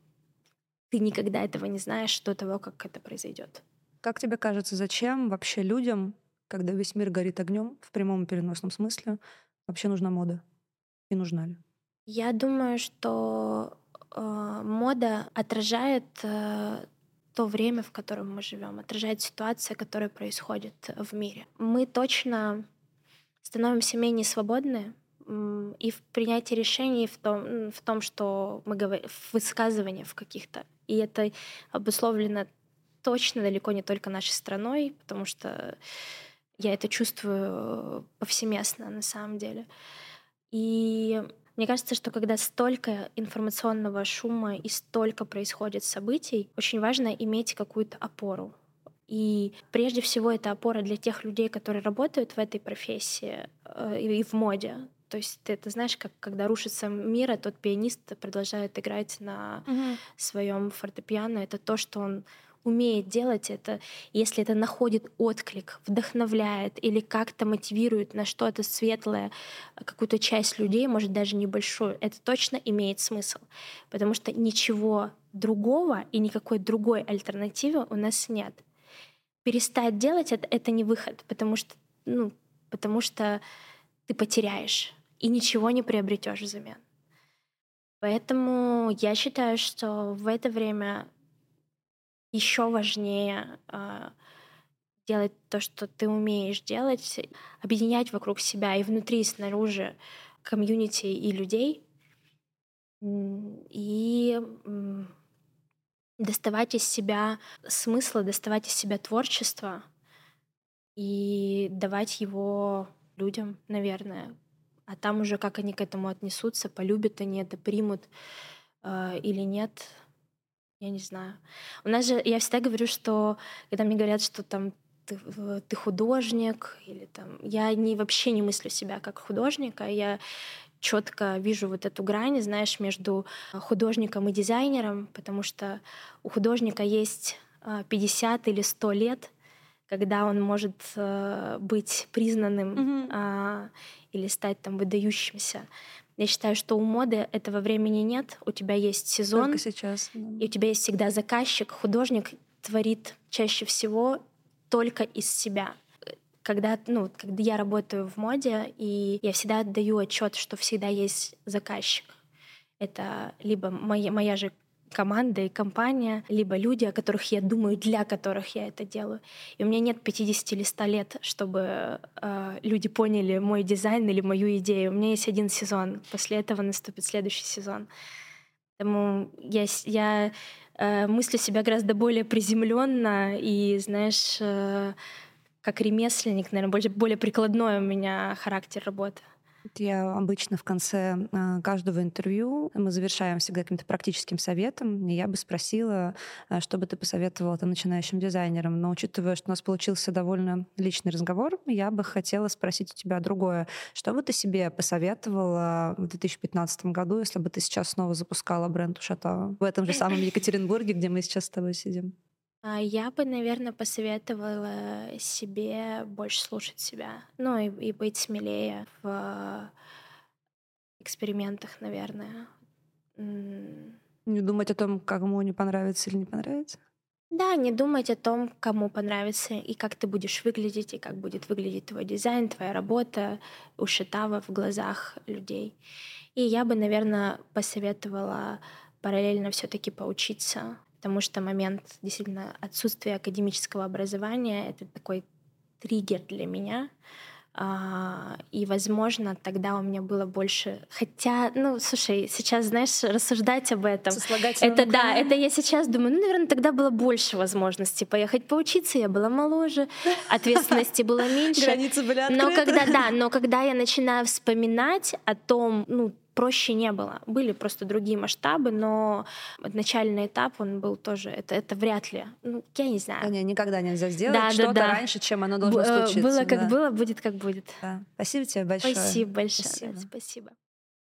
ты никогда этого не знаешь до того, как это произойдет. Как тебе кажется, зачем вообще людям, когда весь мир горит огнем в прямом и переносном смысле, вообще нужна мода? И нужна ли? Я думаю, что э, мода отражает э, то время, в котором мы живем, отражает ситуация, которая происходит в мире. Мы точно становимся менее свободны и в принятии решений, в том, в том что мы говорим, в высказывании в каких-то. И это обусловлено точно далеко не только нашей страной, потому что я это чувствую повсеместно на самом деле. И мне кажется, что когда столько информационного шума и столько происходит событий, очень важно иметь какую-то опору. И прежде всего это опора для тех людей, которые работают в этой профессии э, и в моде. То есть ты это знаешь, как когда рушится мир, а тот пианист продолжает играть на угу. своем фортепиано. Это то, что он умеет делать это, если это находит отклик, вдохновляет или как-то мотивирует на что-то светлое какую-то часть людей, может даже небольшую, это точно имеет смысл. Потому что ничего другого и никакой другой альтернативы у нас нет. Перестать делать это, это не выход, потому что, ну, потому что ты потеряешь и ничего не приобретешь взамен. Поэтому я считаю, что в это время еще важнее э, делать то, что ты умеешь делать, объединять вокруг себя и внутри, и снаружи комьюнити и людей, и доставать из себя смысла, доставать из себя творчество и давать его людям, наверное, а там уже как они к этому отнесутся, полюбят они это, примут э, или нет, я не знаю. У нас же, я всегда говорю, что когда мне говорят, что там ты, ты художник или там, я не вообще не мыслю себя как художника, я четко вижу вот эту грань, знаешь, между художником и дизайнером, потому что у художника есть 50 или 100 лет, когда он может э, быть признанным mm-hmm. или стать там выдающимся. Я считаю, что у моды этого времени нет. У тебя есть сезон. Только сейчас. И у тебя есть всегда заказчик. Художник творит чаще всего только из себя. Когда, ну, когда я работаю в моде, и я всегда отдаю отчет, что всегда есть заказчик. Это либо моя, моя же команда и компания, либо люди, о которых я думаю, для которых я это делаю. И у меня нет 50 или 100 лет, чтобы э, люди поняли мой дизайн или мою идею. У меня есть один сезон. После этого наступит следующий сезон. Поэтому я, я э, мыслю себя гораздо более приземленно и, знаешь, э, как ремесленник, наверное, более, более прикладной у меня характер работы. Я обычно в конце а, каждого интервью мы завершаем всегда каким-то практическим советом. И я бы спросила, а, что бы ты посоветовала там, начинающим дизайнерам. Но учитывая, что у нас получился довольно личный разговор, я бы хотела спросить у тебя другое. Что бы ты себе посоветовала в 2015 году, если бы ты сейчас снова запускала бренд Ушатава в этом же самом Екатеринбурге, где мы сейчас с тобой сидим? А, я бы, наверное, посоветовала себе больше слушать себя, ну и, и быть смелее в экспериментах, наверное. Не думать о том, кому не понравится или не понравится? Да, не думать о том, кому понравится и как ты будешь выглядеть, и как будет выглядеть твой дизайн, твоя работа у Шитава в глазах людей. И я бы, наверное, посоветовала параллельно все-таки поучиться потому что момент действительно отсутствия академического образования — это такой триггер для меня А, и, возможно, тогда у меня было больше... Хотя, ну, слушай, сейчас, знаешь, рассуждать об этом... Это, да, это я сейчас думаю, ну, наверное, тогда было больше возможностей поехать поучиться, я была моложе, ответственности было меньше. Границы были открыты. Но когда, да, но когда я начинаю вспоминать о том, ну, проще не было. Были просто другие масштабы, но начальный этап, он был тоже, это, это вряд ли. Ну, я не знаю. Не, никогда нельзя сделать да, что-то да, да. раньше, чем оно должно Б- случиться. Было как да. было, будет как будет. Да. Спасибо тебе большое. Спасибо большое. Спасибо. спасибо.